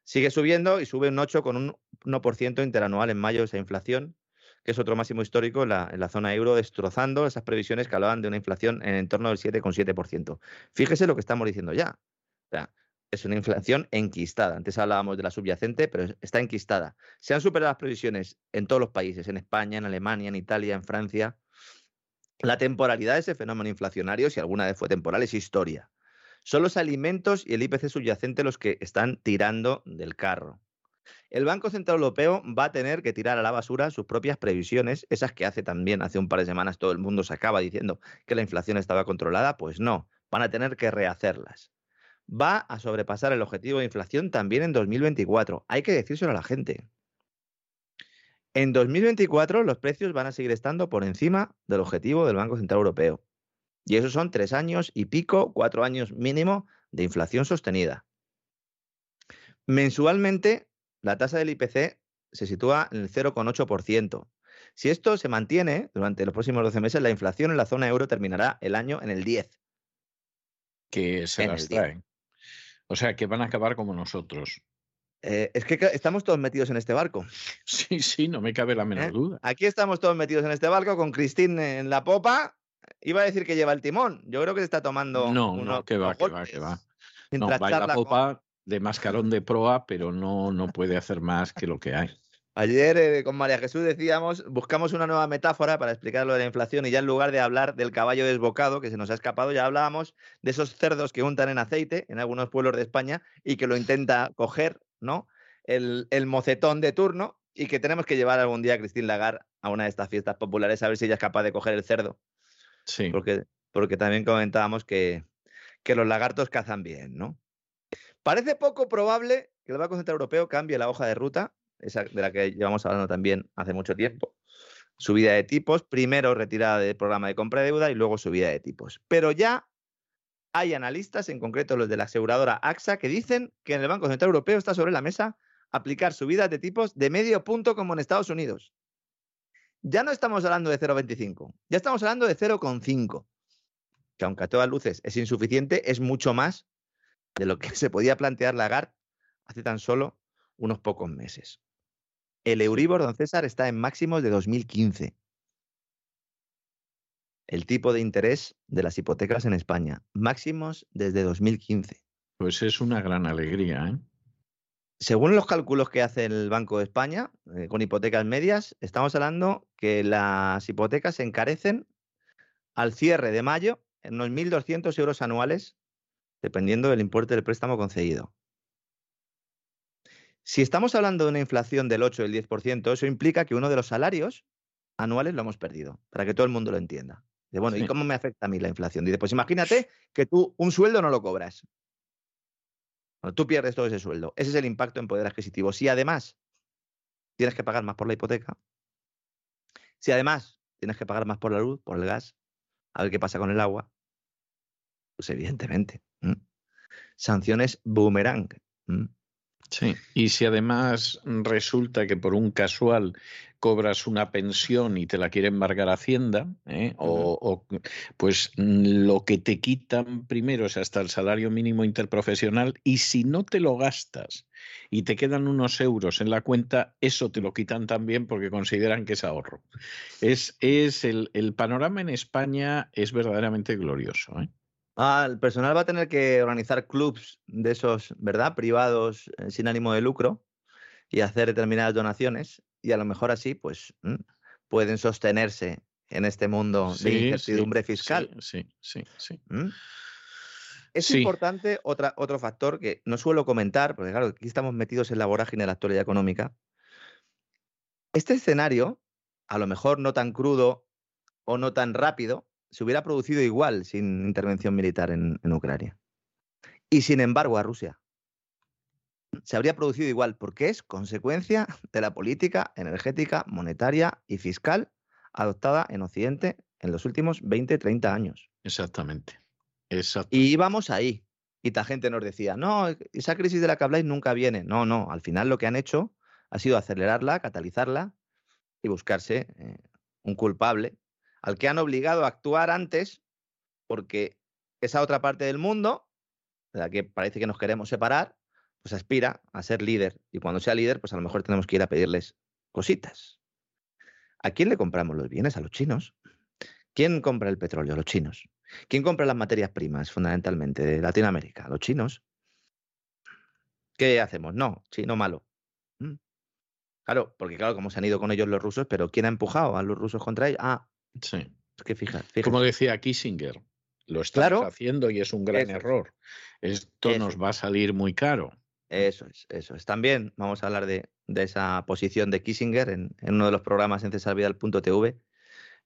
Sigue subiendo y sube un 8 con un 1% interanual en mayo esa inflación, que es otro máximo histórico en la, zona euro, destrozando esas previsiones que hablaban de una inflación en el entorno del 7,7%. Fíjese lo que estamos diciendo ya. O sea, es una inflación enquistada. Antes hablábamos de la subyacente, pero está enquistada. Se han superado las previsiones en todos los países, en España, en Alemania, en Italia, en Francia. La temporalidad de ese fenómeno inflacionario, si alguna vez fue temporal, es historia. Son los alimentos y el IPC subyacente los que están tirando del carro. El Banco Central Europeo va a tener que tirar a la basura sus propias previsiones, esas que hace también, hace un par de semanas todo el mundo se acaba diciendo que la inflación estaba controlada, pues no, van a tener que rehacerlas va a sobrepasar el objetivo de inflación también en 2024. Hay que decírselo a la gente. En 2024 los precios van a seguir estando por encima del objetivo del Banco Central Europeo. Y esos son tres años y pico, cuatro años mínimo de inflación sostenida. Mensualmente, la tasa del IPC se sitúa en el 0,8%. Si esto se mantiene durante los próximos 12 meses, la inflación en la zona euro terminará el año en el 10. Que se las traen. O sea, que van a acabar como nosotros. Eh, es que estamos todos metidos en este barco. <laughs> Sí, sí, no me cabe la menor ¿Eh? duda. Aquí estamos todos metidos en este barco con Cristín en la popa. Iba a decir que lleva el timón. Yo creo que se está tomando. No, no, que va, que va, que va. No, va en la popa de mascarón de proa, pero no, no puede hacer más que lo que hay. Ayer eh, con María Jesús decíamos, buscamos una nueva metáfora para explicar lo de la inflación y ya en lugar de hablar del caballo desbocado que se nos ha escapado, ya hablábamos de esos cerdos que untan en aceite en algunos pueblos de España y que lo intenta coger, ¿no? El, mocetón de turno y que tenemos que llevar algún día a Cristín Lagar a una de estas fiestas populares a ver si ella es capaz de coger el cerdo. Sí. Porque, porque también comentábamos que, que los lagartos cazan bien, ¿no? Parece poco probable que el Banco Central Europeo cambie la hoja de ruta esa de la que llevamos hablando también hace mucho tiempo. Subida de tipos, primero retirada del programa de compra de deuda y luego subida de tipos. Pero ya hay analistas, en concreto los de la aseguradora AXA, que dicen que en el Banco Central Europeo está sobre la mesa aplicar subidas de tipos de medio punto como en Estados Unidos. Ya no estamos hablando de 0,25, ya estamos hablando de 0,5, que aunque a todas luces es insuficiente, es mucho más de lo que <laughs> se podía plantear Lagarde hace tan solo unos pocos meses. El Euribor, don César, está en máximos de 2015. El tipo de interés de las hipotecas en España, máximos desde 2015. Pues es una gran alegría. ¿eh? Según los cálculos que hace el Banco de España, eh, con hipotecas medias, estamos hablando que las hipotecas se encarecen al cierre de mayo en unos 1.200 euros anuales, dependiendo del importe del préstamo concedido. Si estamos hablando de una inflación del 8 o el 10%, eso implica que uno de los salarios anuales lo hemos perdido, para que todo el mundo lo entienda. De, bueno, ¿y cómo me afecta a mí la inflación? Dice, pues imagínate <laughs> que tú un sueldo no lo cobras. tú pierdes todo ese sueldo. Ese es el impacto en poder adquisitivo. Si además tienes que pagar más por la hipoteca, si además tienes que pagar más por la luz, por el gas, a ver qué pasa con el agua, pues evidentemente. Sanciones boomerang. Sí, y si además resulta que por un casual cobras una pensión y te la quiere embargar Hacienda, ¿eh? o, o, pues mm, lo que te quitan primero es hasta el salario mínimo interprofesional y si no te lo gastas y te quedan unos euros en la cuenta, eso te lo quitan también porque consideran que es ahorro. Es, es el, el panorama en España es verdaderamente glorioso. ¿eh? Ah, el personal va a tener que organizar clubs de esos, ¿verdad? Privados eh, sin ánimo de lucro y hacer determinadas donaciones y a lo mejor así, pues, mm, pueden sostenerse en este mundo de incertidumbre sí, fiscal. sí, sí, sí, sí. ¿Mm? Es Sí. importante otra, otro factor que no suelo comentar, porque claro, aquí estamos metidos en la vorágine de la actualidad económica. Este escenario, a lo mejor no tan crudo o no tan rápido, se hubiera producido igual sin intervención militar en, en Ucrania. Y sin embargo, a Rusia se habría producido igual, porque es consecuencia de la política energética, monetaria y fiscal adoptada en Occidente en los últimos 20, 30 años. Exactamente. Y íbamos ahí. Y la gente nos decía, no, esa crisis de la que habláis nunca viene. No, no, al final lo que han hecho ha sido acelerarla, catalizarla y buscarse eh, un culpable al que han obligado a actuar antes porque esa otra parte del mundo, de la que parece que nos queremos separar, pues aspira a ser líder. Y cuando sea líder, pues a lo mejor tenemos que ir a pedirles cositas. ¿A quién le compramos los bienes? A los chinos. ¿Quién compra el petróleo? Los chinos. ¿Quién compra las materias primas, fundamentalmente, de Latinoamérica? Los chinos. ¿Qué hacemos? No, chino malo. Mm. Claro, porque claro, como se han ido con ellos los rusos, pero ¿quién ha empujado a los rusos contra ellos? Ah, Sí. es que fija. Como decía Kissinger, lo estamos Claro. haciendo y es un gran Eso error. Esto Eso nos va a salir muy caro. Eso es, eso es. También vamos a hablar de, de esa posición de Kissinger en, en uno de los programas en cesarvidal.tv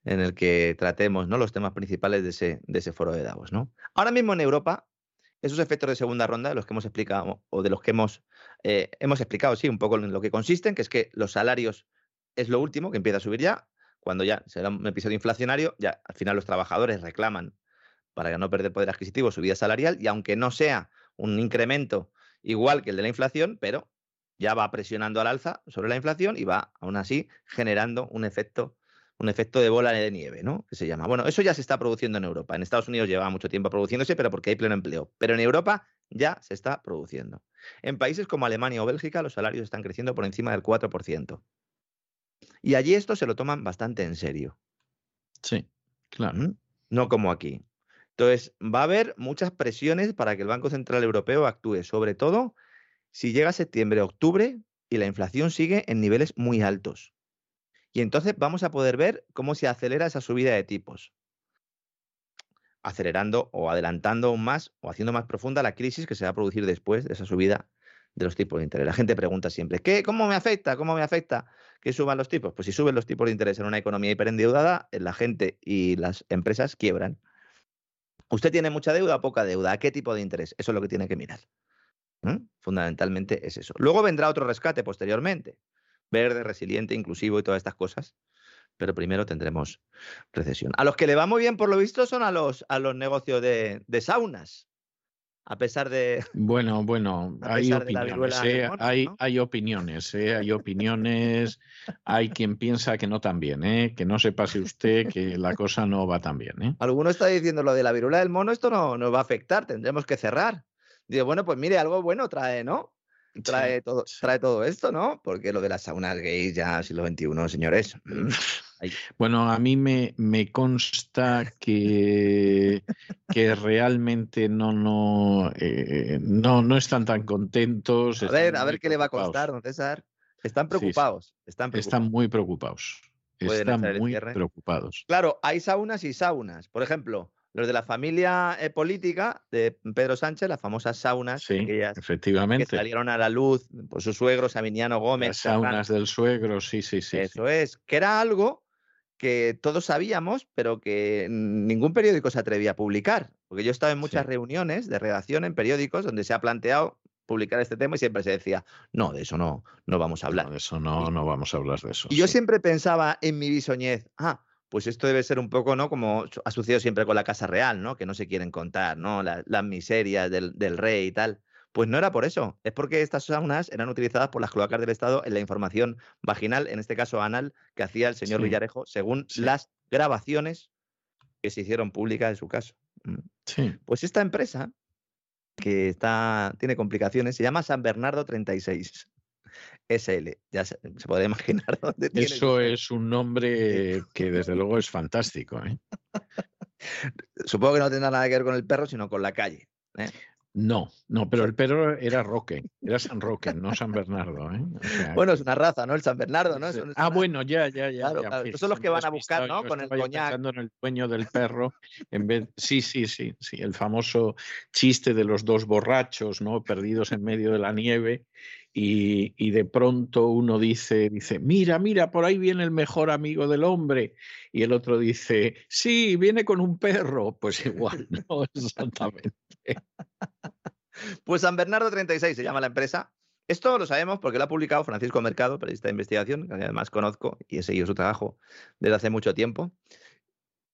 en el que tratemos ¿no? los temas principales de ese, de ese foro de Davos. ¿no? Ahora mismo en Europa, esos efectos de segunda ronda, de los que hemos explicado, o de los que hemos, eh, hemos explicado, sí, un poco en lo que consisten, que es que los salarios es lo último, que empieza a subir ya, cuando ya será un episodio inflacionario, ya al final los trabajadores reclaman para no perder poder adquisitivo subida salarial, y aunque no sea un incremento igual que el de la inflación, pero ya va presionando al alza sobre la inflación y va, aún así, generando un efecto, un efecto de bola de nieve, ¿no? Que se llama. Bueno, eso ya se está produciendo en Europa. En Estados Unidos lleva mucho tiempo produciéndose, pero porque hay pleno empleo. Pero en Europa ya se está produciendo. En países como Alemania o Bélgica, los salarios están creciendo por encima del 4%. Y allí esto se lo toman bastante en serio. Sí, claro. ¿Mm? No como aquí. Entonces, va a haber muchas presiones para que el Banco Central Europeo actúe, sobre todo si llega septiembre, octubre y la inflación sigue en niveles muy altos. Y entonces vamos a poder ver cómo se acelera esa subida de tipos, acelerando o adelantando aún más o haciendo más profunda la crisis que se va a producir después de esa subida de los tipos de interés. La gente pregunta siempre, ¿qué, ¿cómo me afecta? ¿Cómo me afecta que suban los tipos? Pues si suben los tipos de interés en una economía hiperendeudada, la gente y las empresas quiebran. ¿Usted tiene mucha deuda o poca deuda? ¿A qué tipo de interés? Eso es lo que tiene que mirar. Fundamentalmente es eso. Luego vendrá otro rescate posteriormente. Verde, resiliente, inclusivo y todas estas cosas. Pero primero tendremos recesión. A los que le va muy bien, por lo visto, son a los, a los negocios de, de saunas. A pesar de. <laughs> Bueno, bueno, A hay opiniones, ¿eh? hay, ¿no? hay opiniones, ¿eh? hay opiniones, <laughs> hay quien piensa que no tan bien, ¿eh? que no se pase usted que la cosa no va tan bien. ¿eh? Alguno está diciendo lo de la viruela del mono, esto no nos va a afectar, tendremos que cerrar. Digo, bueno, pues mire, algo bueno trae, ¿no? Trae, todo, sí. trae todo esto, ¿no? Porque lo de las saunas gays ya siglo XXI, señores. Ahí- Bueno, a mí me, me consta que, que realmente no, no, eh, no, no están tan contentos. A ver, a ver qué le va a costar, don César. Están Sí, sí. preocupados. Están preocupados. Están muy preocupados. Están muy preocupados. Claro, hay saunas y saunas. Por ejemplo, los de la familia eh, política de Pedro Sánchez, las famosas saunas, Sí, aquellas que efectivamente. salieron a la luz por su suegro, Sabiniano Gómez. Las saunas del suegro, sí, sí, sí. sí. Eso es, que era algo que todos sabíamos, pero que ningún periódico se atrevía a publicar. Porque yo he estado en muchas Sí. reuniones de redacción en periódicos donde se ha planteado publicar este tema y siempre se decía, no, de eso no, no vamos a hablar. No, de eso no, no vamos a hablar de eso. Y yo siempre pensaba en mi bisoñez, ah, pues esto debe ser un poco, ¿no? Como ha sucedido siempre con la Casa Real, ¿no? Que no se quieren contar, ¿no? La- las miserias del, del rey y tal. Pues no era por eso, es porque estas saunas eran utilizadas por las cloacas del Estado en la información vaginal, en este caso anal, que hacía el señor Sí. Villarejo, según Sí. las grabaciones que se hicieron públicas en su caso. Mm. Sí. Pues esta empresa, que está, tiene complicaciones, se llama San Bernardo 36 SL. Ya se, se podrá imaginar <laughs> dónde tiene. Eso es un nombre que desde luego es fantástico. ¿eh? <laughs> Supongo que no tendrá nada que ver con el perro, sino con la calle. ¿eh? No, no, pero el perro era Roque, era San Roque, no San Bernardo. ¿eh? O sea, Bueno, es una raza, ¿no? El San Bernardo, ¿no? Ah, bueno, ya, ya, ya. Claro, ya, son los que van a buscar, ¿no? Con el coñac. pensando en el dueño del perro, en vez, sí, sí, sí, sí, el famoso chiste de los dos borrachos, ¿no? Perdidos en medio de la nieve y, de pronto uno dice, dice, mira, mira, por ahí viene el mejor amigo del hombre y el otro dice, sí, viene con un perro, pues igual, <laughs> no exactamente. Pues San Bernardo 36 se llama la empresa. Esto lo sabemos porque lo ha publicado Francisco Mercado, periodista de investigación, que además conozco y he seguido su trabajo desde hace mucho tiempo.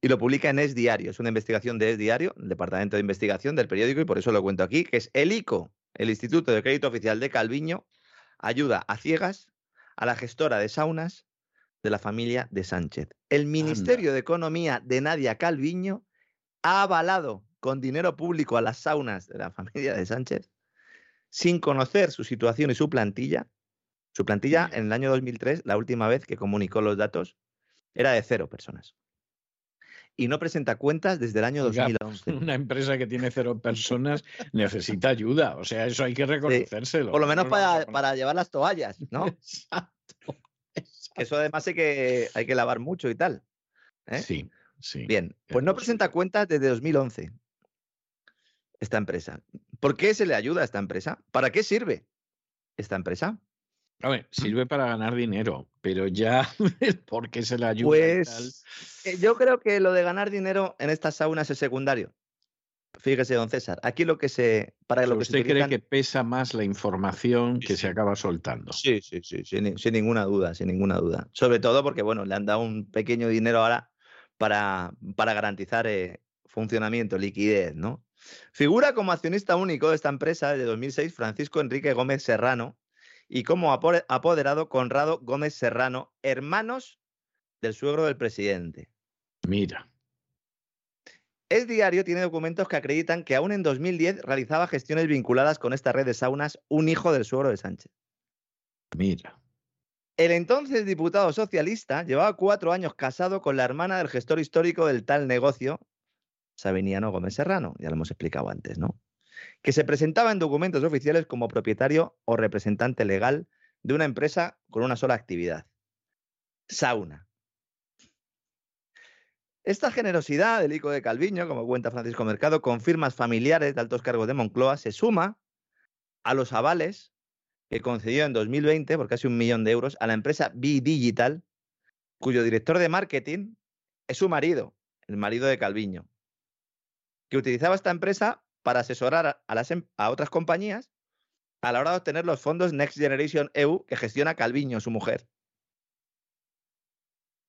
Y lo publica en Es Diario. Es una investigación de Es Diario, departamento de investigación del periódico, y por eso lo cuento aquí, que es el ICO, el Instituto de Crédito Oficial de Calviño, ayuda a ciegas a la gestora de saunas de la familia de Sánchez. El Ministerio de Economía de Nadia Calviño ha avalado con dinero público a las saunas de la <laughs> familia de Sánchez sin conocer su situación y su plantilla. Su plantilla en el año 2003, la última vez que comunicó los datos, era de cero personas. Y no presenta cuentas desde el año Oiga, 2011. Una empresa que tiene cero personas necesita ayuda, o sea, eso hay que reconocérselo. Por lo menos para, para llevar las toallas, ¿no? <laughs> Exacto. Eso además hay que, hay que lavar mucho y tal. ¿eh? Sí, sí. Bien, pues no presenta cuentas desde 2011 esta empresa. ¿Por qué se le ayuda a esta empresa? ¿Para qué sirve esta empresa? A ver, <clears throat> sirve para ganar dinero, pero ya <laughs> ¿por qué se le ayuda y tal? Pues eh, yo creo que lo de ganar dinero en estas saunas es secundario. Fíjese, don César, aquí lo que se... Para lo que se ¿Usted cree utilizan- que pesa más la información que se acaba soltando? Sí, sí, sí, sin ninguna duda, sin ninguna duda. Sobre todo porque, bueno, le han dado un pequeño dinero ahora para, para garantizar eh, funcionamiento, liquidez, ¿no? Figura como accionista único de esta empresa desde 2006 Francisco Enrique Gómez Serrano y como apo- apoderado Conrado Gómez Serrano, hermanos del suegro del presidente. Mira, Es Diario tiene documentos que acreditan que aún en 2010 realizaba gestiones vinculadas con esta red de saunas un hijo del suegro de Sánchez. mira. El entonces diputado socialista llevaba cuatro años casado con la hermana del gestor histórico del tal negocio, Sabiniano Gómez Serrano, ya lo hemos explicado antes, ¿no? Que se presentaba en documentos oficiales como propietario o representante legal de una empresa con una sola actividad, sauna. Esta generosidad del ICO de Calviño, como cuenta Francisco Mercado, con firmas familiares de altos cargos de Moncloa, se suma a los avales que concedió en 2020 por casi un millón de euros a la empresa B-Digital, cuyo director de marketing es su marido, el marido de Calviño, que utilizaba esta empresa para asesorar a, a las, em- a otras compañías a la hora de obtener los fondos Next Generation EU que gestiona Calviño, su mujer.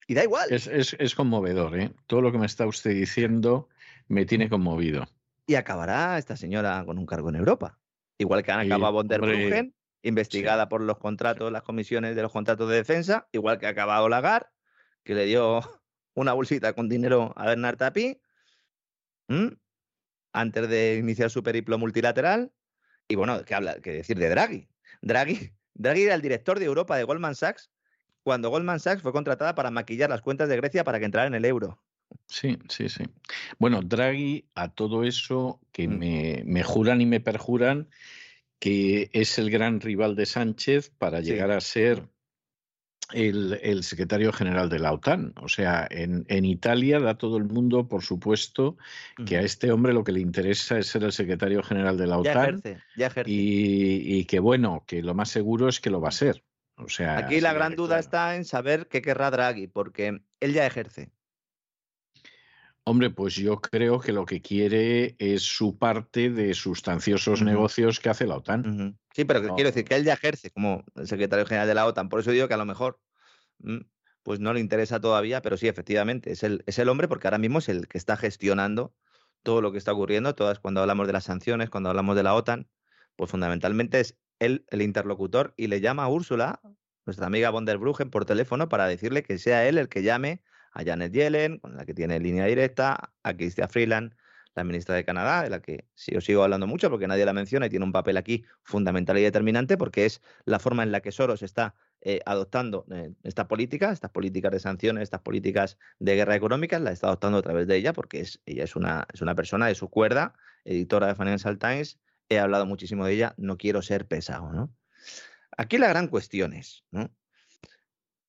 Y da igual. Es, es- es conmovedor, ¿eh? Todo lo que me está usted diciendo me tiene conmovido. Y acabará esta señora con un cargo en Europa. Igual que han acabado von der Bruggen, investigada por los contratos, las comisiones de los contratos de defensa, igual que ha acabado Lagarde, que le dio <laughs> una bolsita con dinero a Bernard Tapie, ¿m? Antes de iniciar su periplo multilateral. Y bueno, ¿qué habla? ¿Qué decir de Draghi? Draghi, <laughs> Draghi era el director de Europa de Goldman Sachs cuando Goldman Sachs fue contratada para maquillar las cuentas de Grecia para que entrara en el euro. Sí, sí, sí. Bueno, Draghi, a todo eso que Mm. me, me juran y me perjuran que es el gran rival de Sánchez para Sí. llegar a ser el, el secretario general de la OTAN. O sea, en, en Italia da todo el mundo, por supuesto, que a este hombre lo que le interesa es ser el secretario general de la Ya OTAN ejerce, ya ejerce. y, y que, bueno, que lo más seguro es que lo va a ser. O sea, Aquí la gran duda claro. está en saber qué querrá Draghi, porque él ya ejerce. Hombre, pues yo creo que lo que quiere es su parte de sustanciosos negocios que hace la OTAN. Sí, pero No. quiero decir que él ya ejerce como el secretario general de la OTAN. Por eso digo que a lo mejor mm, pues no le interesa todavía, pero sí, efectivamente, es el, es el hombre porque ahora mismo es el que está gestionando todo lo que está ocurriendo. Todas cuando hablamos de las sanciones, cuando hablamos de la OTAN, Pues fundamentalmente es él el interlocutor y le llama a Úrsula, nuestra amiga von der Bruggen, por teléfono para decirle que sea él el que llame a Janet Yellen, con la que tiene línea directa, a Chrystia Freeland, la ministra de Canadá, de la que os sigo hablando mucho porque nadie la menciona y tiene un papel aquí fundamental y determinante porque es la forma en la que Soros está eh, adoptando eh, esta política, estas políticas de sanciones, estas políticas de guerra económica, la está adoptando a través de ella porque es, ella es una, es una persona de su cuerda, editora de Financial Times, he hablado muchísimo de ella, no quiero ser pesado, ¿no? Aquí la gran cuestión es, ¿no?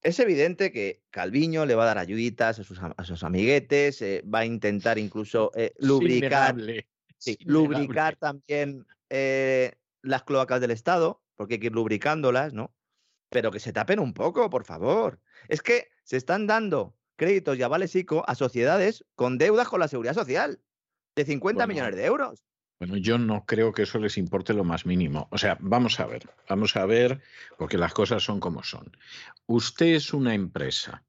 Es evidente que Calviño le va a dar ayuditas a sus, a sus amiguetes, eh, va a intentar incluso eh, <laughs> lubricar, sí, lubricar también eh, las cloacas del Estado, porque hay que ir lubricándolas, ¿no? Pero que se tapen un poco, por favor. Es que se están dando créditos y avales ICO a sociedades con deudas con la seguridad social de 50 millones de euros. Bueno, yo no creo que eso les importe lo más mínimo. O sea, vamos a ver, vamos a ver, porque las cosas son como son. Usted es una empresa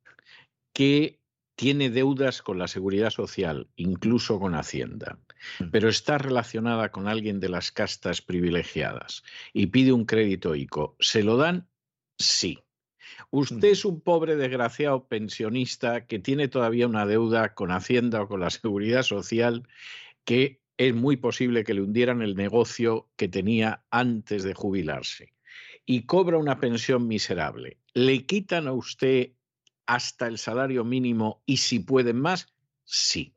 que tiene deudas con la seguridad social, incluso con Hacienda, mm. pero está relacionada con alguien de las castas privilegiadas y pide un crédito ICO. ¿Se lo dan? Sí. Usted es un pobre desgraciado pensionista que tiene todavía una deuda con Hacienda o con la Seguridad Social que es muy posible que le hundieran el negocio que tenía antes de jubilarse y cobra una pensión miserable. ¿Le quitan a usted hasta el salario mínimo y si pueden más? Sí.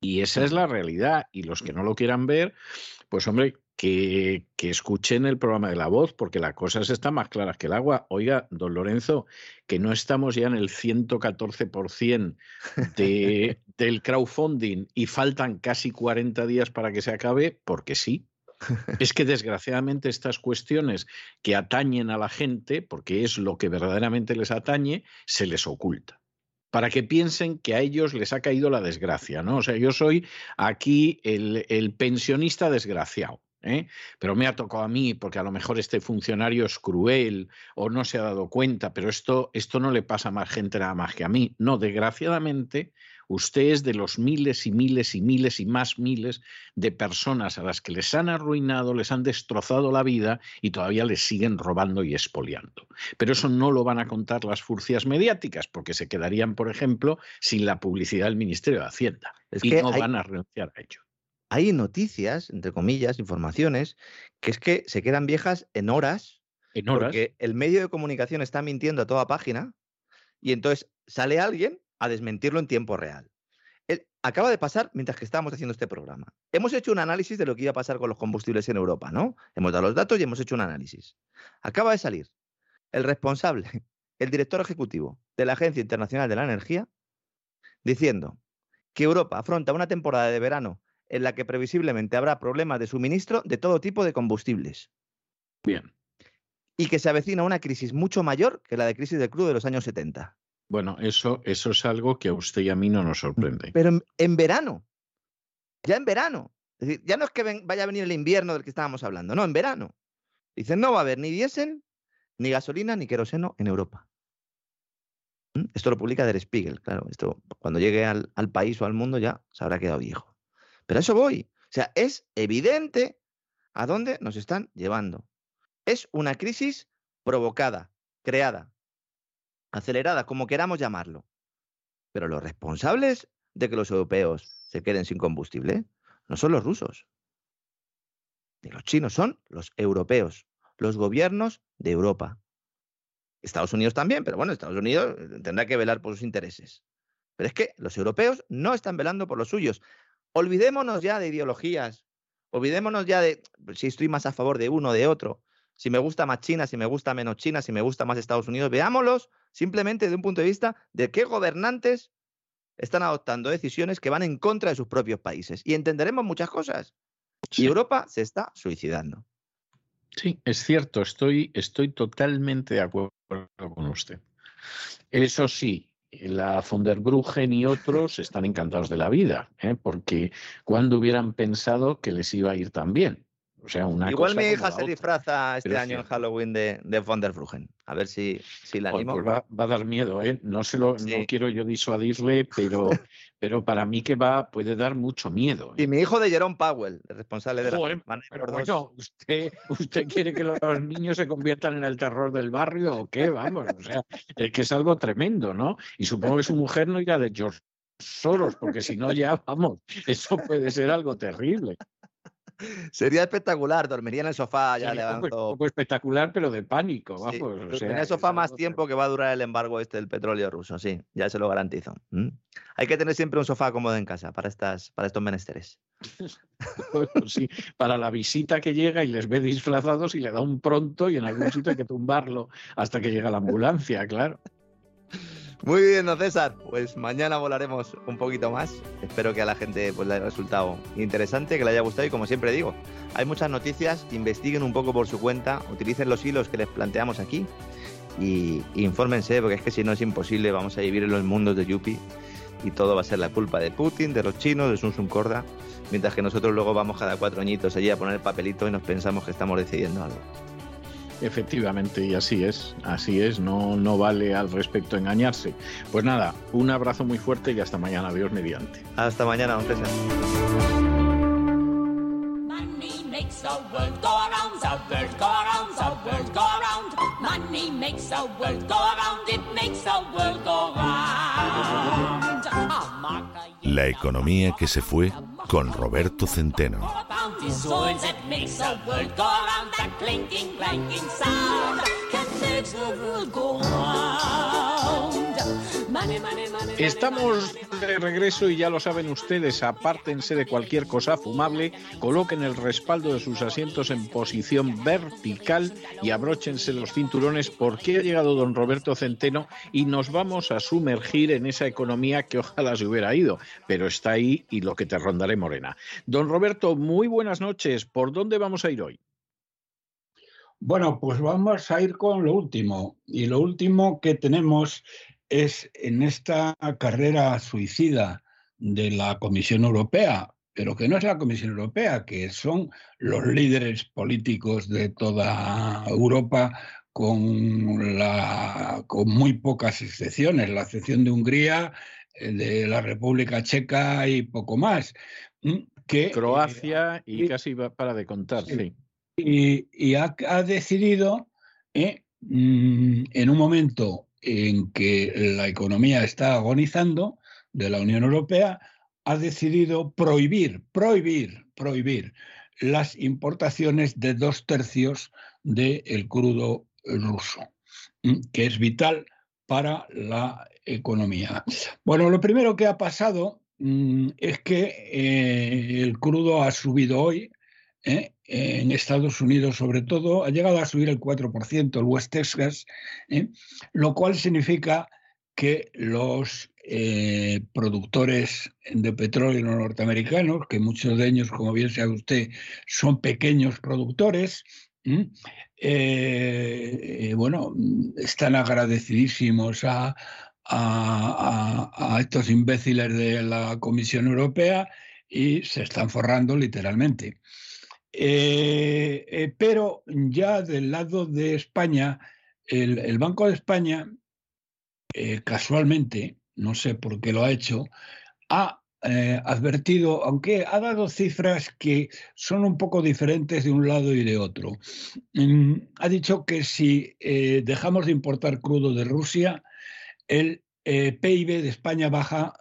Y esa es la realidad. Y los que no lo quieran ver, pues hombre, que, escuchen el programa de la voz, porque las cosas están más claras que el agua. Oiga, don Lorenzo, que no estamos ya en el 114% de, <laughs> del crowdfunding y faltan casi 40 días para que se acabe, porque sí. Es que desgraciadamente estas cuestiones que atañen a la gente, porque es lo que verdaderamente les atañe, se les oculta para que piensen que a ellos les ha caído la desgracia, ¿no? O sea, yo soy aquí el, el pensionista desgraciado. ¿Eh? pero me ha tocado a mí porque a lo mejor este funcionario es cruel o no se ha dado cuenta, pero esto, esto no le pasa a más gente nada más que a mí. No, desgraciadamente, usted es de los miles y miles y miles y más miles de personas a las que les han arruinado, les han destrozado la vida y todavía les siguen robando y expoliando. Pero eso no lo van a contar las furcias mediáticas porque se quedarían, por ejemplo, sin la publicidad del Ministerio de Hacienda y no van a renunciar a ello hay noticias, entre comillas, informaciones, que es que se quedan viejas en horas. En horas. Porque el medio de comunicación está mintiendo a toda página y entonces sale alguien a desmentirlo en tiempo real. acaba de pasar mientras que estábamos haciendo este programa. Hemos hecho un análisis de lo que iba a pasar con los combustibles en Europa, ¿no? Hemos dado los datos y hemos hecho un análisis. Acaba de salir el responsable, <laughs> el director ejecutivo de la Agencia Internacional de la Energía, diciendo que Europa afronta una temporada de verano en la que previsiblemente habrá problemas de suministro de todo tipo de combustibles. Bien. Y que se avecina una crisis mucho mayor que la de crisis del crudo de los años 70. Bueno, eso, eso es algo que a usted y a mí no nos sorprende. Pero en, verano, ya en verano. Es decir, ya no es que vaya a venir el invierno del que estábamos hablando, no, en verano. Dicen, no va a haber ni diésel, ni gasolina, ni queroseno en Europa. ¿Mm? Esto lo publica Der Spiegel, claro. Esto cuando llegue al, al país o al mundo ya se habrá quedado viejo. Pero a eso voy. O sea, es evidente a dónde nos están llevando. Es una crisis provocada, creada, acelerada, como queramos llamarlo. Pero los responsables de que los europeos se queden sin combustible no son los rusos, ni los chinos, son los europeos, los gobiernos de Europa. Estados Unidos también, pero bueno, Estados Unidos tendrá que velar por sus intereses. Pero es que los europeos no están velando por los suyos. Olvidémonos ya de ideologías, olvidémonos ya de pues, si estoy más a favor de uno o de otro, si me gusta más China, si me gusta menos China, si me gusta más Estados Unidos. Veámoslos simplemente desde un punto de vista de qué gobernantes están adoptando decisiones que van en contra de sus propios países. Y entenderemos muchas cosas. Y Europa se está suicidando. Sí, es cierto, estoy, estoy totalmente de acuerdo con usted. Eso sí, la von der Bruggen y otros están encantados de la vida, ¿eh? porque cuando hubieran pensado que les iba a ir tan bien. O sea, una Igual mi hija la se disfraza este Pero año en. Halloween de, de Von der. A ver si, si la animo. pues va, va a dar miedo, ¿eh? No, se lo, Sí. no quiero yo disuadirle, pero, <laughs> pero para mí que va puede dar mucho miedo. ¿eh? Y mi hijo de Jerome Powell, el responsable de la. Joder, van a ir Pero bueno, ¿usted, ¿usted quiere que los niños se conviertan en el terror del barrio o qué? Vamos, o sea, es que es algo tremendo, ¿no? Y supongo que su mujer no irá de George Soros, porque si no ya, vamos, eso puede ser algo terrible. Sería espectacular, dormiría en el sofá, ya le un poco- espectacular, pero de pánico, Sí, o sea, en el sofá más tiempo que va a durar el embargo este del petróleo ruso, sí, ya se lo garantizo. Hay que tener siempre un sofá cómodo en casa para, estas, para estos menesteres. <laughs> Bueno, sí, para la visita que llega y les ve disfrazados y le da un pronto y en algún sitio hay que tumbarlo hasta que llega la ambulancia, claro. Muy bien, don César. Pues mañana volaremos un poquito más. Espero que a la gente pues, le haya resultado interesante, que le haya gustado y como siempre digo, hay muchas noticias, investiguen un poco por su cuenta, utilicen los hilos que les planteamos aquí y infórmense, porque es que si no es imposible, vamos a vivir en los mundos de Yuppie y todo va a ser la culpa de Putin, de los chinos, de Sun Sun Corda, mientras que nosotros luego vamos cada cuatro añitos allí a poner el papelito y nos pensamos que estamos decidiendo algo. Efectivamente, y así es, así es, no, no vale al respecto engañarse. Pues nada, un abrazo muy fuerte y hasta mañana, Dios mediante. Hasta mañana, don. Makes the world go around, the world go around, the world go around. Money makes the world go around, it makes the world go round. La economía que se fue con Roberto Centeno. Estamos de regreso y ya lo saben ustedes, apártense de cualquier cosa fumable, coloquen el respaldo de sus asientos en posición vertical y abróchense los cinturones porque ha llegado don Roberto Centeno y nos vamos a sumergir en esa economía que ojalá se hubiera ido, pero está ahí y lo que te rondaré morena. Don Roberto, muy buenas noches. ¿Por dónde vamos a ir hoy? Bueno, pues vamos a ir con lo último. Y lo último que tenemos es en esta carrera suicida de la Comisión Europea, pero que no es la Comisión Europea, que son los líderes políticos de toda Europa con, la, con muy pocas excepciones, la excepción de Hungría, eh, de la República Checa y poco más. mm, Que, eh, Croacia y y- casi para de contar, Sí. sí. y, y ha, ha decidido, eh, mm, en un momento en que la economía está agonizando de la Unión Europea, ha decidido prohibir, prohibir, prohibir las importaciones de dos tercios del crudo ruso, que es vital para la economía. Bueno, lo primero que ha pasado es que eh, el crudo ha subido hoy, ¿eh? En Estados Unidos sobre todo, ha llegado a subir el 4%, el West Texas, ¿eh? lo cual significa que los eh, productores de petróleo norteamericanos, que muchos de ellos, como bien sabe usted, son pequeños productores. Eh, bueno, están agradecidísimos a estos imbéciles de la Comisión Europea y se están forrando literalmente. Eh, eh, pero ya del lado de España, el, Banco de España, eh, casualmente, no sé por qué lo ha hecho, ha advertido, aunque ha dado cifras que son un poco diferentes de un lado y de otro. Mm, ha dicho que si dejamos de importar crudo de Rusia, el PIB de España baja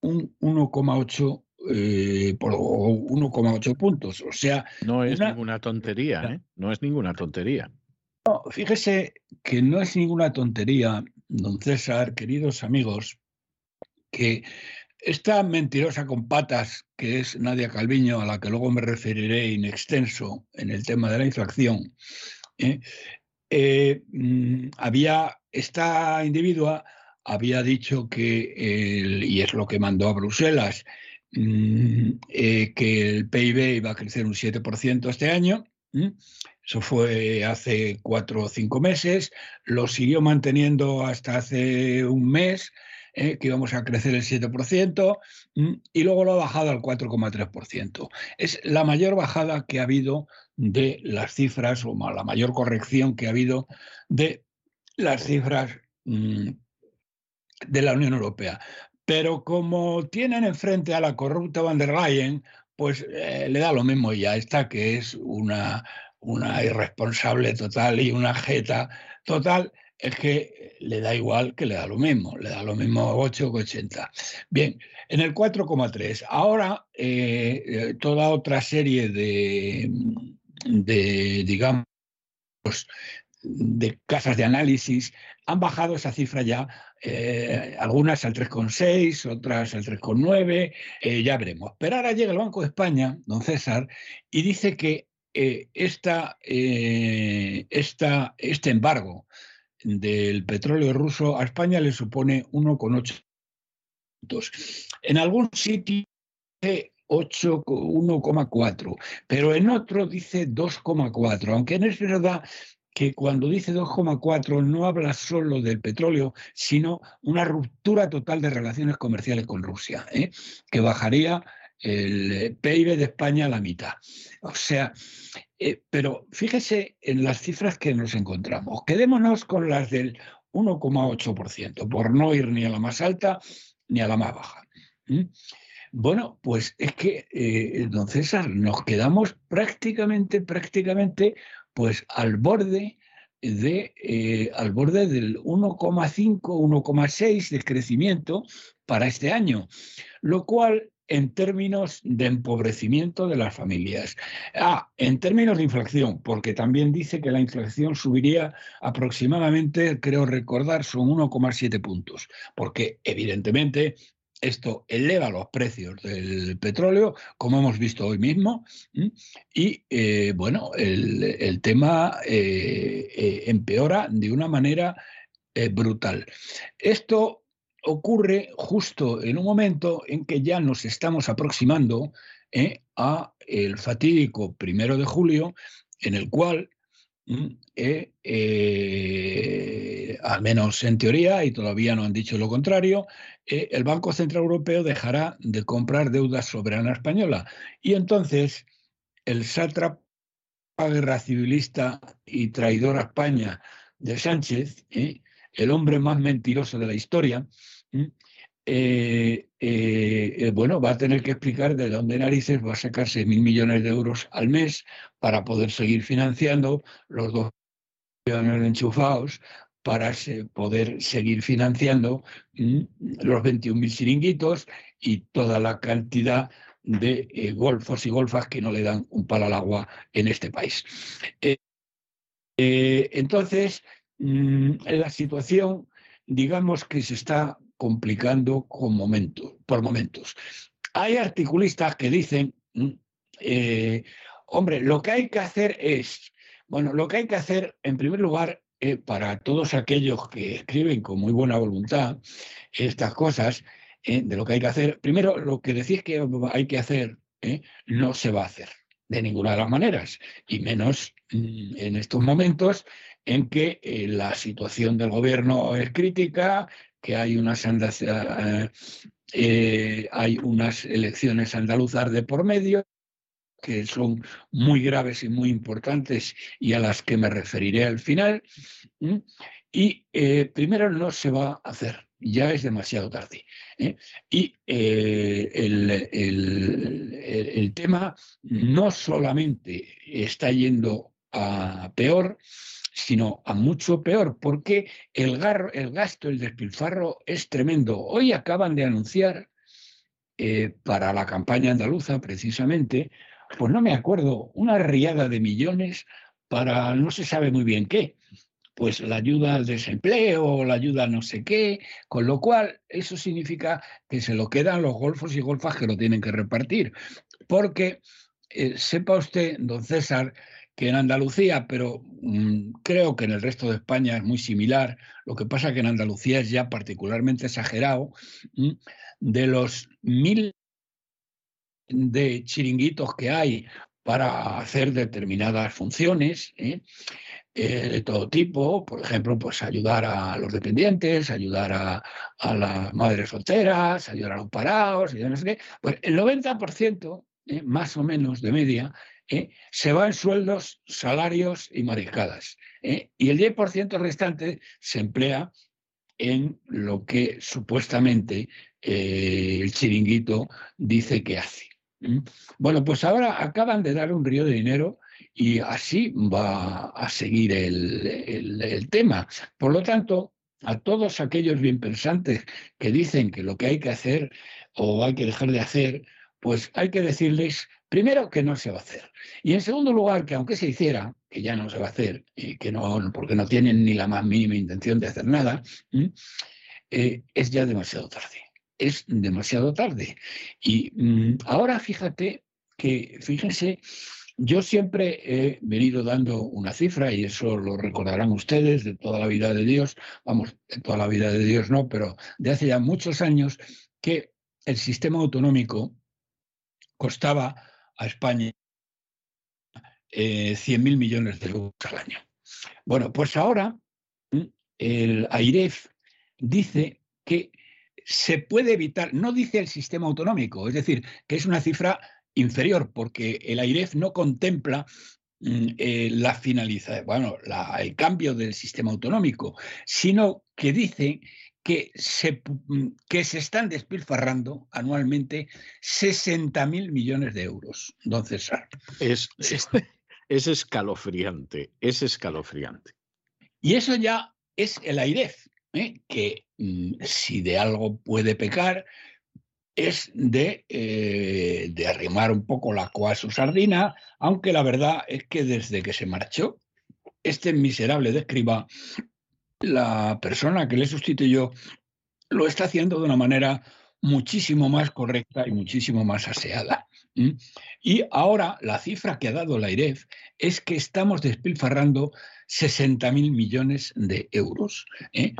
un 1,8 eh, por- o 1,8 puntos. O sea, No es Una- ninguna tontería, ¿eh? No es ninguna tontería. No, fíjese que no es ninguna tontería, don César, queridos amigos, que esta mentirosa con patas, que es Nadia Calviño, a la que luego me referiré in extenso en el tema de la inflación, ¿eh? Eh, mm, había, esta individua había dicho que, el- y es lo que mandó a Bruselas, eh, que el PIB iba a crecer un 7% este año. Eso fue hace cuatro o cinco meses, lo siguió manteniendo hasta hace un mes eh, que íbamos a crecer el 7%, mm, y luego lo ha bajado al 4,3%. Es la mayor bajada que ha habido de las cifras, o la mayor corrección que ha habido de las cifras mm, de la Unión Europea. Pero como tienen enfrente a la corrupta van der Leyen, pues eh, le da lo mismo ya esta, que es una, irresponsable total y una jeta total, es que le da igual que le da lo mismo, le da lo mismo 8 que 80. Bien, en el 4,3. Ahora eh, eh, toda otra serie de, digamos, de casas de análisis han bajado esa cifra ya, eh, algunas al 3,6, otras al 3,9, ya veremos. Pero ahora llega el Banco de España, don César, y dice que esta, esta, este embargo del petróleo ruso a España le supone 1,8 en algún sitio dice 1,4, pero en otro dice 2,4, aunque no es verdad que cuando dice 2,4 no habla solo del petróleo, sino una ruptura total de relaciones comerciales con Rusia, ¿eh? que bajaría el PIB de España a la mitad. O sea, eh, pero fíjese en las cifras que nos encontramos. Quedémonos con las del 1,8%, por no ir ni a la más alta ni a la más baja. Bueno, pues es que, eh, don César, nos quedamos prácticamente, prácticamente, pues al borde de, eh, al borde del 1,5, 1,6 de crecimiento para este año, lo cual en términos de empobrecimiento de las familias. Ah, en términos de inflación, porque también dice que la inflación subiría aproximadamente, creo recordar, son 1,7 puntos, porque evidentemente esto eleva los precios del petróleo, como hemos visto hoy mismo, y eh, bueno, el, tema eh, eh, empeora de una manera brutal. Esto ocurre justo en un momento en que ya nos estamos aproximando eh, a el fatídico primero de julio, en el cual, eh, eh, al menos en teoría, y todavía no han dicho lo contrario, el Banco Central Europeo dejará de comprar deuda soberana española. Y entonces el sátrapa guerra civilista y traidor a España de Sánchez, el hombre más mentiroso de la historia, eh, eh, bueno, va a tener que explicar de dónde narices va a sacar mil millones de euros al mes para poder seguir financiando los dos millones enchufados para poder seguir financiando los 21.000 chiringuitos y toda la cantidad de eh, golfos y golfas que no le dan un palo al agua en este país. entonces, mm, la situación, digamos que se está complicando con momentos, por momentos. Hay articulistas que dicen, mm, eh, hombre, lo que hay que hacer es, bueno, lo que hay que hacer, en primer lugar, eh, para todos aquellos que escriben con muy buena voluntad estas cosas, eh, de lo que hay que hacer, primero, lo que decís que hay que hacer no se va a hacer de ninguna de las maneras, y menos mm, en estos momentos en que la situación del gobierno es crítica, que hay unas, eh, eh, hay unas elecciones andaluzas de por medio que son muy graves y muy importantes y a las que me referiré al final. Y eh, primero no se va a hacer, ya es demasiado tarde. Y el, el, tema no solamente está yendo a peor, sino a mucho peor, porque el, el gasto, el despilfarro es tremendo. Hoy acaban de anunciar eh, para la campaña andaluza, precisamente, pues no me acuerdo, una riada de millones para no se sabe muy bien qué, pues la ayuda al desempleo, la ayuda a no sé qué, con lo cual eso significa que se lo quedan los golfos y golfas que lo tienen que repartir. Porque eh, sepa usted, don César, en Andalucía, pero mm, creo que en el resto de España es muy similar. Lo que pasa que en Andalucía es ya particularmente exagerado. De los mil de chiringuitos que hay para hacer determinadas funciones. ¿eh? eh, de todo tipo, por ejemplo, pues ayudar a los dependientes, ayudar a, a las madres solteras, ayudar a los parados, y no sé qué. Pues el 90%, eh, más o menos de media, eh, se va en sueldos, salarios y mariscadas. eh, y el 10% restante se emplea en lo que supuestamente eh, el chiringuito dice que hace. Bueno, pues ahora acaban de dar un río de dinero y así va a seguir el, el- el tema. Por lo tanto, a todos aquellos bien pensantes que dicen que lo que hay que hacer o hay que dejar de hacer, pues hay que decirles, primero, que no se va a hacer. Y en segundo lugar, que aunque se hiciera, que ya no se va a hacer, y que no, porque no tienen ni la más mínima intención de hacer nada, eh, es ya demasiado tarde. Es demasiado tarde. Y mm, ahora fíjate que, fíjense, yo siempre he venido dando una cifra, y eso lo recordarán ustedes de toda la vida de Dios, vamos, de toda la vida de Dios no, pero de hace ya muchos años, que el sistema autonómico costaba a España eh, 100.000 millones de euros al año. Bueno, pues ahora el AIREF dice que se puede evitar, no dice el sistema autonómico, es decir, que es una cifra inferior, porque el AIREF no contempla eh, la finalización, bueno, la- el cambio del sistema autonómico, sino que dice que se, mm, que se están despilfarrando anualmente 60.000 millones de euros, don César. Es, es, es escalofriante, es escalofriante. Y eso ya es el AIREF, ¿eh? que mm, si de algo puede pecar es de, eh, de arrimar un poco la coa a su sardina, aunque la verdad es que desde que se marchó este miserable de escriba, la persona que le sustituyó lo está haciendo de una manera muchísimo más correcta y muchísimo más aseada. Y ahora la cifra que ha dado la IREF es que estamos despilfarrando 60.000 millones de euros, ¿eh?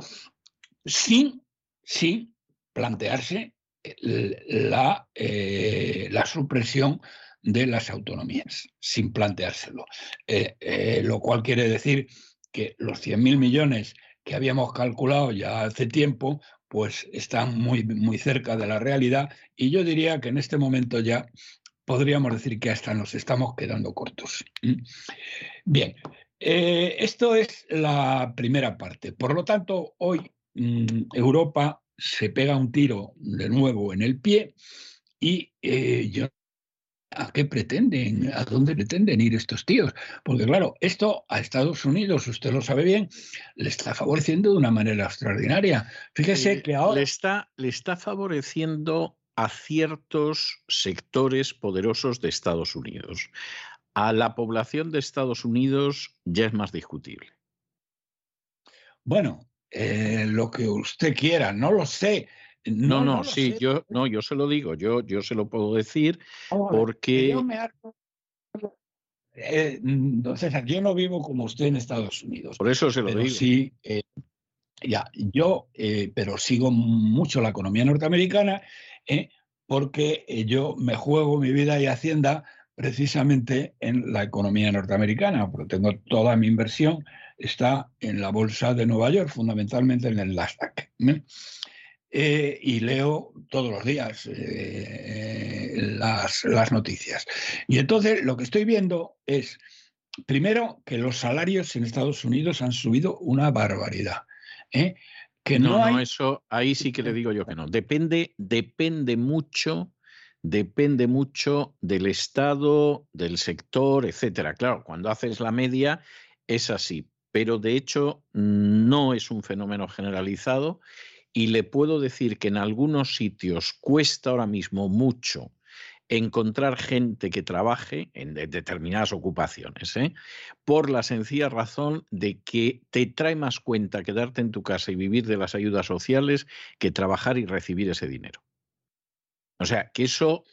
sin, sin plantearse la, eh, la supresión de las autonomías, sin planteárselo. Eh, eh, lo cual quiere decir que los 100.000 millones que habíamos calculado ya hace tiempo, pues están muy, muy cerca de la realidad y yo diría que en este momento ya podríamos decir que hasta nos estamos quedando cortos. ¿m? Bien, eh, esto es la primera parte. Por lo tanto, hoy mm, Europa se pega un tiro de nuevo en el pie y eh, yo ¿A qué pretenden? ¿A dónde pretenden ir estos tíos? Porque claro, esto a Estados Unidos, usted lo sabe bien, le está favoreciendo de una manera extraordinaria. Fíjese Le- que ahora... le, está, le está favoreciendo a ciertos sectores poderosos de Estados Unidos. A la población de Estados Unidos ya es más discutible. Bueno, eh, lo que usted quiera, no lo sé. No, no, sí, sé. yo, no, yo se lo digo, yo, yo se lo puedo decir porque yo me harto- Eh, mm, yo no vivo como usted en Estados Unidos. por eso se lo pero digo. sí, eh, ya, yo, eh, pero sigo mucho la economía norteamericana porque yo me juego mi vida y hacienda precisamente en la economía norteamericana, porque tengo toda mi inversión, está en la bolsa de Nueva York, fundamentalmente en el Nasdaq. ¿Eh? Eh, y leo todos los días eh, las, las noticias. Y entonces lo que estoy viendo es, primero, que los salarios en Estados Unidos han subido una barbaridad. ¿eh? Que no, no, eso ahí sí que le digo yo que no. Depende, depende mucho, depende mucho del estado, del sector, etcétera. Claro, cuando haces la media es así, pero de hecho no es un fenómeno generalizado y le puedo decir que en algunos sitios cuesta ahora mismo mucho encontrar gente que trabaje en de- determinadas ocupaciones, ¿eh? por la sencilla razón de que te trae más cuenta quedarte en tu casa y vivir de las ayudas sociales que trabajar y recibir ese dinero. O sea, que eso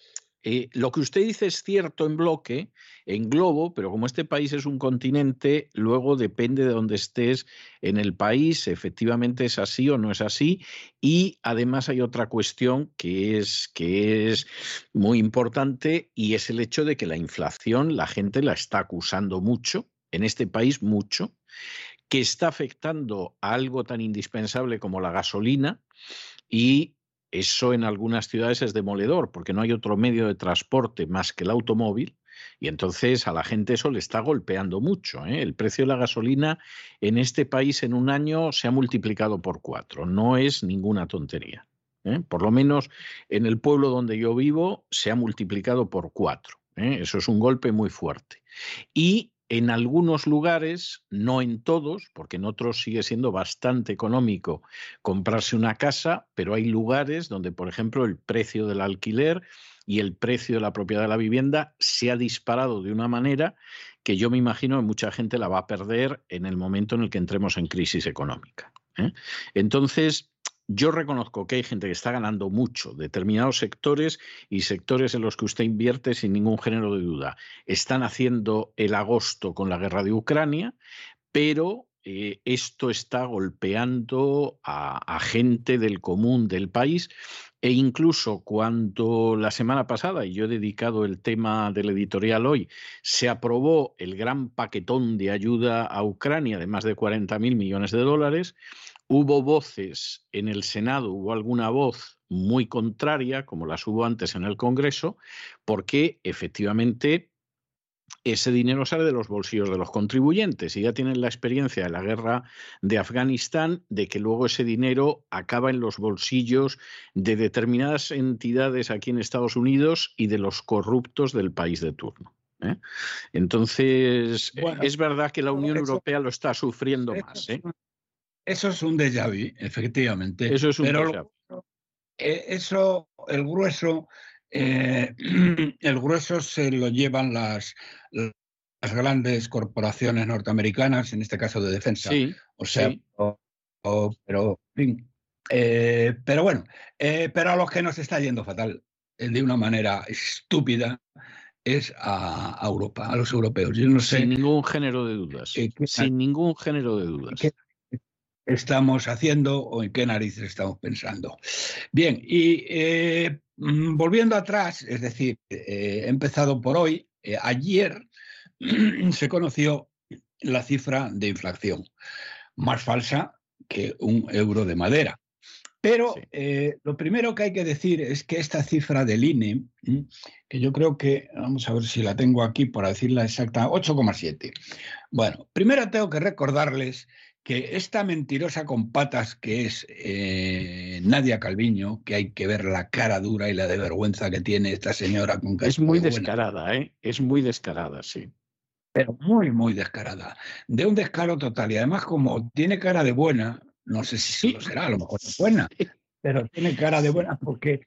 eh, lo que usted dice es cierto en bloque, en globo, pero como este país es un continente, luego depende de dónde estés en el país, efectivamente es así o no es así. Y además hay otra cuestión que es, que es muy importante y es el hecho de que la inflación la gente la está acusando mucho, en este país mucho, que está afectando a algo tan indispensable como la gasolina y eso en algunas ciudades es demoledor porque no hay otro medio de transporte más que el automóvil y entonces a la gente eso le está golpeando mucho. ¿eh? El precio de la gasolina en este país en un año se ha multiplicado por cuatro. No es ninguna tontería. ¿eh? Por lo menos en el pueblo donde yo vivo se ha multiplicado por cuatro. ¿eh? Eso es un golpe muy fuerte. Y en algunos lugares, no en todos, porque en otros sigue siendo bastante económico comprarse una casa, pero hay lugares donde, por ejemplo, el precio del alquiler y el precio de la propiedad de la vivienda se ha disparado de una manera que yo me imagino que mucha gente la va a perder en el momento en el que entremos en crisis económica. ¿eh? Entonces, yo reconozco que hay gente que está ganando mucho, determinados sectores y sectores en los que usted invierte sin ningún género de duda. Están haciendo el agosto con la guerra de Ucrania, pero eh, esto está golpeando a, a, gente del común del país e incluso cuando la semana pasada, y yo he dedicado el tema del editorial hoy, se aprobó el gran paquetón de ayuda a Ucrania de más de 40 mil millones de dólares, Hubo voces en el Senado, hubo alguna voz muy contraria, como las hubo antes en el Congreso, porque efectivamente ese dinero sale de los bolsillos de los contribuyentes y ya tienen la experiencia de la guerra de Afganistán de que luego ese dinero acaba en los bolsillos de determinadas entidades aquí en Estados Unidos y de los corruptos del país de turno. ¿eh? Entonces, bueno, es verdad que la Unión Europea lo está sufriendo más. ¿eh? Eso es un déjà vu, efectivamente. Eso es un Pero déjà vu. Eh, eso, el grueso, eh, <clears throat> el grueso se lo llevan las, las grandes corporaciones norteamericanas, en este caso de defensa. Sí, o sea, sí. o- o- pero, en fin. Eh, pero bueno, eh, pero a los que nos está yendo fatal, de una manera estúpida, es a, a Europa, a los europeos. Yo no sé Sin ningún género de dudas. Eh, ¿qué- Sin ningún género de dudas. ¿Qué estamos haciendo o en qué narices estamos pensando. Bien, y eh, mm, volviendo atrás, es decir, eh, he empezado por hoy, eh, ayer <clears throat> se conoció la cifra de inflación, más falsa que un euro de madera. Pero Sí. eh, lo primero que hay que decir es que esta cifra del INE, que yo creo que, vamos a ver si la tengo aquí para decirla exacta, 8,7. Bueno, primero tengo que recordarles que esta mentirosa con patas que es eh, Nadia Calviño, que hay que ver la cara dura y la de vergüenza que tiene esta señora con Es muy buena, descarada, ¿eh? Es muy descarada, sí. pero muy, muy descarada. De un descaro total. Y además, como tiene cara de buena, no sé si se lo será, a lo mejor es buena, <laughs> pero tiene cara de buena porque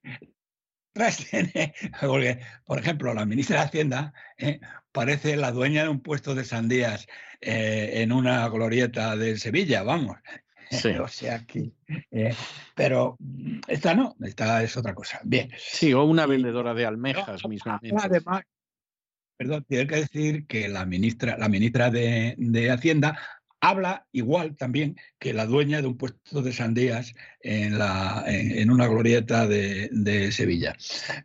<laughs> porque, por ejemplo, la ministra de Hacienda eh, parece la dueña de un puesto de sandías eh, en una glorieta de Sevilla, vamos. <laughs> Sí. o sea que, eh, pero mm, esta no, esta es otra cosa. Bien. Sí, o una vendedora de almejas No, mismamente. Además, perdón, tiene que decir que la ministra, la ministra de, de Hacienda habla igual también que la dueña de un puesto de sandías en, la, en, una glorieta de, Sevilla.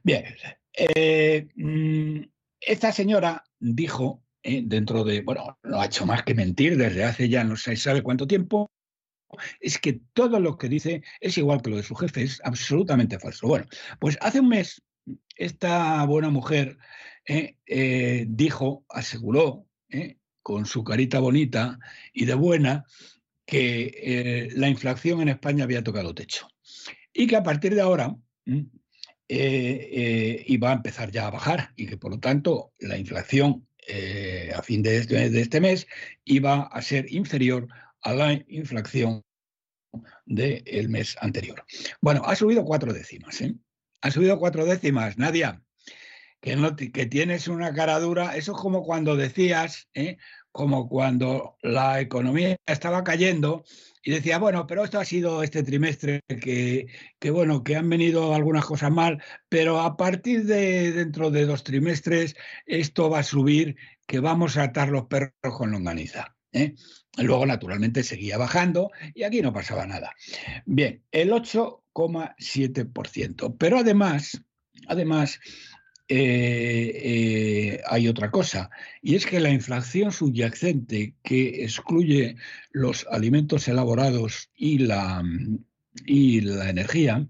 Bien, eh, mm, esta señora dijo eh, dentro de, bueno, no ha hecho más que mentir desde hace ya no se sabe cuánto tiempo, es que todo lo que dice es igual que lo de su jefe, es absolutamente falso. Bueno, pues hace un mes esta buena mujer eh, dijo, aseguró, eh, con su carita bonita y de buena, que eh, la inflación en España había tocado techo y que a partir de ahora eh, eh, iba a empezar ya a bajar y que por lo tanto la inflación a fin de este, de este mes iba a ser inferior a la inflación del mes anterior. Bueno, ha subido cuatro décimas. Ha subido cuatro décimas, Nadia. Que, no, que tienes una cara dura. Eso es como cuando decías, ¿eh? como cuando la economía estaba cayendo y decía, bueno, pero esto ha sido este trimestre que, que, bueno, que han venido algunas cosas mal, pero a partir de dentro de dos trimestres esto va a subir, que vamos a atar los perros con longaniza. ¿eh? Luego, naturalmente, seguía bajando y aquí no pasaba nada. Bien, el 8,7%. Pero además, además, eh, eh, hay otra cosa, y es que la inflación subyacente que excluye los alimentos elaborados y la, y la energía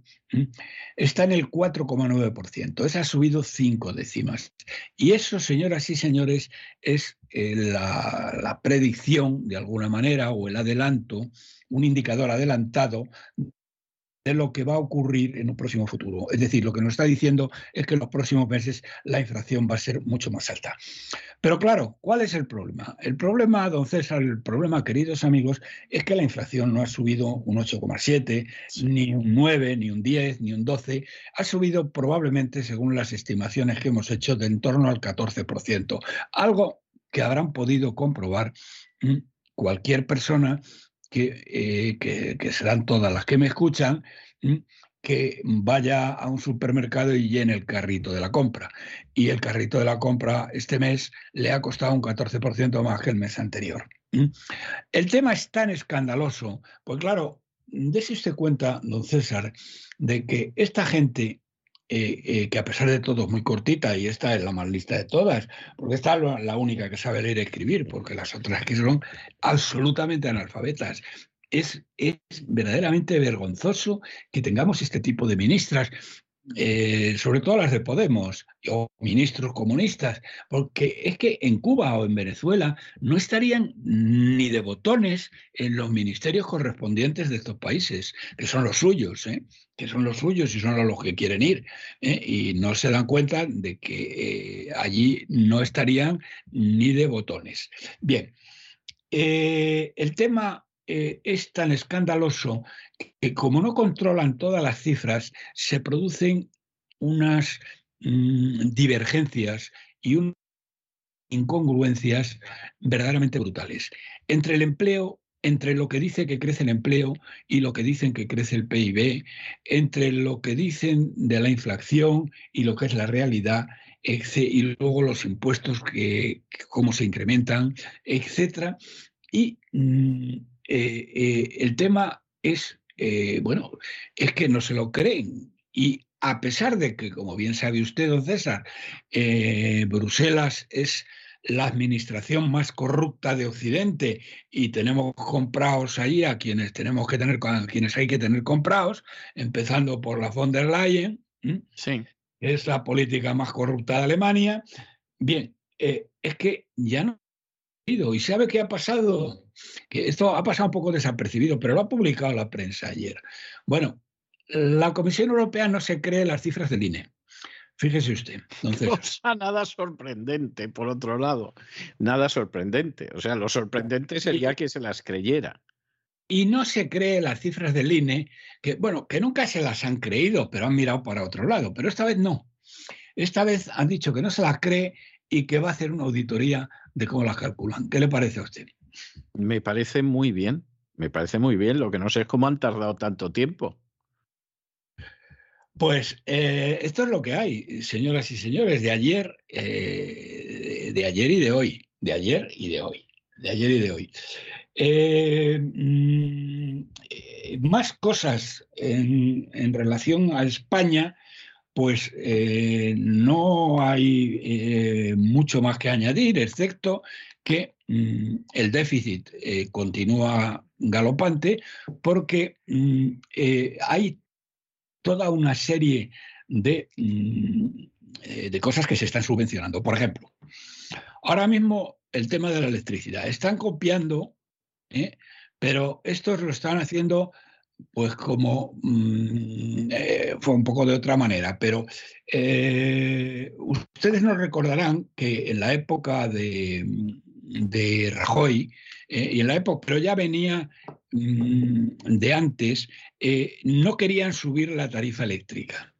está en el 4,9%. Esa ha subido cinco décimas. Y eso, señoras y señores, es eh, la predicción, de alguna manera, o el adelanto, un indicador adelantado de lo que va a ocurrir en un próximo futuro. Es decir, lo que nos está diciendo es que en los próximos meses la inflación va a ser mucho más alta. Pero claro, ¿cuál es el problema? El problema, don César, el problema, queridos amigos, es que la inflación no ha subido un 8,7, ni un 9, ni un 10, ni un 12. Ha subido probablemente, según las estimaciones que hemos hecho, de en torno al 14%. Algo que habrán podido comprobar cualquier persona eh, que, serán todas las que me escuchan, que vaya a un supermercado y llene el carrito de la compra. Y el carrito de la compra este mes le ha costado un 14% más que el mes anterior. El tema es tan escandaloso, pues claro, dése usted cuenta, don César, de que esta gente eh, eh, que a pesar de todo es muy cortita y esta es la más lista de todas, porque esta es la única que sabe leer y escribir, porque las otras que son absolutamente analfabetas. Es, es verdaderamente vergonzoso que tengamos este tipo de ministras eh, sobre todo las de Podemos o ministros comunistas, porque es que en Cuba o en Venezuela no estarían ni de botones en los ministerios correspondientes de estos países, que son los suyos, ¿eh? que son los suyos y son los que quieren ir, ¿eh? y no se dan cuenta de que allí no estarían ni de botones. Bien, el tema es tan escandaloso que como no controlan todas las cifras, se producen unas mm, divergencias y incongruencias verdaderamente brutales. Entre el empleo, entre lo que dice que crece el empleo y lo que dicen que crece el PIB, entre lo que dicen de la inflación y lo que es la realidad, y luego los impuestos que, cómo se incrementan, etcétera. Y mm, eh, eh, el tema es eh, bueno, es que no se lo creen. Y a pesar de que, como bien sabe usted, don César, Bruselas es la administración más corrupta de Occidente y tenemos comprados ahí a quienes tenemos que tener, a quienes hay que tener comprados, empezando por la von der Leyen, sí. es la política más corrupta de Alemania. Bien, eh, es que ya no ¿Y sabe qué ha pasado? Que esto ha pasado un poco desapercibido, pero lo ha publicado la prensa ayer. Bueno, la Comisión Europea no se cree las cifras del INE. Fíjese usted. Entonces... <laughs> nada sorprendente, por otro lado. Nada sorprendente. O sea, lo sorprendente sería que se las creyera. Y no se cree las cifras del INE, que, bueno, que nunca se las han creído, pero han mirado para otro lado. Pero esta vez no. Esta vez han dicho que no se las cree y que va a hacer una auditoría de cómo las calculan. ¿Qué le parece a usted? Me parece muy bien, me parece muy bien. Lo que no sé es cómo han tardado tanto tiempo. Pues eh, esto es lo que hay, señoras y señores, de ayer, eh, de ayer y de hoy, de ayer y de hoy, de ayer y de hoy. Eh, mm, más cosas en, en relación a España pues eh, no hay eh, mucho más que añadir, excepto que mm, el déficit eh, continúa galopante porque mm, hay toda una serie de, mm, de cosas que se están subvencionando. Por ejemplo, ahora mismo el tema de la electricidad. Están copiando, pero estos lo están haciendo pues como mm, eh, fue un poco de otra manera, pero eh, ustedes nos recordarán que en la época de, de Rajoy, eh, y en la época, pero ya venía mm, de antes, no querían subir la tarifa eléctrica.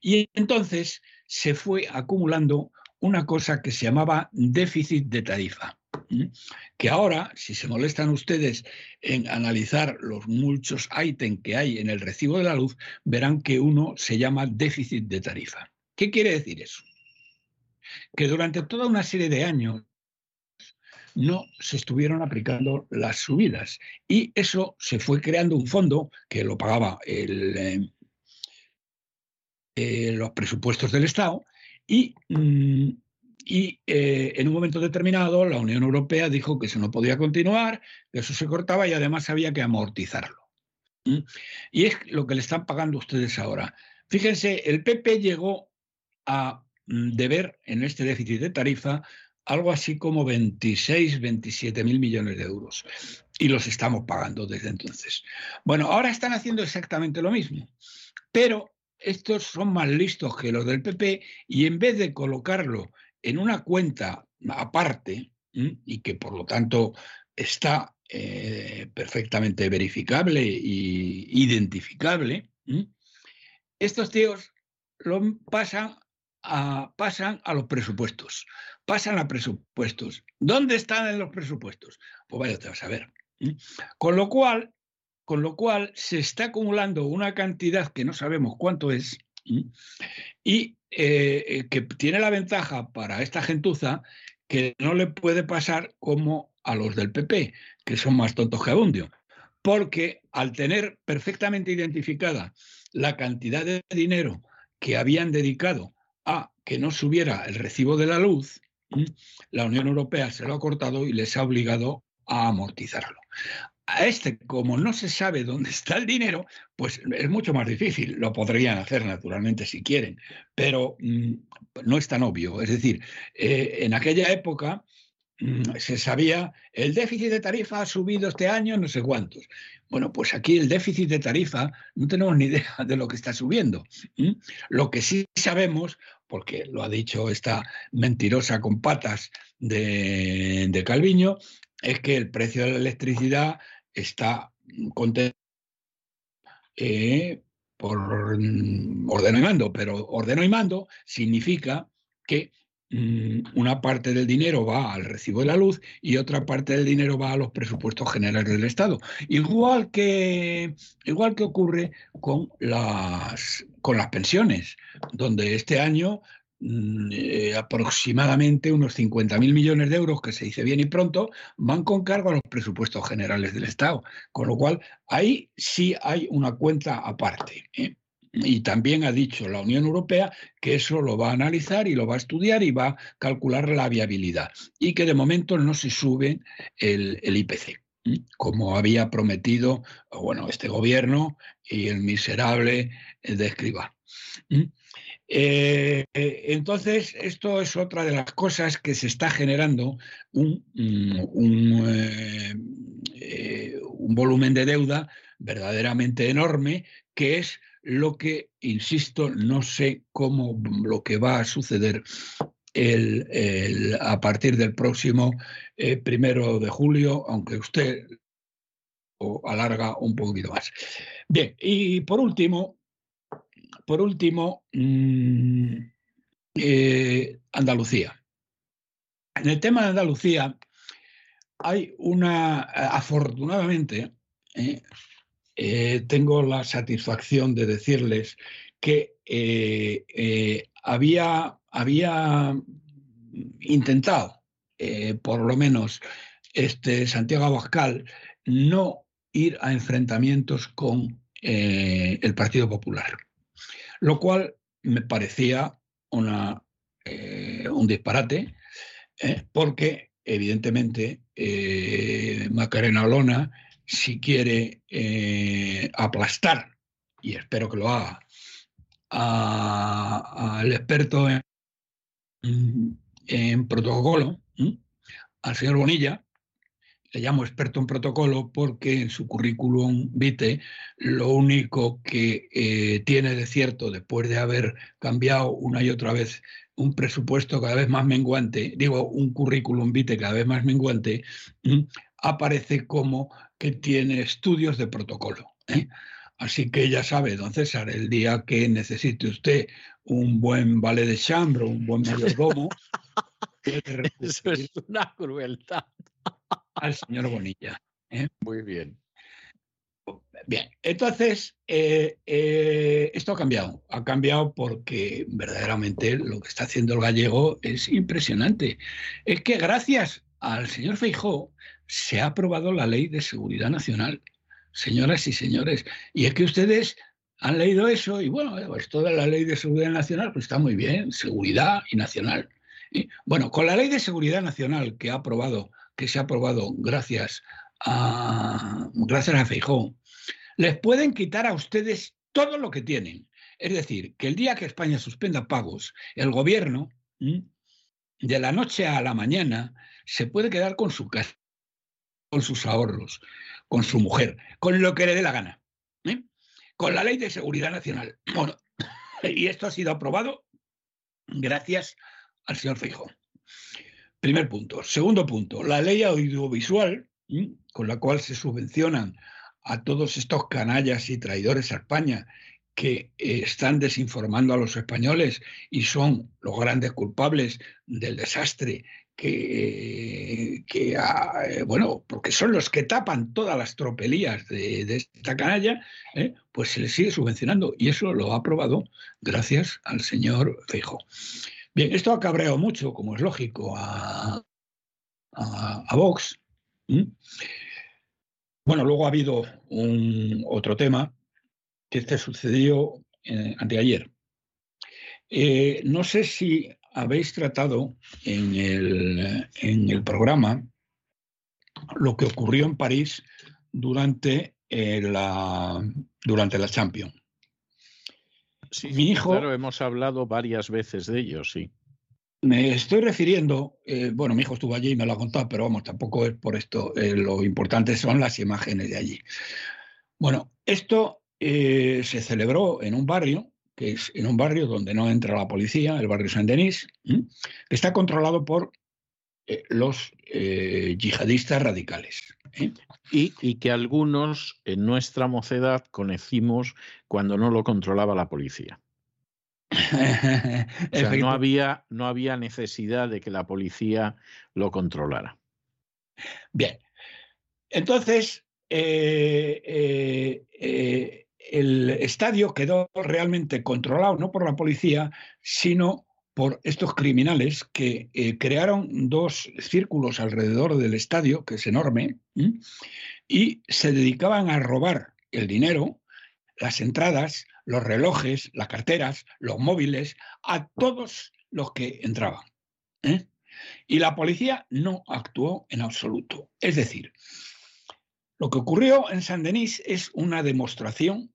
Y entonces se fue acumulando una cosa que se llamaba déficit de tarifa. Que ahora, si se molestan ustedes en analizar los muchos ítems que hay en el recibo de la luz, verán que uno se llama déficit de tarifa. ¿Qué quiere decir eso? Que durante toda una serie de años no se estuvieron aplicando las subidas y eso se fue creando un fondo que lo pagaba eh, eh, los presupuestos del Estado y mm, y eh, en un momento determinado la Unión Europea dijo que eso no podía continuar, que eso se cortaba y además había que amortizarlo. Y es lo que le están pagando ustedes ahora. Fíjense, el PP llegó a mm, deber en este déficit de tarifa algo así como 26, 27 mil millones de euros. Y los estamos pagando desde entonces. Bueno, ahora están haciendo exactamente lo mismo, pero estos son más listos que los del PP y en vez de colocarlo en una cuenta aparte y que por lo tanto está eh, perfectamente verificable e identificable, estos tíos lo pasan a, pasan a los presupuestos. Pasan a presupuestos. ¿Dónde están en los presupuestos? Pues vaya te vas a ver. Con lo cual, con lo cual se está acumulando una cantidad que no sabemos cuánto es, y eh, eh, que tiene la ventaja para esta gentuza que no le puede pasar como a los del PP, que son más tontos que abundio, porque al tener perfectamente identificada la cantidad de dinero que habían dedicado a que no subiera el recibo de la luz, la Unión Europea se lo ha cortado y les ha obligado a amortizarlo a este, como no se sabe dónde está el dinero, pues es mucho más difícil. Lo podrían hacer naturalmente si quieren, pero mm, no es tan obvio. Es decir, eh, en aquella época mm, se sabía, el déficit de tarifa ha subido este año no sé cuántos. Bueno, pues aquí el déficit de tarifa no tenemos ni idea de lo que está subiendo. Lo que sí sabemos, porque lo ha dicho esta mentirosa con patas de, de Calviño, es que el precio de la electricidad está contento eh, por ordeno y mando, pero ordeno y mando significa que mm, una parte del dinero va al recibo de la luz y otra parte del dinero va a los presupuestos generales del Estado. Igual que, igual que ocurre con las, con las pensiones, donde este año eh, aproximadamente unos 50.000 millones de euros, que se dice bien y pronto, van con cargo a los presupuestos generales del Estado. Con lo cual, ahí sí hay una cuenta aparte. ¿eh? Y también ha dicho la Unión Europea que eso lo va a analizar y lo va a estudiar y va a calcular la viabilidad. Y que de momento no se sube el, IPC como había prometido bueno, este gobierno y el miserable de. Eh, entonces, esto es otra de las cosas que se está generando un, mm, eh, eh, un, volumen de deuda verdaderamente enorme, que es lo que, insisto, no sé cómo lo que va a suceder el, a partir del próximo primero de julio, aunque usted alarga un poquito más. Bien, y por último, por último, mm, eh, Andalucía. En el tema de Andalucía hay una, afortunadamente, eh, eh, tengo la satisfacción de decirles que había, había intentado, por lo menos, este Santiago Abascal, no ir a enfrentamientos con el Partido Popular lo cual me parecía una, eh, un disparate, eh, porque evidentemente eh, Macarena Olona, si quiere aplastar, y espero que lo haga, al experto en protocolo, al señor Bonilla, le llamo experto en protocolo porque en su currículum vitae lo único que eh, tiene de cierto después de haber cambiado una y otra vez un presupuesto cada vez más menguante, digo, un currículum vitae cada vez más menguante, aparece como que tiene estudios de protocolo. ¿eh? Así que ya sabe, don César, el día que necesite usted un buen vale de chambre, un buen mayordomo, <laughs> Eso es una crueldad. Al señor Bonilla. ¿eh? Muy bien. Bien, entonces, eh, eh, esto ha cambiado. Ha cambiado porque verdaderamente lo que está haciendo el gallego es impresionante. Es que gracias al señor Feijó se ha aprobado la ley de seguridad nacional, señoras y señores. Y es que ustedes han leído eso y bueno, esto de la ley de seguridad nacional pues está muy bien, seguridad y nacional. Y, bueno, con la ley de seguridad nacional que ha aprobado, que se ha aprobado gracias a gracias a Feijó, les pueden quitar a ustedes todo lo que tienen. Es decir, que el día que España suspenda pagos, el gobierno, de la noche a la mañana, se puede quedar con su casa, con sus ahorros, con su mujer, con lo que le dé la gana, con la ley de seguridad nacional. Bueno, <laughs> y esto ha sido aprobado gracias al señor Feijóo. Primer punto. Segundo punto, la ley audiovisual, con la cual se subvencionan a todos estos canallas y traidores a España que están desinformando a los españoles y son los grandes culpables del desastre que, que eh, bueno, porque son los que tapan todas las tropelías de, de esta canalla, ¿eh? pues se les sigue subvencionando y eso lo ha aprobado gracias al señor Feijo. Bien, esto ha cabreado mucho, como es lógico, a, Vox. Bueno, luego ha habido un otro tema que este sucedió eh, anteayer. Eh, no sé si habéis tratado en el, en el, programa lo que ocurrió en París durante, eh, la, durante la Champions. Sí, Mi hijo, claro, hemos hablado varias veces de ello, sí. Me estoy refiriendo, eh, bueno, mi hijo estuvo allí y me lo ha contado, pero vamos, tampoco es por esto. Eh, lo importante son las imágenes de allí. Bueno, esto eh, se celebró en un barrio, que es en un barrio donde no entra la policía, el barrio Saint-Denis, que está controlado por eh, los yihadistas radicales. Y, y, que algunos en nuestra mocedad conocimos cuando no lo controlaba la policía. <laughs> o sea, no, había, no había necesidad de que la policía lo controlara. Bien, entonces eh, eh, eh, el estadio quedó realmente controlado no por la policía, sino por estos criminales que eh, crearon dos círculos alrededor del estadio, que es enorme, y se dedicaban a robar el dinero, las entradas, los relojes, las carteras, los móviles, a todos los que entraban. ¿eh? Y la policía no actuó en absoluto. Es decir, lo que ocurrió en San Denis es una demostración,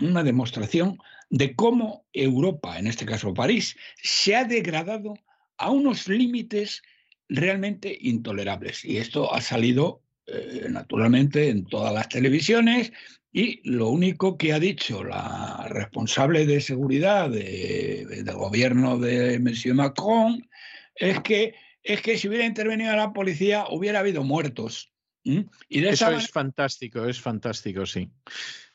una demostración de cómo Europa, en este caso París, se ha degradado a unos límites realmente intolerables. Y esto ha salido eh, naturalmente en todas las televisiones y lo único que ha dicho la responsable de seguridad de, de, del gobierno de Monsieur Macron es que, es que si hubiera intervenido la policía hubiera habido muertos. ¿Mm? Y de eso esa... es fantástico, es fantástico, sí.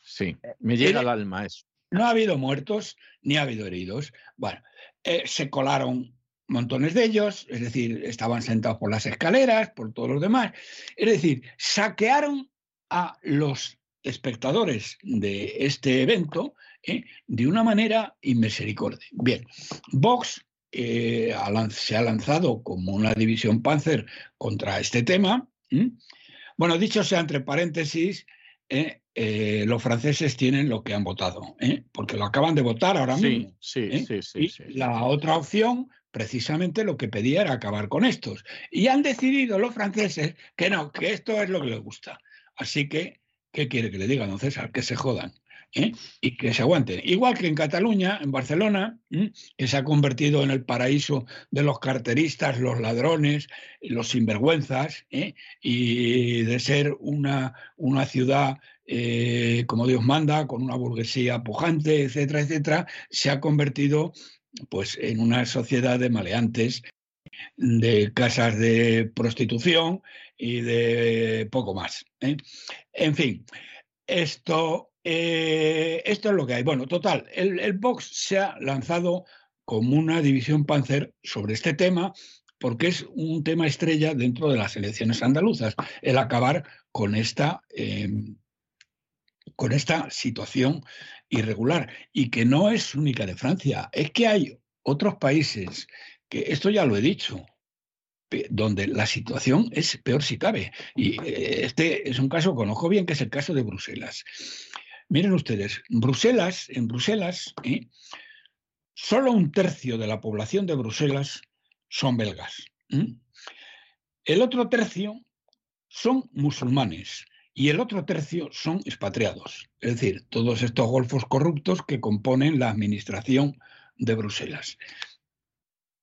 Sí, me llega al alma eso. No ha habido muertos ni ha habido heridos. Bueno, eh, se colaron montones de ellos, es decir, estaban sentados por las escaleras, por todos los demás. Es decir, saquearon a los espectadores de este evento ¿eh? de una manera inmisericordia. Bien, Vox eh, se ha lanzado como una división Panzer contra este tema. Bueno, dicho sea entre paréntesis, ¿eh? eh, los franceses tienen lo que han votado, ¿eh? porque lo acaban de votar ahora sí, mismo. Sí, ¿eh? sí, sí, y sí, la otra opción, precisamente lo que pedía era acabar con estos. Y han decidido los franceses que no, que esto es lo que les gusta. Así que, ¿qué quiere que le diga, don César? Que se jodan. ¿Eh? y que se aguanten. Igual que en Cataluña, en Barcelona, que se ha convertido en el paraíso de los carteristas, los ladrones, los sinvergüenzas, ¿eh? y de ser una, una ciudad eh, como Dios manda, con una burguesía pujante, etcétera, etcétera, se ha convertido pues, en una sociedad de maleantes, de casas de prostitución y de poco más. En fin, esto, eh, esto es lo que hay. Bueno, total, el, el Vox se ha lanzado como una división Panzer sobre este tema porque es un tema estrella dentro de las elecciones andaluzas, el acabar con esta, eh, con esta situación irregular y que no es única de Francia, es que hay otros países que esto ya lo he dicho, donde la situación es peor si cabe. Y eh, este es un caso que conozco bien, que es el caso de Bruselas. Miren ustedes, Bruselas, en Bruselas, ¿eh? solo un tercio de la población de Bruselas son belgas. El otro tercio son musulmanes y el otro tercio son expatriados, es decir, todos estos golfos corruptos que componen la administración de Bruselas.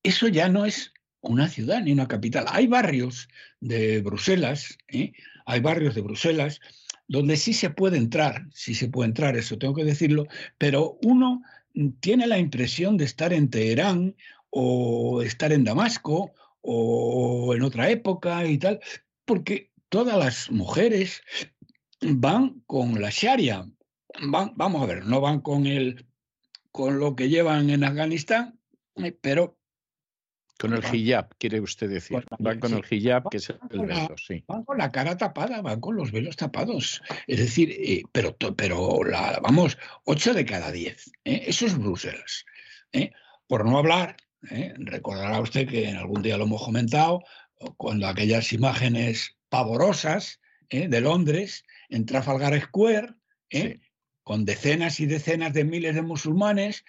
Eso ya no es una ciudad ni una capital. Hay barrios de Bruselas, ¿eh? hay barrios de Bruselas donde sí se puede entrar, sí se puede entrar, eso tengo que decirlo, pero uno tiene la impresión de estar en Teherán o estar en Damasco o en otra época y tal, porque todas las mujeres van con la Sharia. Van, vamos a ver, no van con el con lo que llevan en Afganistán, eh, pero con el hijab, quiere usted decir. van con el hijab, que es el velo, sí. Van con la cara tapada, van con los velos tapados. Es decir, eh, pero, pero la, vamos, 8 de cada 10. ¿eh? Eso es Bruselas. ¿eh? Por no hablar, recordará usted que en algún día lo hemos comentado, cuando aquellas imágenes pavorosas de Londres en Trafalgar Square, con decenas y decenas de miles de musulmanes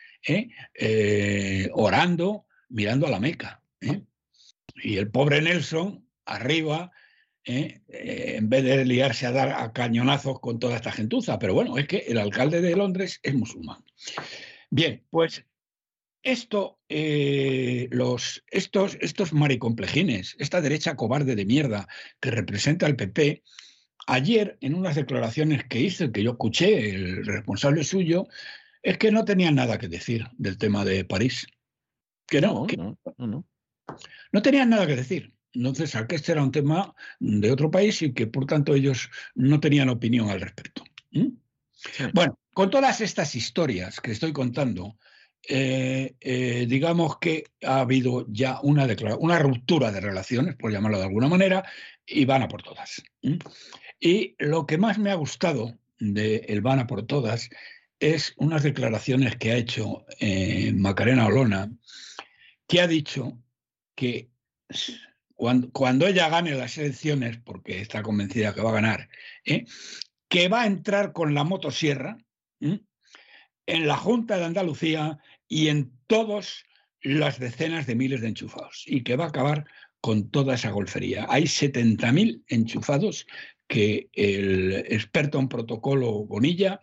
orando mirando a la Meca. ¿Eh? Y el pobre Nelson, arriba, ¿eh? Eh, en vez de liarse a dar a cañonazos con toda esta gentuza. Pero bueno, es que el alcalde de Londres es musulmán. Bien, pues esto, los, estos, estos maricomplejines, esta derecha cobarde de mierda que representa al PP, ayer en unas declaraciones que hizo, que yo escuché, el responsable suyo, es que no tenía nada que decir del tema de París. Que no, no, no, no, tenían nada que decir. Entonces, que este era un tema de otro país y que por tanto ellos no tenían opinión al respecto. Bueno, con todas estas historias que estoy contando, eh, eh, digamos que ha habido ya una, una ruptura de relaciones, por llamarlo de alguna manera, y van a por todas. Y lo que más me ha gustado de el van a por todas es unas declaraciones que ha hecho eh, Macarena Olona, que ha dicho que cuando, ella gane las elecciones, porque está convencida que va a ganar, ¿eh? que va a entrar con la motosierra en la Junta de Andalucía y en todas las decenas de miles de enchufados y que va a acabar con toda esa golfería. Hay 70.000 enchufados que el experto en protocolo Bonilla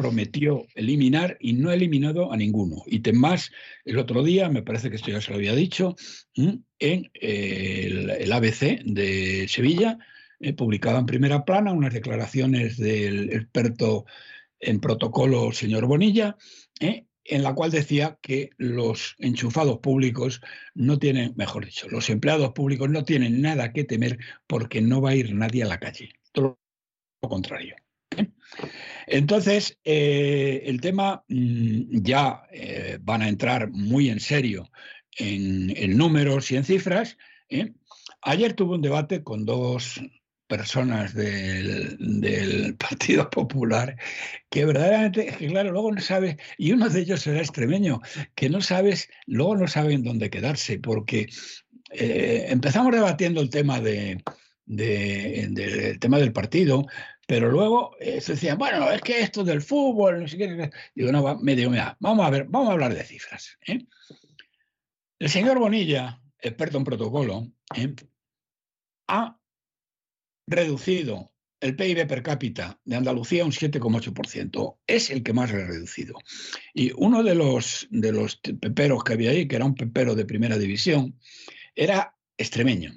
prometió eliminar y no ha eliminado a ninguno. Y más, el otro día, me parece que esto ya se lo había dicho, en el, ABC de Sevilla, eh, publicaba en primera plana unas declaraciones del experto en protocolo, señor Bonilla, eh, en la cual decía que los enchufados públicos no tienen, mejor dicho, los empleados públicos no tienen nada que temer porque no va a ir nadie a la calle. Todo lo contrario. Entonces, eh, el tema mm, ya eh, van a entrar muy en serio en, números y en cifras. ¿eh? Ayer tuve un debate con dos personas del, <laughs> Partido Popular que verdaderamente, que claro, luego no sabes, y uno de ellos era extremeño, que no sabes, luego no saben dónde quedarse, porque empezamos debatiendo el tema de, del tema del partido, pero luego eh, se decían, bueno, es que esto del fútbol, no sé qué. Digo, no, me digo, vamos a ver, vamos a hablar de cifras. ¿eh? El señor Bonilla, experto en protocolo, ¿eh? ha reducido el PIB per cápita de Andalucía un 7,8%. Es el que más ha reducido. Y uno de los, de los peperos que había ahí, que era un pepero de primera división, era extremeño.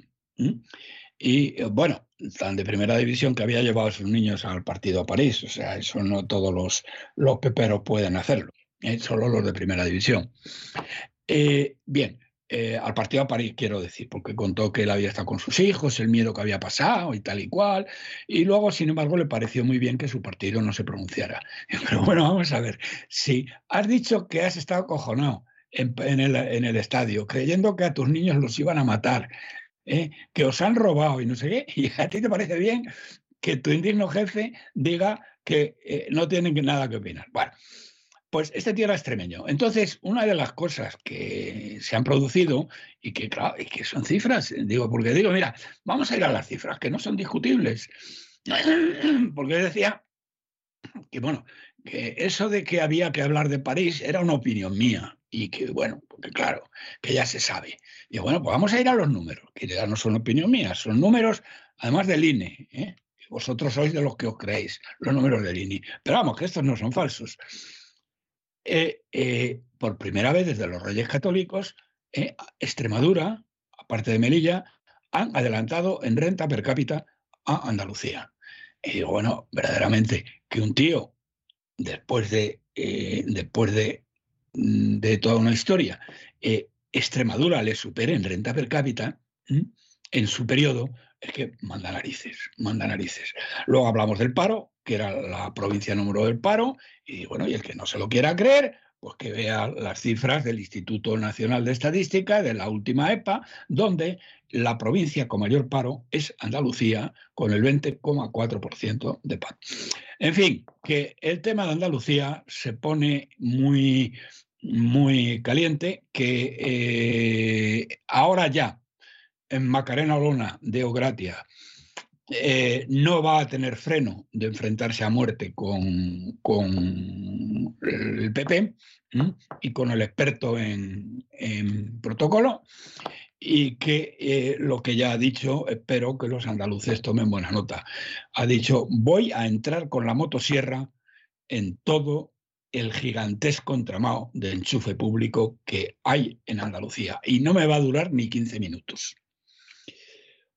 Y bueno, tan de primera división que había llevado a sus niños al partido a París. O sea, eso no todos los, los peperos pueden hacerlo, ¿eh? solo los de primera división. Eh, bien, eh, al partido a París quiero decir, porque contó que él había estado con sus hijos, el miedo que había pasado y tal y cual, y luego, sin embargo, le pareció muy bien que su partido no se pronunciara. <laughs> Pero bueno, vamos a ver, si has dicho que has estado cojonado, en, el estadio, creyendo que a tus niños los iban a matar, ¿eh? que os han robado y no sé qué, <laughs> y a ti te parece bien que tu indigno jefe diga que eh, no tienen nada que opinar. Bueno, pues este tío era extremeño. Entonces, una de las cosas que se han producido y que, y que son cifras, digo, porque digo, mira, vamos a ir a las cifras, que no son discutibles. <clears throat> Porque decía que, bueno, que eso de que había que hablar de París era una opinión mía y que, bueno, porque claro, que ya se sabe. Y bueno, pues vamos a ir a los números, que ya no son opinión mía, son números, además del INE. ¿eh? Vosotros sois de los que os creéis, los números del INE. Pero vamos, que estos no son falsos. Eh, eh, por primera vez desde los Reyes Católicos, Extremadura, aparte de Melilla, han adelantado en renta per cápita a Andalucía. Y digo, bueno, verdaderamente, que un tío, después de, después de, de, toda una historia, Extremadura le supere en renta per cápita, en su periodo, es que manda narices, manda narices. Luego hablamos del paro, que era la provincia número del paro, y bueno, y el que no se lo quiera creer, pues que vea las cifras del Instituto Nacional de Estadística, de la última EPA, donde la provincia con mayor paro es Andalucía, con el 20,4% de paro. En fin, que el tema de Andalucía se pone muy, muy caliente, que eh, ahora ya en Macarena Olona de Ogratia eh, no va a tener freno de enfrentarse a muerte con, con el PP y con el experto en, protocolo y que eh, lo que ya ha dicho, espero que los andaluces tomen buena nota, ha dicho, voy a entrar con la motosierra en todo el gigantesco entramado de enchufe público que hay en Andalucía y no me va a durar ni 15 minutos.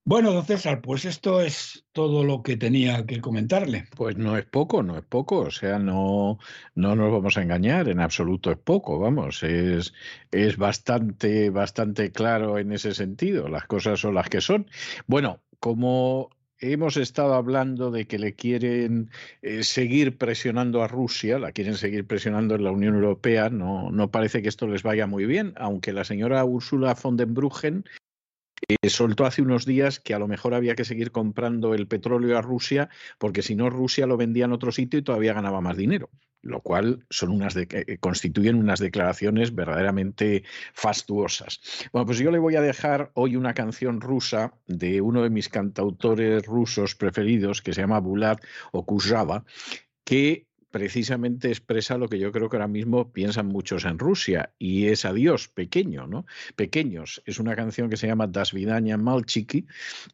Bueno, don César, pues esto es todo lo que tenía que comentarle. Pues no es poco, no es poco, o sea, no, no nos vamos a engañar, en absoluto es poco, vamos, es, es bastante, bastante claro en ese sentido, las cosas son las que son. Bueno, como hemos estado hablando de que le quieren eh, seguir presionando a Rusia, la quieren seguir presionando en la Unión Europea, no, no parece que esto les vaya muy bien, aunque la señora Ursula von den Bruggen eh, soltó hace unos días que a lo mejor había que seguir comprando el petróleo a Rusia, porque si no Rusia lo vendía en otro sitio y todavía ganaba más dinero lo cual son unas de, eh, constituyen unas declaraciones verdaderamente fastuosas. Bueno, pues yo le voy a dejar hoy una canción rusa de uno de mis cantautores rusos preferidos, que se llama Bulat Okuzhava, que precisamente expresa lo que yo creo que ahora mismo piensan muchos en Rusia y es adiós pequeño, ¿no? Pequeños. Es una canción que se llama Das Vidaña Malchiki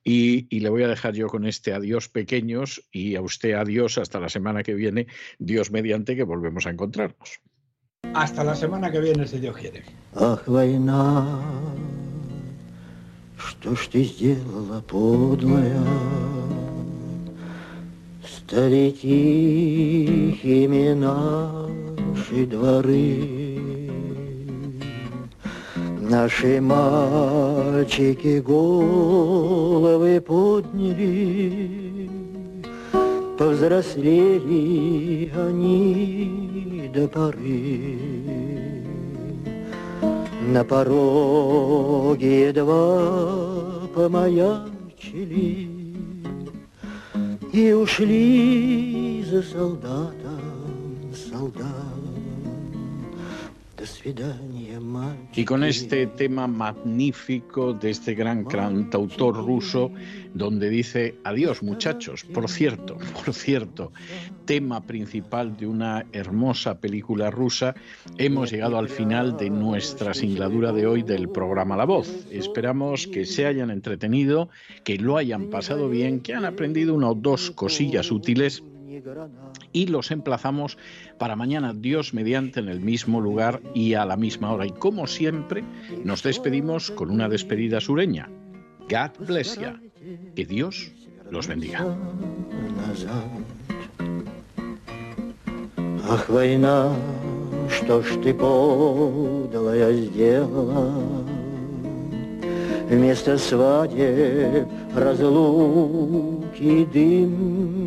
y, y le voy a dejar yo con este adiós pequeños y a usted adiós hasta la semana que viene, Dios mediante que volvemos a encontrarnos. Hasta la semana que viene, si Dios quiere. Стали тихими наши дворы, Наши мальчики головы подняли, Повзрослели они до поры. На пороге едва помаячили, и ушли за солдатом, солдат. Y con este tema magnífico de este gran cantautor ruso, donde dice, adiós muchachos, por cierto, <laughs> por cierto, tema principal de una hermosa película rusa, hemos llegado al final de nuestra singladura de hoy del programa La Voz. Esperamos que se hayan entretenido, que lo hayan pasado bien, que han aprendido una o dos cosillas útiles y los emplazamos para mañana, Dios mediante, en el mismo lugar y a la misma hora. Y como siempre, nos despedimos con una despedida sureña. God bless you. Que Dios los bendiga. Ах, война, что ж ты подлая сделала? Вместо свадеб разлуки дым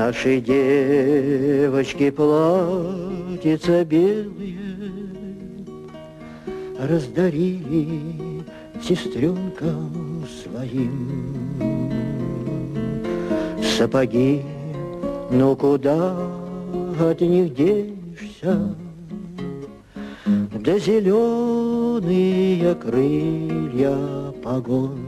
Наши девочки платьица белые Раздарили сестренкам своим Сапоги, но куда от них денешься? Да зеленые крылья погон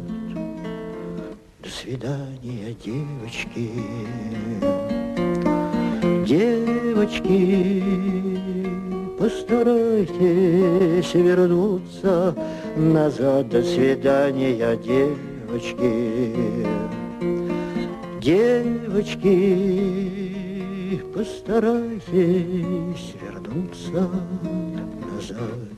Свидания, девочки, девочки, постарайтесь вернуться назад. До свидания, девочки, девочки, постарайтесь вернуться назад.